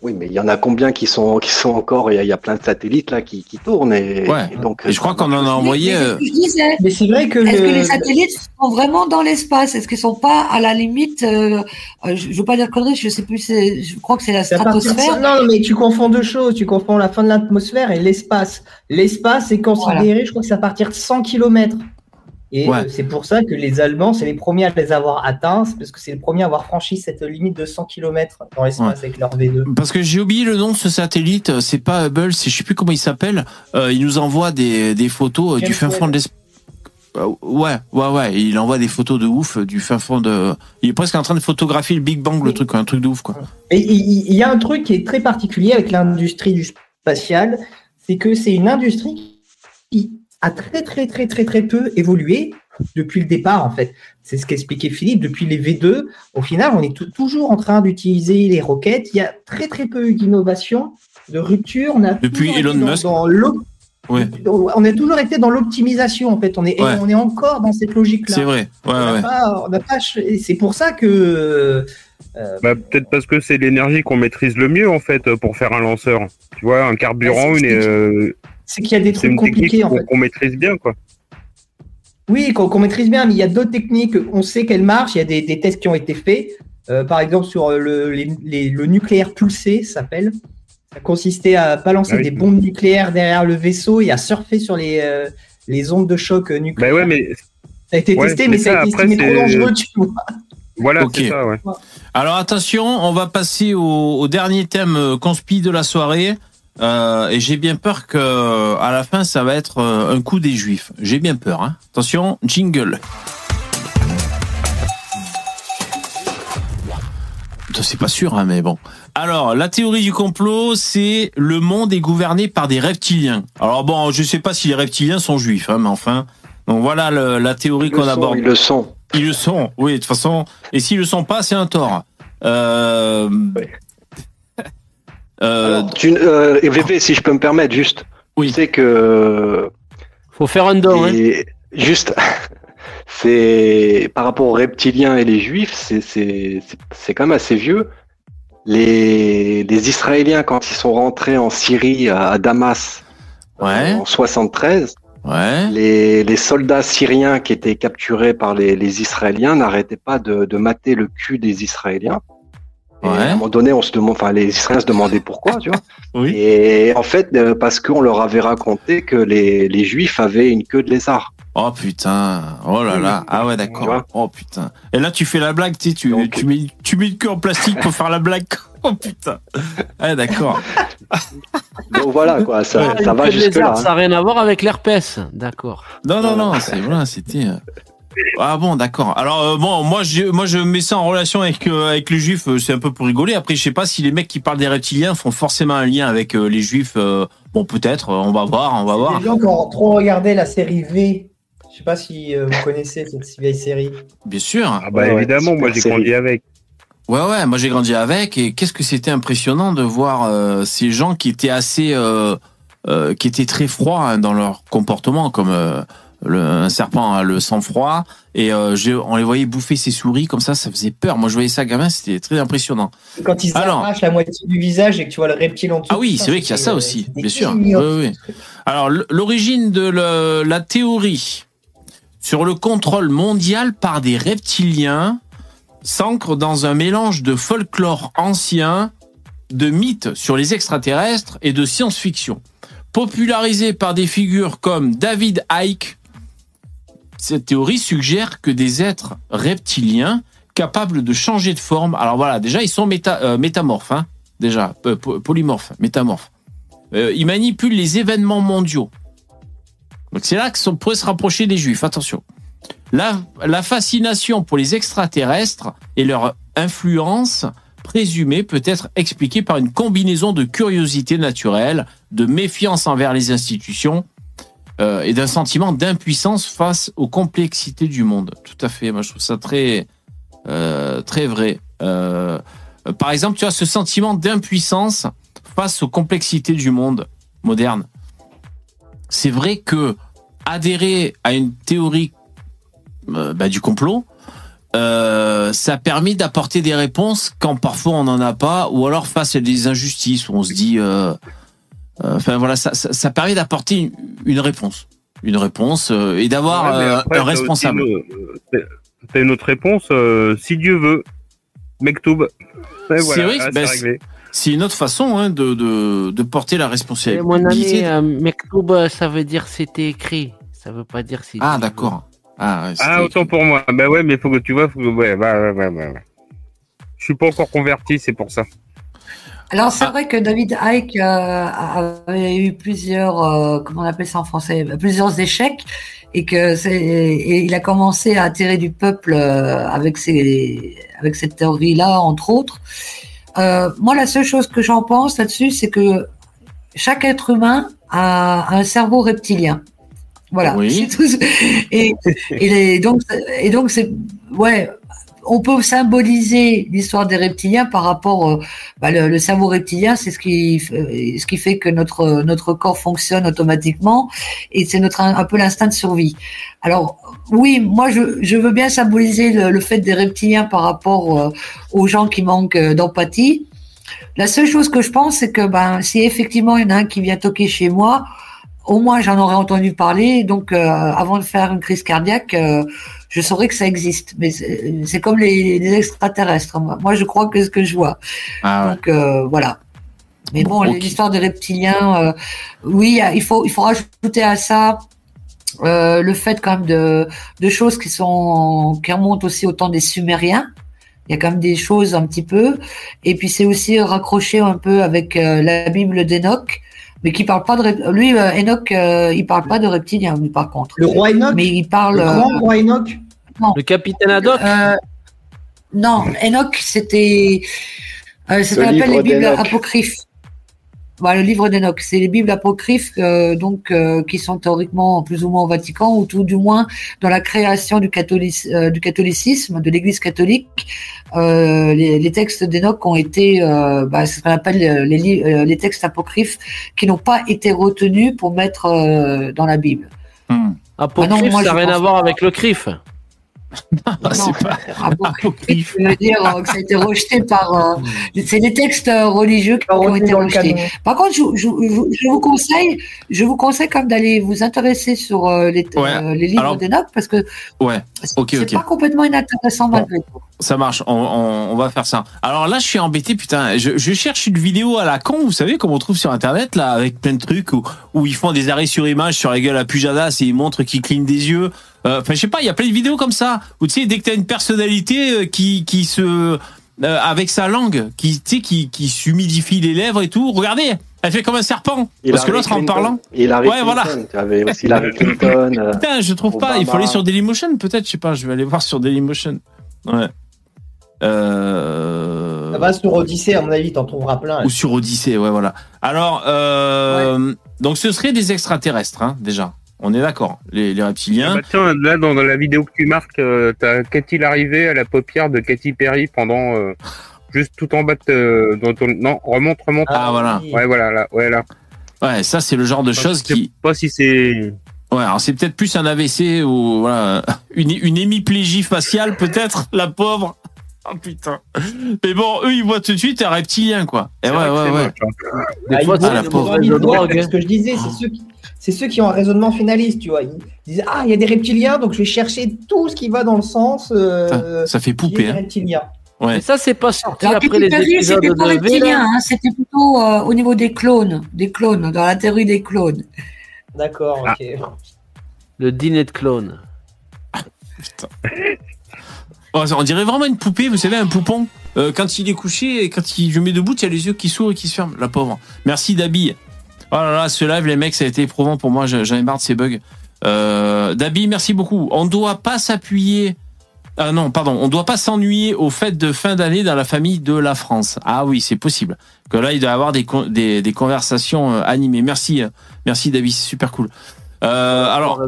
Oui, mais il y en a combien qui sont qui sont encore Il y, a- il y a plein de satellites là qui, qui tournent et, Ouais. et donc. Et je crois qu'on en a envoyé. Mais c'est euh. Mais c'est vrai que, Est-ce le- que les satellites sont vraiment dans l'espace? Est-ce qu'ils sont pas à la limite euh, euh, Je je veux pas dire conneries, je sais plus. c'est- Je crois que c'est la stratosphère. Non, non, mais tu confonds deux choses. Tu confonds la fin de l'atmosphère et l'espace. L'espace est considéré, je crois que c'est à partir de 100 km. Et Ouais. euh, c'est pour ça que les Allemands, c'est les premiers à les avoir atteints, c'est parce que c'est les premiers à avoir franchi cette limite de 100 km dans l'espace avec leur V2. Parce que j'ai oublié le nom de ce satellite, euh, c'est pas Hubble, c'est je sais plus comment il s'appelle. Euh, il nous envoie des, des photos euh, du fin fond de l'espace. Ouais, ouais, ouais. Il envoie des photos de ouf euh, du fin fond de. Il est presque en train de photographier le Big Bang, le truc, un truc de ouf, quoi. Et il y a un truc qui est très particulier avec l'industrie du spatial, c'est que c'est une industrie qui a très très très très très peu évolué depuis le départ en fait. C'est ce qu'expliquait Philippe. Depuis les V2, au final, on est tou- toujours en train d'utiliser les roquettes. Il y a très très peu eu d'innovation, de rupture. On a Depuis toujours Elon dans- Musk. dans l'op- Ouais, on a toujours été dans l'optimisation en fait. On est, Ouais. on est encore dans cette logique-là. c'est vrai. Ouais, On n'a ouais. pas- on n'a pas ch- et c'est pour ça que euh, Bah, peut-être parce que c'est l'énergie qu'on maîtrise le mieux en fait pour faire un lanceur. Tu vois, un carburant, c'est- une, euh, c'est qu'il y a des trucs compliqués en qu'on fait. qu'on maîtrise bien quoi. Oui, qu'on maîtrise bien, mais il y a d'autres techniques. On sait qu'elles marchent. Il y a des, des tests qui ont été faits. Euh, par exemple, sur euh, le, les- les- le nucléaire pulsé, ça s'appelle. Ça consistait à balancer Ah oui. des bombes nucléaires derrière le vaisseau et à surfer sur les, euh, les ondes de choc Bah nucléaires. ouais, mais Ça a été ouais, testé, mais mais ça, ça, a été après, trop dangereux, tu vois. voilà, Ok. c'est ça, ouais. Alors attention, on va passer au, au dernier thème conspi de la soirée. Euh, et j'ai bien peur que à la fin ça va être euh, un coup des juifs. J'ai bien peur. Hein. Attention, jingle. C'est pas sûr, hein, mais bon. Alors, la théorie du complot, c'est le monde est gouverné par des reptiliens. Alors bon, je sais pas si les reptiliens sont juifs, hein, mais enfin. Donc voilà le- la théorie qu'on aborde. Ils le sont. Ils le sont, oui, de toute façon. Et s'ils le sont pas, c'est un tort. Euh... euh, Tu, euh, VV, si je peux me permettre, juste. Oui. Tu sais que. Faut faire un don. Hein. Juste. c'est. Par rapport aux reptiliens et les juifs, c'est- c'est c'est- c'est quand même assez vieux. Les, les Israéliens, quand ils sont rentrés en Syrie, à, à Damas, Ouais. en 73, ouais. les, les soldats syriens qui étaient capturés par les, les Israéliens n'arrêtaient pas de, de mater le cul des Israéliens. Et Ouais. à un moment donné, on se demande, enfin, les Israéliens se demandaient pourquoi, tu vois. Oui. Et en fait, euh, parce qu'on leur avait raconté que les, les Juifs avaient une queue de lézard. Oh putain. Oh là là. Ah ouais, Tu d'accord. Oh putain. Et là, tu fais la blague, tu sais, tu, Donc- tu mets, tu mets le cul en plastique pour faire la blague. Oh putain. Ah d'accord. Donc voilà, quoi, ça, ça une va queue jusque là. lézard, Ça n'a rien à voir avec l'herpès. D'accord. Non, non, non, c'est voilà, c'était. Ah bon, d'accord. Alors euh, bon, moi je, moi je mets ça en relation avec euh, avec les juifs, euh, c'est un peu pour rigoler. Après, je sais pas si les mecs qui parlent des reptiliens font forcément un lien avec euh, les juifs. euh, bon, peut-être, on va voir, on va voir. Les gens qui ont trop regardé la série V. Je sais pas si euh, vous connaissez cette vieille série. Bien sûr. Ah bah Ouais, ouais, évidemment, moi j'ai grandi avec. Ouais, ouais, moi j'ai grandi avec et qu'est-ce que c'était impressionnant de voir euh, ces gens qui étaient assez, euh, euh, qui étaient très froids hein, dans leur comportement, comme euh, le, un serpent a le sang-froid et euh, on les voyait bouffer ses souris comme ça, ça faisait peur. Moi je voyais ça gamin, c'était très impressionnant. Quand ils Alors- arrachent la moitié du visage et que tu vois le reptile en dessous. Ah oui, c'est vrai qu'il y a ça euh, aussi, bien sûr. ignoble. Oui, oui. Alors l'origine de le- la théorie sur le contrôle mondial par des reptiliens s'ancre dans un mélange de folklore ancien de mythes sur les extraterrestres et de science-fiction. Popularisée par des figures comme David Icke, cette théorie suggère que des êtres reptiliens capables de changer de forme. Alors voilà, déjà ils sont euh, métamorphes, hein, déjà po- polymorphes, métamorphes. Euh, ils manipulent les événements mondiaux. C'est là qu'on pourrait se rapprocher des juifs. Attention. La, la fascination pour les extraterrestres et leur influence présumée peut être expliquée par une combinaison de curiosité naturelle, de méfiance envers les institutions euh, et d'un sentiment d'impuissance face aux complexités du monde. Tout à fait. Moi, je trouve ça très, euh, très vrai. Euh, par exemple, tu as ce sentiment d'impuissance face aux complexités du monde moderne. C'est vrai que adhérer à une théorie bah, du complot, ça permet d'apporter des réponses quand parfois on n'en a pas, ou alors face à des injustices où on se dit, enfin voilà, ça, ça, ça permet d'apporter une, une réponse, une réponse euh, et d'avoir Ouais, euh, après, un responsable. euh, T'as une autre réponse, euh, si Dieu veut. Mektoub. Et C'est voilà, ah, bah, c'est réglé. c'est une autre façon hein, de, de, de porter la Et responsabilité. mon ami, euh, Mektoub, euh, ça veut dire c'était écrit. Ça veut pas dire c'est. Ah, d'accord. Ah, Ah, autant pour moi. Bah ouais, mais faut que tu vois, faut que... ouais, bah, ouais, ouais, ouais, ouais. Je suis pas encore converti, c'est pour ça. Alors c'est vrai que David Icke euh, avait eu plusieurs, euh, comment on appelle ça en français, plusieurs échecs et que c'est, et il a commencé à attirer du peuple euh, avec ses, avec cette théorie-là entre autres. Euh, moi, la seule chose que j'en pense là-dessus, c'est que chaque être humain a un cerveau reptilien. Voilà. Oui. Et, et les- donc, et donc c'est, ouais, on peut symboliser l'histoire des reptiliens par rapport, euh, bah, le, le cerveau reptilien, c'est ce qui, f- ce qui fait que notre notre corps fonctionne automatiquement et c'est notre un peu l'instinct de survie. Alors oui, moi je, je veux bien symboliser le, le fait des reptiliens par rapport euh, aux gens qui manquent euh, d'empathie. La seule chose que je pense, c'est que ben si effectivement il y en a un qui vient toquer chez moi, au moins j'en aurais entendu parler. Donc euh, avant de faire une crise cardiaque, euh, je saurais que ça existe. Mais c'est c'est comme les, les extraterrestres. Moi, Moi, je crois que ce que je vois. Ah ouais. Donc euh, voilà. Mais bon, l'histoire des reptiliens, euh, oui, il faut il faut rajouter à ça euh, le fait quand même de de choses qui sont qui remontent aussi au temps des Sumériens. Il y a quand même des choses un petit peu. Et puis c'est aussi raccroché un peu avec euh, la Bible d'Enoch, mais qui parle pas de lui euh, Enoch, euh, il parle pas de reptiliens lui par contre. Le roi Enoch? Mais il parle Le euh, grand roi Enoch? Le capitaine Haddock? Euh, non, Enoch, c'était euh, c'est ce Le qu'on appelle livre les Bibles apocryphes. Voilà, le livre d'Enoch, c'est les Bibles apocryphes euh, donc euh, qui sont théoriquement plus ou moins au Vatican ou tout du moins dans la création du, catholic- euh, du catholicisme, de l'Église catholique. Euh, les, les textes d'Enoch ont été, euh, bah, c'est ce qu'on appelle les, euh, les textes apocryphes qui n'ont pas été retenus pour mettre euh, dans la Bible. Hmm. Apocryphe, Ah non, moi, ça n'a rien à voir avec le CRIF. Ah, Non, c'est pas apocryphe, je veux dire euh, que ça a été rejeté par. euh, c'est des textes euh, religieux qui ont été rejetés. Par contre, je, je, je, je vous conseille, je vous conseille comme d'aller vous intéresser sur euh, les, Ouais. euh, les livres Alors- d'Enoch parce que Ouais, c'est ok, c'est pas complètement inintéressant Bon. malgré tout. Ça marche, on, on, on va faire ça. Alors là, je suis embêté, putain. Je, je cherche une vidéo à la con, vous savez, comme on trouve sur Internet, là, avec plein de trucs où, où ils font des arrêts sur image sur la gueule à Pujadas et ils montrent qu'ils clignent des yeux. Euh, Enfin, je sais pas, il y a plein de vidéos comme ça, où tu sais, dès que t'as une personnalité euh, qui, qui se... euh, avec sa langue, qui, tu sais, qui, qui s'humidifie les lèvres et tout, regardez, elle fait comme un serpent. Parce que l'autre, en parlant... Hillary Ouais, voilà. Clinton. Tu avais aussi Hillary Clinton. euh, Putain, je trouve pas. Il faut aller sur Dailymotion, peut-être. Je sais pas. Je vais aller voir sur Dailymotion. Ouais. Euh... Ça va sur Odyssée, à mon avis, t'en trouveras plein. Ou sur Odyssée, ouais, voilà. Alors, euh... donc ce serait des extraterrestres, hein, déjà. On est d'accord. Les, les reptiliens. Bah, tiens, là, dans, dans la vidéo que tu marques, euh, t'as qu'est-il arrivé à la paupière de Katy Perry pendant. euh, juste tout en bas de. euh, dans ton- Non, remonte, remonte. Ah, voilà. Ouais, voilà, là, ouais, là. Ouais, ça, c'est le genre de choses Je sais qui. pas si c'est. Ouais, alors c'est peut-être plus un AVC ou voilà une, une hémiplégie faciale, peut-être, la pauvre. Oh putain. Mais bon, eux, ils voient tout de suite un reptilien, quoi. Et c'est ouais, ouais, ouais. hein. Des Ah, fois, ah, la pauvre. C'est ce que je disais, c'est ceux, qui, c'est ceux qui ont un raisonnement finaliste, tu vois. Ils disent Ah, il y a des reptiliens, donc je vais chercher tout ce qui va dans le sens. euh, Ça, ça fait poupée, hein. reptiliens. Mais ça, c'est pas sorti après les épisodes c'était pas de reptilien, hein, c'était plutôt euh, au niveau des clones, des clones, dans la théorie des clones. D'accord, ok. Le dîner de clones. Oh, on dirait vraiment une poupée, vous savez, un poupon. Euh, quand il est couché et quand il, je mets debout, il y a les yeux qui s'ouvrent et qui se ferment. La pauvre. Merci Dabi. Oh là là, ce live, les mecs, ça a été éprouvant pour moi. J'en ai marre de ces bugs. Euh, Dabi, merci beaucoup. On doit pas s'appuyer. Ah non, pardon. On doit pas s'ennuyer aux fêtes de fin d'année dans la famille de la France. Ah oui, c'est possible. Que là, il doit y avoir des, con- des, des conversations euh, animées. Merci, merci Dabi, c'est super cool. Alors.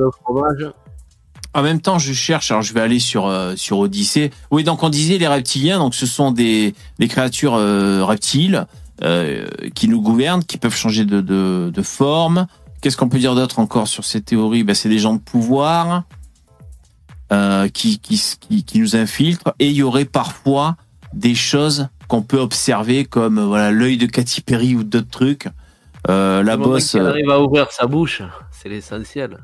En même temps, je cherche. Alors, je vais aller sur euh, sur Odyssée. Oui, donc on disait les reptiliens. Donc, ce sont des des créatures euh, reptiles euh, qui nous gouvernent, qui peuvent changer de de, de forme. Qu'est-ce qu'on peut dire d'autre encore sur cette théorie ben, c'est des gens de pouvoir euh, qui, qui qui qui nous infiltrent. Et il y aurait parfois des choses qu'on peut observer comme voilà l'œil de Katy Perry ou d'autres trucs. Euh, la bosse. qu'il euh, arrive à ouvrir sa bouche, c'est l'essentiel.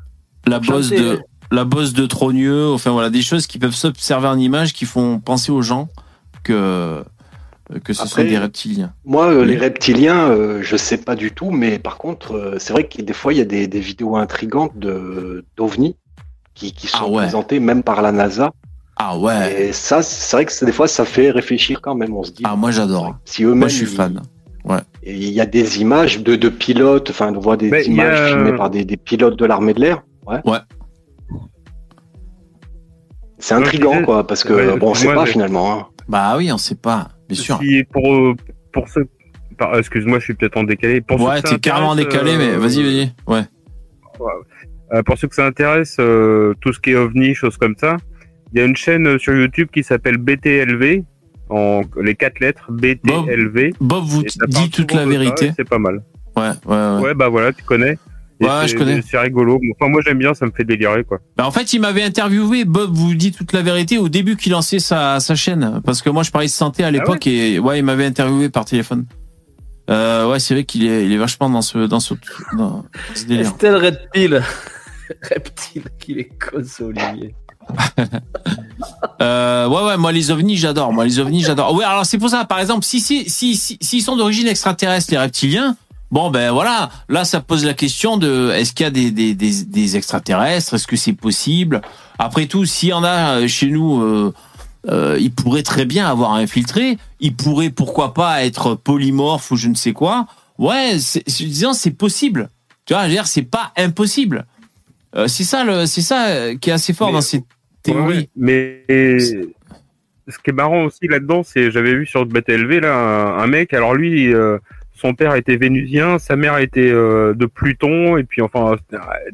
la bosse de la bosse de Trogneux, enfin voilà des choses qui peuvent s'observer en image qui font penser aux gens que que ce sont Après, des reptiliens. Moi, euh, Oui. les reptiliens, euh, je sais pas du tout, mais par contre, euh, c'est vrai que des fois, il y a des, des vidéos intrigantes de d'ovnis qui, qui sont Ah ouais. présentées même par la NASA. Ah ouais. Et ça, c'est vrai que des fois, ça fait réfléchir quand même. On se dit. Ah moi j'adore. Si eux-mêmes, Moi je suis fan. Ouais. Il y a des images de, de pilotes, enfin, on voit des Mais images a- filmées par des, des pilotes de l'armée de l'air. Ouais. Ouais. C'est intriguant, quoi, parce que Ouais, bon, on sait moi, pas finalement. hein. Bah oui, on sait pas, bien sûr. Si pour euh, pour ceux, par- excuse-moi, je suis peut-être en décalé. Pour Ouais, t'es carrément décalé, mais euh, vas-y, vas-y. Ouais. Euh, pour ceux que ça intéresse, euh, tout ce qui est ovni, choses comme ça, il y a une chaîne euh, sur YouTube qui s'appelle BTLV, en les quatre lettres BTLV. Bob vous Et ça dit toute la vérité. C'est pas mal. Ouais, ouais, ouais. Ouais, bah voilà, tu connais. Ouais, je connais. C'est rigolo. Enfin, moi j'aime bien, ça me fait délirer quoi. Bah, en fait, il m'avait interviewé. Bob vous dit toute la vérité au début qu'il lançait sa, sa chaîne, parce que moi je parlais de santé à l'époque et ouais, il m'avait interviewé par téléphone. Euh, ouais, c'est vrai qu'il est, il est vachement dans ce, dans ce, dans ce délire. Estelle Reptile. Reptile, qu'il est con, ce Olivier. Euh, ouais, ouais, moi les ovnis, j'adore. Moi les ovnis, j'adore. Ouais, alors c'est pour ça, par exemple, si si si si s'ils sont d'origine extraterrestre, les reptiliens, bon ben voilà, là ça pose la question de est-ce qu'il y a des des des, des extraterrestres, est-ce que c'est possible? Après tout, s'il y en a euh, chez nous. Euh, euh, ils pourraient très bien avoir infiltré, ils pourraient pourquoi pas être polymorphes ou je ne sais quoi. Ouais, c'est, c'est- disons c'est possible. Tu vois, je veux dire c'est pas impossible. Euh, c'est ça c'est ça euh, qui est assez fort Mais- dans ces théories. Mais ce qui est marrant aussi là-dedans, c'est j'avais vu sur BTLV là un, un mec. Alors lui, euh, son père était vénusien, sa mère était euh, de Pluton, et puis enfin,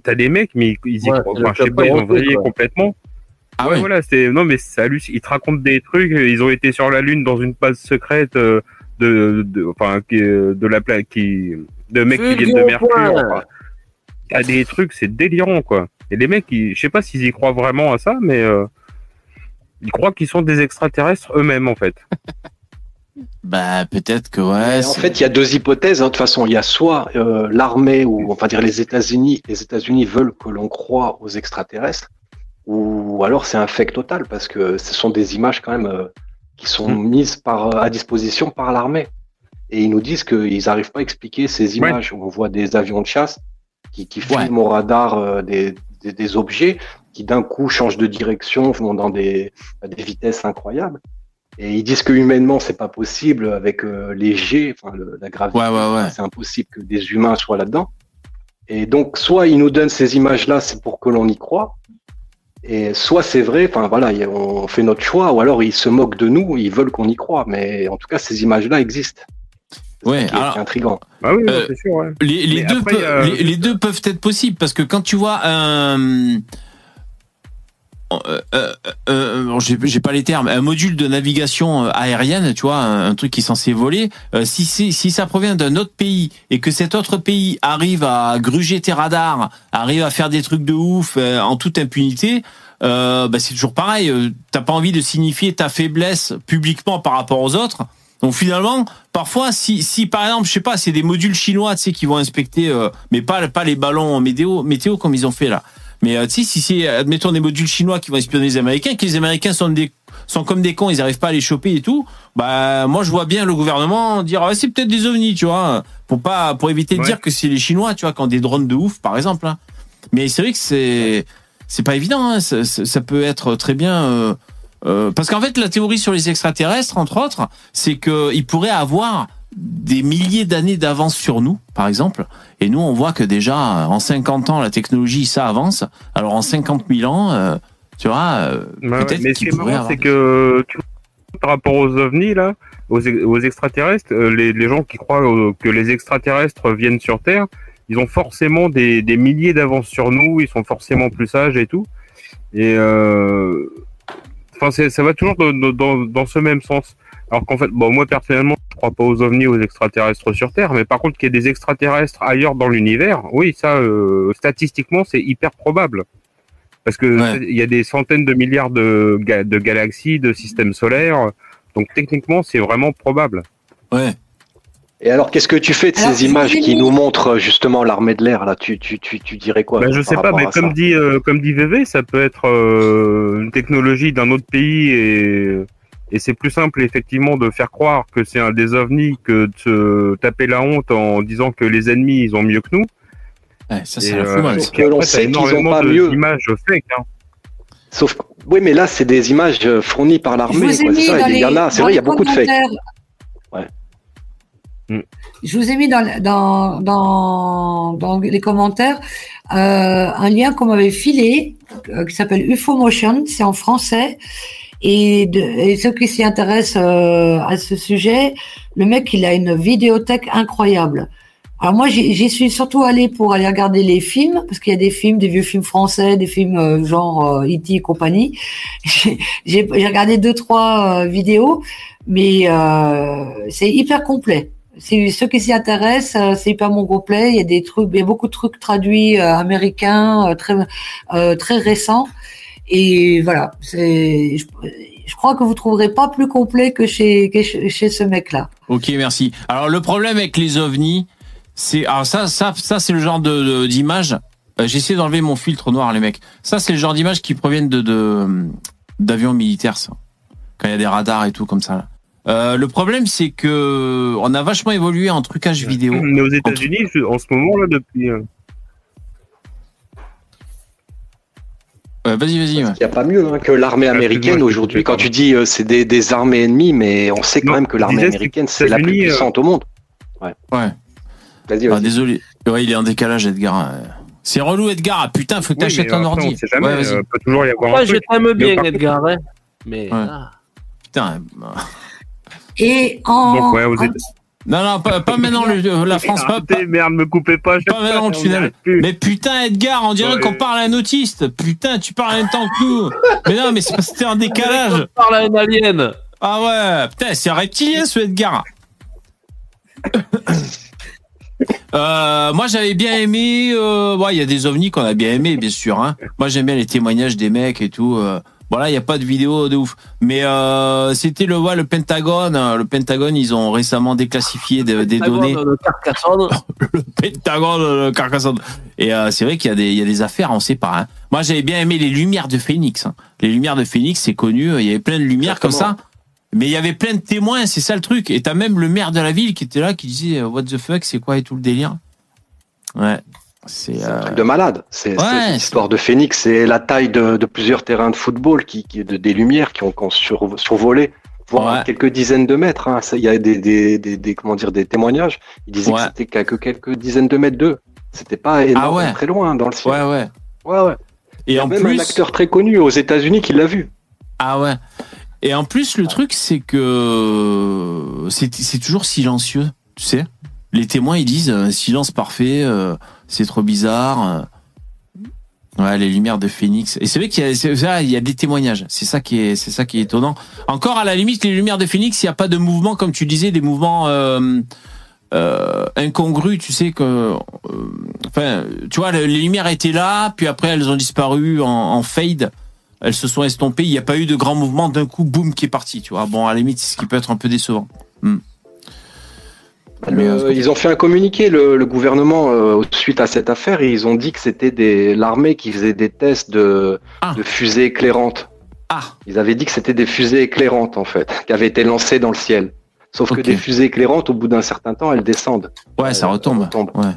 t'as des mecs, mais ils y Ouais, croient. Enfin, je sais pas, ils ont vrillé complètement. Ah ouais, ouais. voilà, c'est non mais hallucinant. Ils te racontent des trucs. Ils ont été sur la lune dans une base secrète euh, de, de, enfin, euh, de la plaque qui, de mecs qui viennent de Mercure. Enfin, T'as des trucs, c'est délirant quoi. Et les mecs, ils, je sais pas s'ils y croient vraiment à ça, mais euh, ils croient qu'ils sont des extraterrestres eux-mêmes en fait. Bah peut-être que ouais. en fait, il y a deux hypothèses. hein. De toute façon, il y a soit euh, l'armée ou on va dire les États-Unis, les États-Unis veulent que l'on croie aux extraterrestres, ou alors c'est un fake total parce que ce sont des images quand même euh, qui sont Mm. mises par à disposition par l'armée. Et ils nous disent qu'ils n'arrivent pas à expliquer ces images. On voit des avions de chasse qui, qui Ouais. filment au radar euh, des, des, des objets qui d'un coup changent de direction, vont dans des, des vitesses incroyables. Et ils disent que humainement c'est pas possible avec euh, les G, enfin le- la gravité, Ouais, ouais, ouais. c'est impossible que des humains soient là-dedans. Et donc soit ils nous donnent ces images-là, c'est pour que l'on y croit, et soit c'est vrai, enfin voilà, on fait notre choix, ou alors ils se moquent de nous, ils veulent qu'on y croit, mais en tout cas ces images-là existent. C'est Ouais, intriguant. Ah oui, Euh, c'est sûr. Ouais. Les, deux après, les deux peuvent être possibles parce que quand tu vois un euh, euh, euh, bon, j'ai pas les termes, un module de navigation euh, aérienne, tu vois, un, truc qui est censé voler, euh, si si ça provient d'un autre pays et que cet autre pays arrive à gruger tes radars, arrive à faire des trucs de ouf euh, en toute impunité, euh, bah c'est toujours pareil. euh, T'as pas envie de signifier ta faiblesse publiquement par rapport aux autres. Donc finalement, parfois, si, si par exemple, je sais pas, c'est des modules chinois, tu sais, qui vont inspecter, euh, mais pas pas les ballons météo, météo comme ils ont fait là. Mais euh, tu sais, si c'est, admettons, des modules chinois qui vont espionner les Américains, que les Américains sont des sont comme des cons, ils arrivent pas à les choper et tout. Bah moi je vois bien le gouvernement dire ah, c'est peut-être des ovnis, tu vois, pour pas pour éviter de Ouais. dire que c'est les Chinois, tu vois, quand des drones de ouf par exemple. hein. Mais c'est vrai que c'est c'est pas évident, hein. ça, ça- ça peut être très bien. euh, euh, parce qu'en fait, la théorie sur les extraterrestres, entre autres, c'est qu'ils pourraient avoir des milliers d'années d'avance sur nous, par exemple. Et nous, on voit que déjà, en 50 ans, la technologie, ça avance. Alors, en 50 000 ans, euh, tu vois, euh, ouais. peut-être Mais ce qui qu'ils est pourraient marrant, c'est que tu vois, par rapport aux ovnis là, aux, ex- aux extraterrestres, euh, les, les gens qui croient que les extraterrestres viennent sur Terre, ils ont forcément des, des milliers d'avance sur nous, ils sont forcément plus sages et tout. Et euh, enfin, ça va toujours dans, dans, dans ce même sens. Alors qu'en fait, bon, moi personnellement, je crois pas aux ovnis, aux extraterrestres sur Terre, mais par contre qu'il y ait des extraterrestres ailleurs dans l'univers, oui, ça, euh, statistiquement, c'est hyper probable. Parce que il y a des centaines de milliards de, ga- de galaxies, de systèmes solaires, donc techniquement, c'est vraiment probable. Ouais. Et alors, qu'est-ce que tu fais de Alors, ces images qui nous montrent justement l'armée de l'air là? Tu, tu, tu, tu dirais quoi Bah, je sais pas, mais à comme dit, euh, comme dit VV, ça peut être euh, une technologie d'un autre pays et, et c'est plus simple effectivement de faire croire que c'est un des ovnis que de se taper la honte en disant que les ennemis ils ont mieux que nous. ça, c'est euh, mal, ça. Que l'on sait t'as qu'ils ont énormément pas de- mieux. d'images fake. Hein. Sauf, oui, mais là, c'est des images euh, fournies par l'armée. Il y en a, c'est vrai, il y a beaucoup de commentaires. Ouais. Je vous ai mis dans, dans, dans, dans les commentaires euh, un lien qu'on m'avait filé euh, qui s'appelle UFO Motion, c'est en français. Et, de, et ceux qui s'y intéressent euh, à ce sujet, le mec, il a une vidéothèque incroyable. Alors moi, j'y suis surtout allée pour aller regarder les films, parce qu'il y a des films, des vieux films français, des films euh, genre euh, E.T. et compagnie. J'ai regardé deux, trois vidéos, mais euh, c'est hyper complet. Ceux qui s'y intéressent, c'est hyper mon complet. Il y a des trucs, il y a beaucoup de trucs traduits américains, très très récents. Et voilà, c'est. Je, je crois que vous trouverez pas plus complet que chez que chez, chez ce mec-là. Ok, merci. Alors le problème avec les ovnis, c'est alors ça, ça, ça c'est le genre de de- d'image. Euh, J'ai essayé d'enlever mon filtre noir, les mecs. Ça, c'est le genre d'images qui proviennent de de d'avions militaires, ça. Quand il y a des radars et tout comme ça. là. Euh, le problème, c'est que on a vachement évolué en trucage vidéo. Mais aux États-Unis, je- en ce moment là, depuis. Vas-y, vas-y. Il n'y a pas mieux hein, que l'armée américaine aujourd'hui. Quand tu dis euh, c'est des, des armées ennemies, mais on sait quand même que l'armée américaine, c'est la plus euh, puissante au monde. Ouais. Ouais. Vas-y, Ah, vas-y. désolé. Ouais, il est en décalage, Edgar. C'est relou, Edgar. Ah, putain, faut que Oui, t'achètes un après, ordi. on sait jamais, Ouais, vas-y. euh, peut toujours y avoir Moi, un je t'aime bien, Edgar. hein. Mais. Ouais. ah. Putain. Et en. Donc, ouais, vous êtes- Non, non, pas, pas maintenant le- la France, pas, pas, merde, me coupez pas. pas maintenant le tunnel. Mais putain, Edgar, on dirait Ouais. qu'on parle à un autiste. Putain, tu parles en même temps que nous. Mais non, mais c'est parce que t'es en décalage. parle à un alien. Ah ouais, putain, c'est un reptilien ce Edgar. Euh, moi j'avais bien aimé, euh, ouais, il y a des ovnis qu'on a bien aimé, bien sûr. Hein. Moi j'aime bien les témoignages des mecs et tout. Euh. Voilà, il y a pas de vidéo de ouf, mais euh, c'était le ouais, le Pentagone. Le Pentagone, ils ont récemment déclassifié de- des données. De Carcassonne. le Pentagone, le Carcassonne. Et euh, c'est vrai qu'il y a des il y a des affaires, on sait pas. Hein. Moi j'avais bien aimé les lumières de Phoenix. hein. Les lumières de Phoenix, c'est connu. Il y avait plein de lumières comme ça. Mais il y avait plein de témoins, c'est ça le truc. Et t'as même le maire de la ville qui était là, qui disait euh, What the fuck, c'est quoi et tout le délire. Ouais. C'est un euh, truc de malade. C'est Ouais, l'histoire de Phoenix, c'est la taille de, de plusieurs terrains de football, qui, qui- de, des lumières qui ont, qui ont sur- survolé, voire quelques dizaines de mètres. hein. Ça, Il y a des, des, des, des- comment dire, des témoignages. Ils disaient Ouais. que c'était que quelques dizaines de mètres d'eux. C'était pas énorme, Ah très loin dans le ciel. Ouais, ouais. Ouais, ouais. Et Il y a en même plus- un acteur très connu aux États-Unis qui l'a vu. Ah ouais. Et en plus, le truc, c'est que c'est c'est toujours silencieux, tu sais. Les témoins, ils disent euh, silence parfait, euh, c'est trop bizarre. Ouais, les lumières de Phoenix. Et c'est vrai qu'il y a, il y a des témoignages. C'est ça qui est, étonnant. Encore à la limite, les lumières de Phoenix, il n'y a pas de mouvement, comme tu disais, des mouvements euh, euh, incongrus. Tu sais que, euh, enfin, tu vois, les lumières étaient là, puis après elles ont disparu en, en fade. Elles se sont estompées. Il n'y a pas eu de grand mouvement d'un coup, boum, qui est parti. Tu vois. Bon, à la limite, c'est ce qui peut être un peu décevant. Hmm. Mais, euh, Le- ils ont fait un communiqué, le, le gouvernement, euh, suite à cette affaire, et ils ont dit que c'était l'armée qui faisait des tests de, Ah. de fusées éclairantes. Ah. Ils avaient dit que c'était des fusées éclairantes en fait, qui avaient été lancées dans le ciel. Sauf que des fusées éclairantes, au bout d'un certain temps, elles descendent. Ouais, ça Euh, retombe. retombe. Ouais.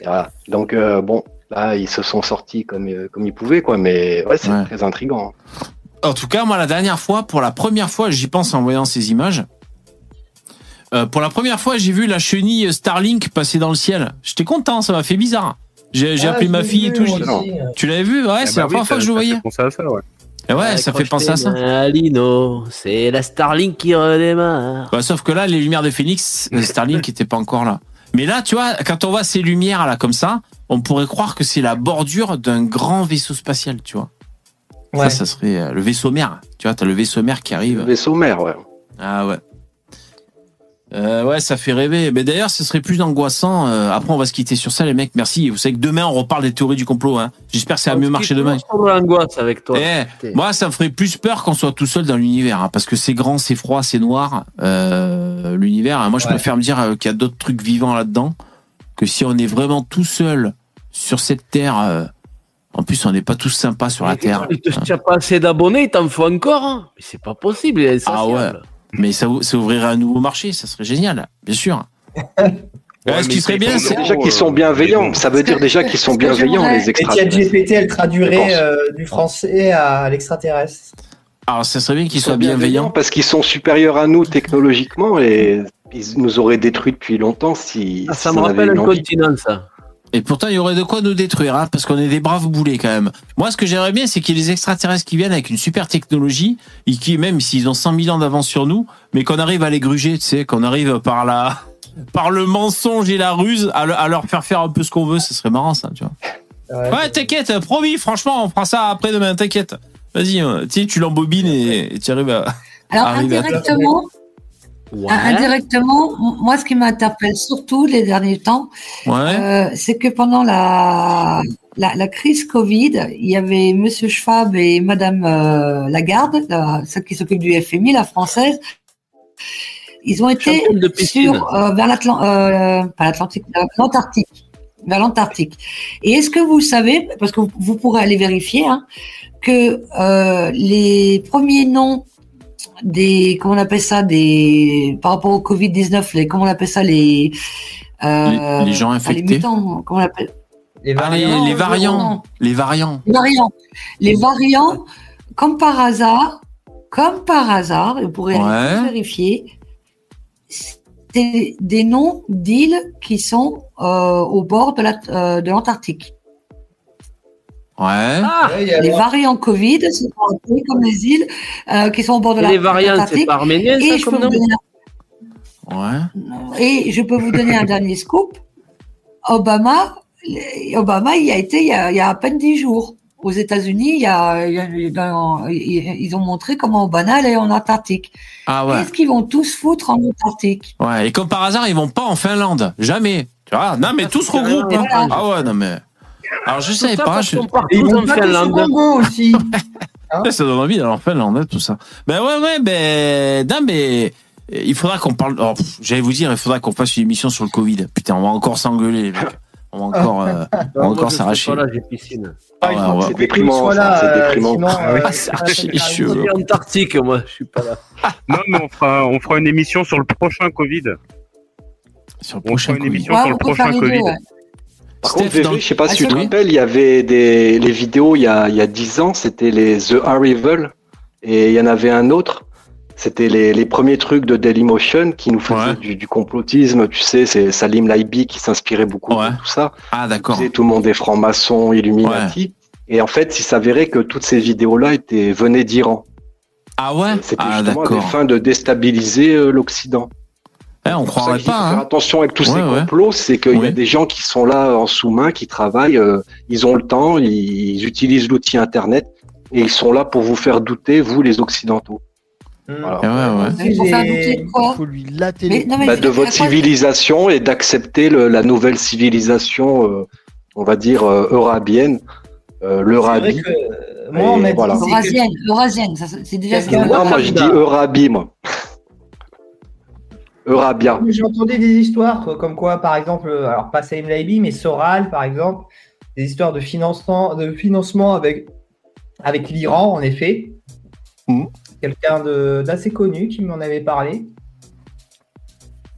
Et Voilà. Donc euh, bon, là ils se sont sortis comme euh, comme ils pouvaient quoi, mais ouais, c'est Ouais. très intriguant. En tout cas, moi, la dernière fois, pour la première fois, j'y pense en voyant ces images. Euh, pour la première fois, j'ai vu la chenille Starlink passer dans le ciel. J'étais content, ça m'a fait bizarre. J'ai Ah, appelé ma fille et tout. Tu l'avais vu? Ouais, Ah c'est bah la oui, première fois ça- que je le ça voyais. fait penser à ça, ouais. Et ouais, ça fait penser à ça. Alino, c'est la Starlink qui redémarre. Ouais, sauf que là, les lumières de Phoenix, Starlink n'était pas encore là. Mais là, tu vois, quand on voit ces lumières là comme ça, on pourrait croire que c'est la bordure d'un grand vaisseau spatial, tu vois. Ouais. Ça, ça serait euh, le vaisseau mère. Tu vois, t'as le vaisseau mère qui Le arrive. vaisseau mère, ouais. Ah ouais. Euh, ouais, ça fait rêver. Mais d'ailleurs, ce serait plus angoissant. euh, après, on va se quitter sur ça, les mecs. Merci. Vous savez que demain, on reparle des théories du complot. Hein. J'espère que ça va mieux marcher demain. L'angoisse avec toi. Eh, moi, ça me ferait plus peur qu'on soit tout seul dans l'univers, hein, parce que c'est grand, c'est froid, c'est noir. Euh, l'univers, hein. moi, je Ouais. préfère me dire euh, qu'il y a d'autres trucs vivants là-dedans, que si on est vraiment tout seul sur cette terre. euh, en plus, on n'est pas tous sympas sur la terre. Tu n'as pas assez d'abonnés, t'en faut encore. hein. Mais c'est pas possible, il est Ah ouais. Mais ça, ça ouvrirait un nouveau marché, ça serait génial, bien sûr. Ouais, ce qui serait bien, c'est Déjà qu'ils sont bienveillants, ça veut dire déjà qu'ils sont bienveillants, les Et extraterrestres. ChatGPT, elle Je traduirait euh, du français à l'extraterrestre. Alors, ça serait bien qu'ils soient bienveillants. parce qu'ils sont supérieurs à nous technologiquement et ils nous auraient détruits depuis longtemps si, Ah, ça me rappelle un continent, ça. Et pourtant, il y aurait de quoi nous détruire, hein, parce qu'on est des braves boulets quand même. Moi, ce que j'aimerais bien, c'est qu'il y ait des extraterrestres qui viennent avec une super technologie, et qui, même s'ils ont 100 000 ans d'avance sur nous, mais qu'on arrive à les gruger, tu sais, qu'on arrive par la, par le mensonge et la ruse à, le- à leur faire faire un peu ce qu'on veut, ce serait marrant, ça, tu vois. Ouais, t'inquiète, promis, franchement, on fera ça après-demain, t'inquiète. Vas-y, euh, tu sais, tu l'embobines et et tu arrives à. Alors, arriver à- indirectement, moi, ce qui m'interpelle surtout les derniers temps, Ouais. euh, c'est que pendant la, la, la crise Covid, il y avait Monsieur Schwab et Madame euh, Lagarde, la- celle qui s'occupe du FMI, la française. Ils ont été sur euh, vers l'Atlantique, l'Antarctique, vers l'Antarctique. Et est-ce que vous savez, parce que vous, vous pourrez aller vérifier, hein, que les premiers noms des comment on appelle ça des par rapport au Covid 19 les comment on appelle ça les euh, Les- les gens pas infectés. les mutants comment on appelle Les Ah, les, variants. les variants. Les variants. les variants les variants comme par hasard comme par hasard vous pourrez Ouais. vérifier c'est des noms d'îles qui sont euh, au bord de la euh, de l'Antarctique Ouais. Ah, les variants Covid sont comme les îles euh, qui sont au bord de la les variants, c'est pas arménien, Et ça, je, peux comme vous nom donner Ouais. Et je peux vous donner un dernier scoop. Obama, Obama, il y a été il y a, il y a à peine dix jours. Aux États-Unis, il y a, il y a- dans- ils ont montré comment Obama allait en Antarctique. Ah ouais. Qu'est-ce qu'ils vont tous foutre en Antarctique? Ouais, et comme par hasard, ils vont pas en Finlande. Jamais. Tu vois? Non, mais Ah, tout se c'est regroupe. carrément hein. Ah ouais, non, mais. Alors, je savais ça pas. Je... Et ils vont pas. Congo aussi. Ça donne envie d'aller en Finlande, hein, tout ça. Ben ouais, ouais, ben. Non, mais. Il faudra qu'on parle. oh, J'allais vous dire, il faudra qu'on fasse une émission sur le Covid. Putain, on va encore s'engueuler. On va encore, euh, on va encore s'arracher. Ah ouais, on C'est déprimant, c'est euh, déprimant. sinon, Ah oui, euh, c'est Antarctique, moi, je suis pas là. Non, mais on fera, on fera une émission sur le prochain Covid. Sur le On prochain fera une Covid. émission Ouais, sur on le prochain les deux, Covid. ouais. Par Steph, contre, VV, dans- je sais pas Ah, si tu te sur- rappelles, il y avait des les vidéos il y a il y a 10 ans, c'était les The Arrival et il y en avait un autre, c'était les, les premiers trucs de Dailymotion qui nous faisaient Ouais. du, du complotisme, tu sais, c'est Salim Laibi qui s'inspirait beaucoup Ouais. de tout ça. Ah, Tu d'accord. sais, tout le monde est franc-maçon, Illuminati. Et en fait, il s'avérait que toutes ces vidéos-là étaient venaient d'Iran. Ah ouais? C'était Ah, justement à des d'accord. fins de déstabiliser euh, l'Occident. Eh, on croirait pas, faire hein. attention avec tous Ouais, ces ouais. complots, c'est qu'il y a des gens qui sont là en sous-main, qui travaillent, euh, ils ont le temps, ils, ils utilisent l'outil Internet et ils sont là pour vous faire douter, vous les Occidentaux. Hmm. Voilà. Eh ouais, ouais. Mais pour faire douter de Il faut lui latter Mais les non, mais Bah, de votre civilisation et d'accepter la nouvelle civilisation, euh, on va dire, euh, eurabienne, euh, l'Eurabie. que moi, on m'a dit voilà. c'est que- Eurasienne, eurasienne, ça, c'est déjà Parce que moi, Non, moi je dis. Eurabie, moi. Eurabia. J'ai entendu des histoires comme quoi, par exemple, euh, alors pas Salim Laibi, mais Soral, par exemple, des histoires de financement, de financement avec, avec l'Iran, en effet. quelqu'un de- d'assez connu qui m'en avait parlé.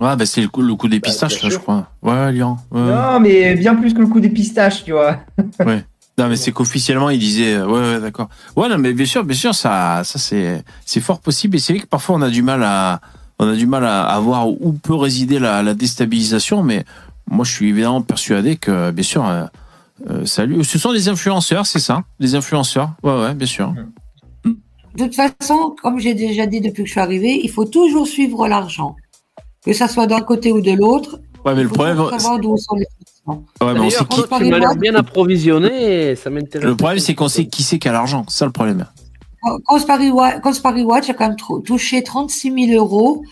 Ouais, bah c'est le coup, le coup des pistaches, là, je crois. Ouais, Lyon. ouais. Non, mais bien plus que le coup des pistaches, tu vois. Ouais. Non, mais c'est qu'officiellement, il disait, euh, ouais, ouais, d'accord. Ouais, non, mais bien sûr, bien sûr, ça, ça, c'est, c'est fort possible. Et c'est vrai que parfois, on a du mal à, on a du mal à, à voir où peut résider la, la déstabilisation, mais moi, je suis évidemment persuadé que, bien sûr, euh, euh, salut, ce sont des influenceurs, c'est ça? Des influenceurs? Ouais, ouais, bien sûr. De toute façon, comme j'ai déjà dit depuis que je suis arrivée, il faut toujours suivre l'argent. Que ça soit d'un côté ou de l'autre. Ouais, mais le problème, savoir d'où sont les. Ouais, mais on sait qui- tu m'as l'air bien approvisionné, ça m'intéresse. le problème, c'est qu'on sait qui c'est qui a l'argent. C'est ça le problème. Watch, Conspary Watch a quand même touché 36 000 euros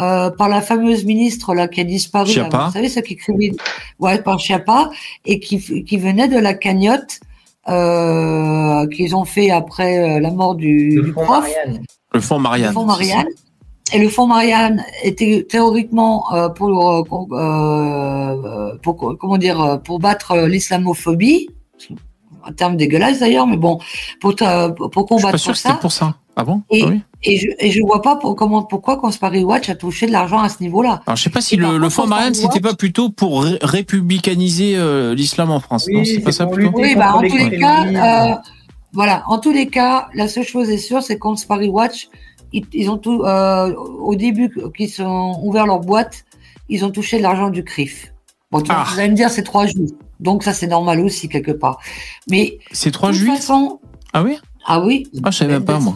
euh, par la fameuse ministre là qui a disparu. là, vous savez, ce qui écrivait ouais, par Chiappa et qui, qui venait de la cagnotte euh, qu'ils ont fait après euh, la mort du, du prof. Le fonds Marianne. Le fonds Marianne. Et le fonds Marianne était théoriquement pour, comment dire pour battre l'islamophobie, un terme dégueulasse d'ailleurs, mais bon, pour ta- pour Je suis combattre pas sûr que ça. c'était pour ça. Ah bon? Et, Ah oui? et je et je vois pas pour, comment pourquoi Conspary Watch a touché de l'argent à ce niveau-là. Alors, je sais pas si Et par le, le fonds Conspary Marianne, c'était pas plutôt pour ré- républicaniser euh, l'islam en France. non, c'est pas ça plutôt? Oui, bah, en tous les cas, euh, voilà, en tous les cas, la seule chose est sûre, c'est Paris Watch, ils, ils ont tout, euh, au début qu'ils ont ouvert leur boîte, ils ont touché de l'argent du CRIF. Bon, tu Ah. vous allez me dire, c'est trois juifs. Donc ça, c'est normal aussi, quelque part. Mais. C'est trois juifs façon, Ah oui? ah oui. Ah, je savais même pas, moi.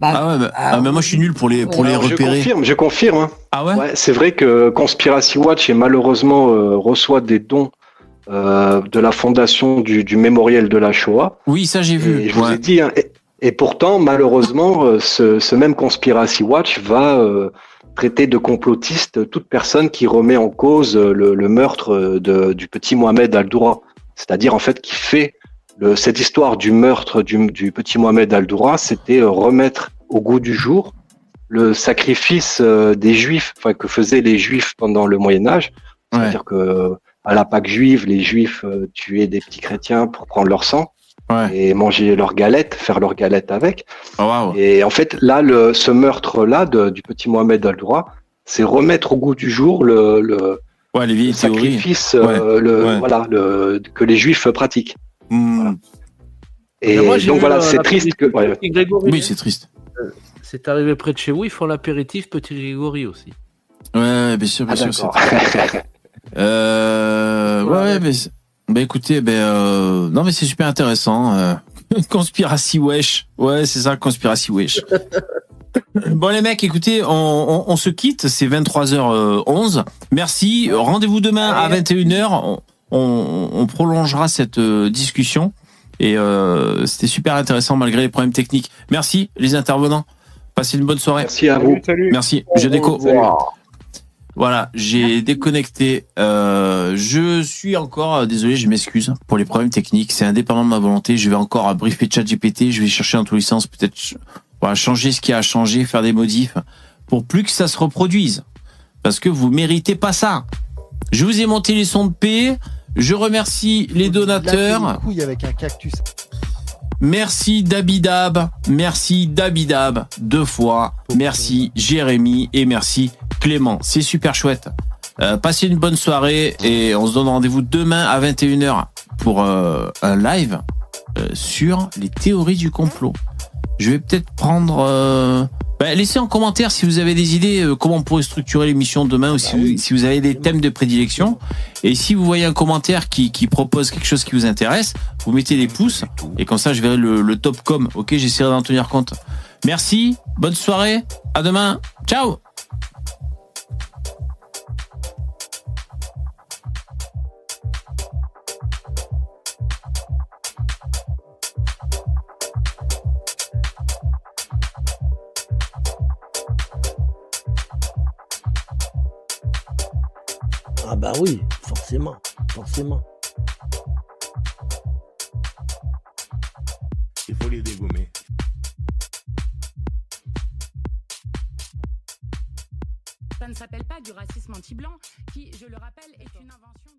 Bah, Ah ouais, bah, ah, mais moi, je suis nul pour les, pour les Alors, Je repérer. confirme, je confirme. hein. Ah ouais, C'est vrai que Conspiracy Watch et malheureusement euh, reçoit des dons euh, de la fondation du, du mémorial de la Shoah. Oui, ça j'ai vu. Et je vous ai dit. hein, et, et pourtant, malheureusement, euh, ce, ce même Conspiracy Watch va euh, traiter de complotiste toute personne qui remet en cause euh, le, le meurtre euh, de, du petit Mohamed Al-Doura. C'est-à-dire en fait qui fait le, cette histoire du meurtre du, du petit Mohamed Al-Doura, c'était euh, remettre au goût du jour le sacrifice des Juifs, enfin que faisaient les Juifs pendant le Moyen Âge. C'est-à-dire que à la Pâque juive, les Juifs tuaient des petits chrétiens pour prendre leur sang et manger leurs galettes, faire leurs galettes avec. Oh, Et en fait, là, le, ce meurtre-là de- du petit Mohamed Al-Doura, c'est remettre au goût du jour le, le, Ouais, les le sacrifice, euh, le, ouais. voilà, le, que les Juifs pratiquent. Hmm. Voilà. Et moi, donc voilà, euh, c'est triste que. Oui, hein. c'est triste. C'est arrivé près de chez vous, ils font l'apéritif Petit Grégory aussi. Ouais, bien sûr, bien Ah, sûr. Euh, ouais, ouais, mais, c'est- bah écoutez, ben, euh, non, mais c'est super intéressant. Euh, conspiracy wesh. Ouais, c'est ça, conspiracy wesh. Bon les mecs, écoutez, on, on, on se quitte, c'est 23h11. Merci, rendez-vous demain à 21h. On, on, on prolongera cette euh, discussion et euh, c'était super intéressant malgré les problèmes techniques. Merci les intervenants. Passez une bonne soirée. Merci à vous. Merci. Je déco. Salut. Voilà, j'ai déconnecté. Euh, je suis encore euh, désolé, je m'excuse pour les problèmes techniques. C'est indépendant de ma volonté. Je vais encore briefer ChatGPT. Je vais chercher dans tous les sens, peut-être voilà, changer ce qui a à changer, faire des modifs pour plus que ça se reproduise. Parce que vous méritez pas ça. Je vous ai monté les sons de paix. Je remercie les donateurs. Avec un cactus. Merci Dabidab, merci Dabidab deux fois, merci Jérémy et merci Clément. C'est super chouette. Euh, passez une bonne soirée et on se donne rendez-vous demain à 21h pour euh, un live euh, sur les théories du complot. Je vais peut-être prendre... euh, bah, laissez en commentaire si vous avez des idées euh, comment on pourrait structurer l'émission demain ou si, vous, si vous avez des thèmes de prédilection. Et si vous voyez un commentaire qui, qui propose quelque chose qui vous intéresse, vous mettez des pouces et comme ça je verrai le, le top com. Ok, j'essaierai d'en tenir compte. Merci, bonne soirée, à demain, ciao Ah bah oui, forcément, forcément. Il faut les dégommer. Ça ne s'appelle pas du racisme anti-blanc, qui, je le rappelle, est une invention.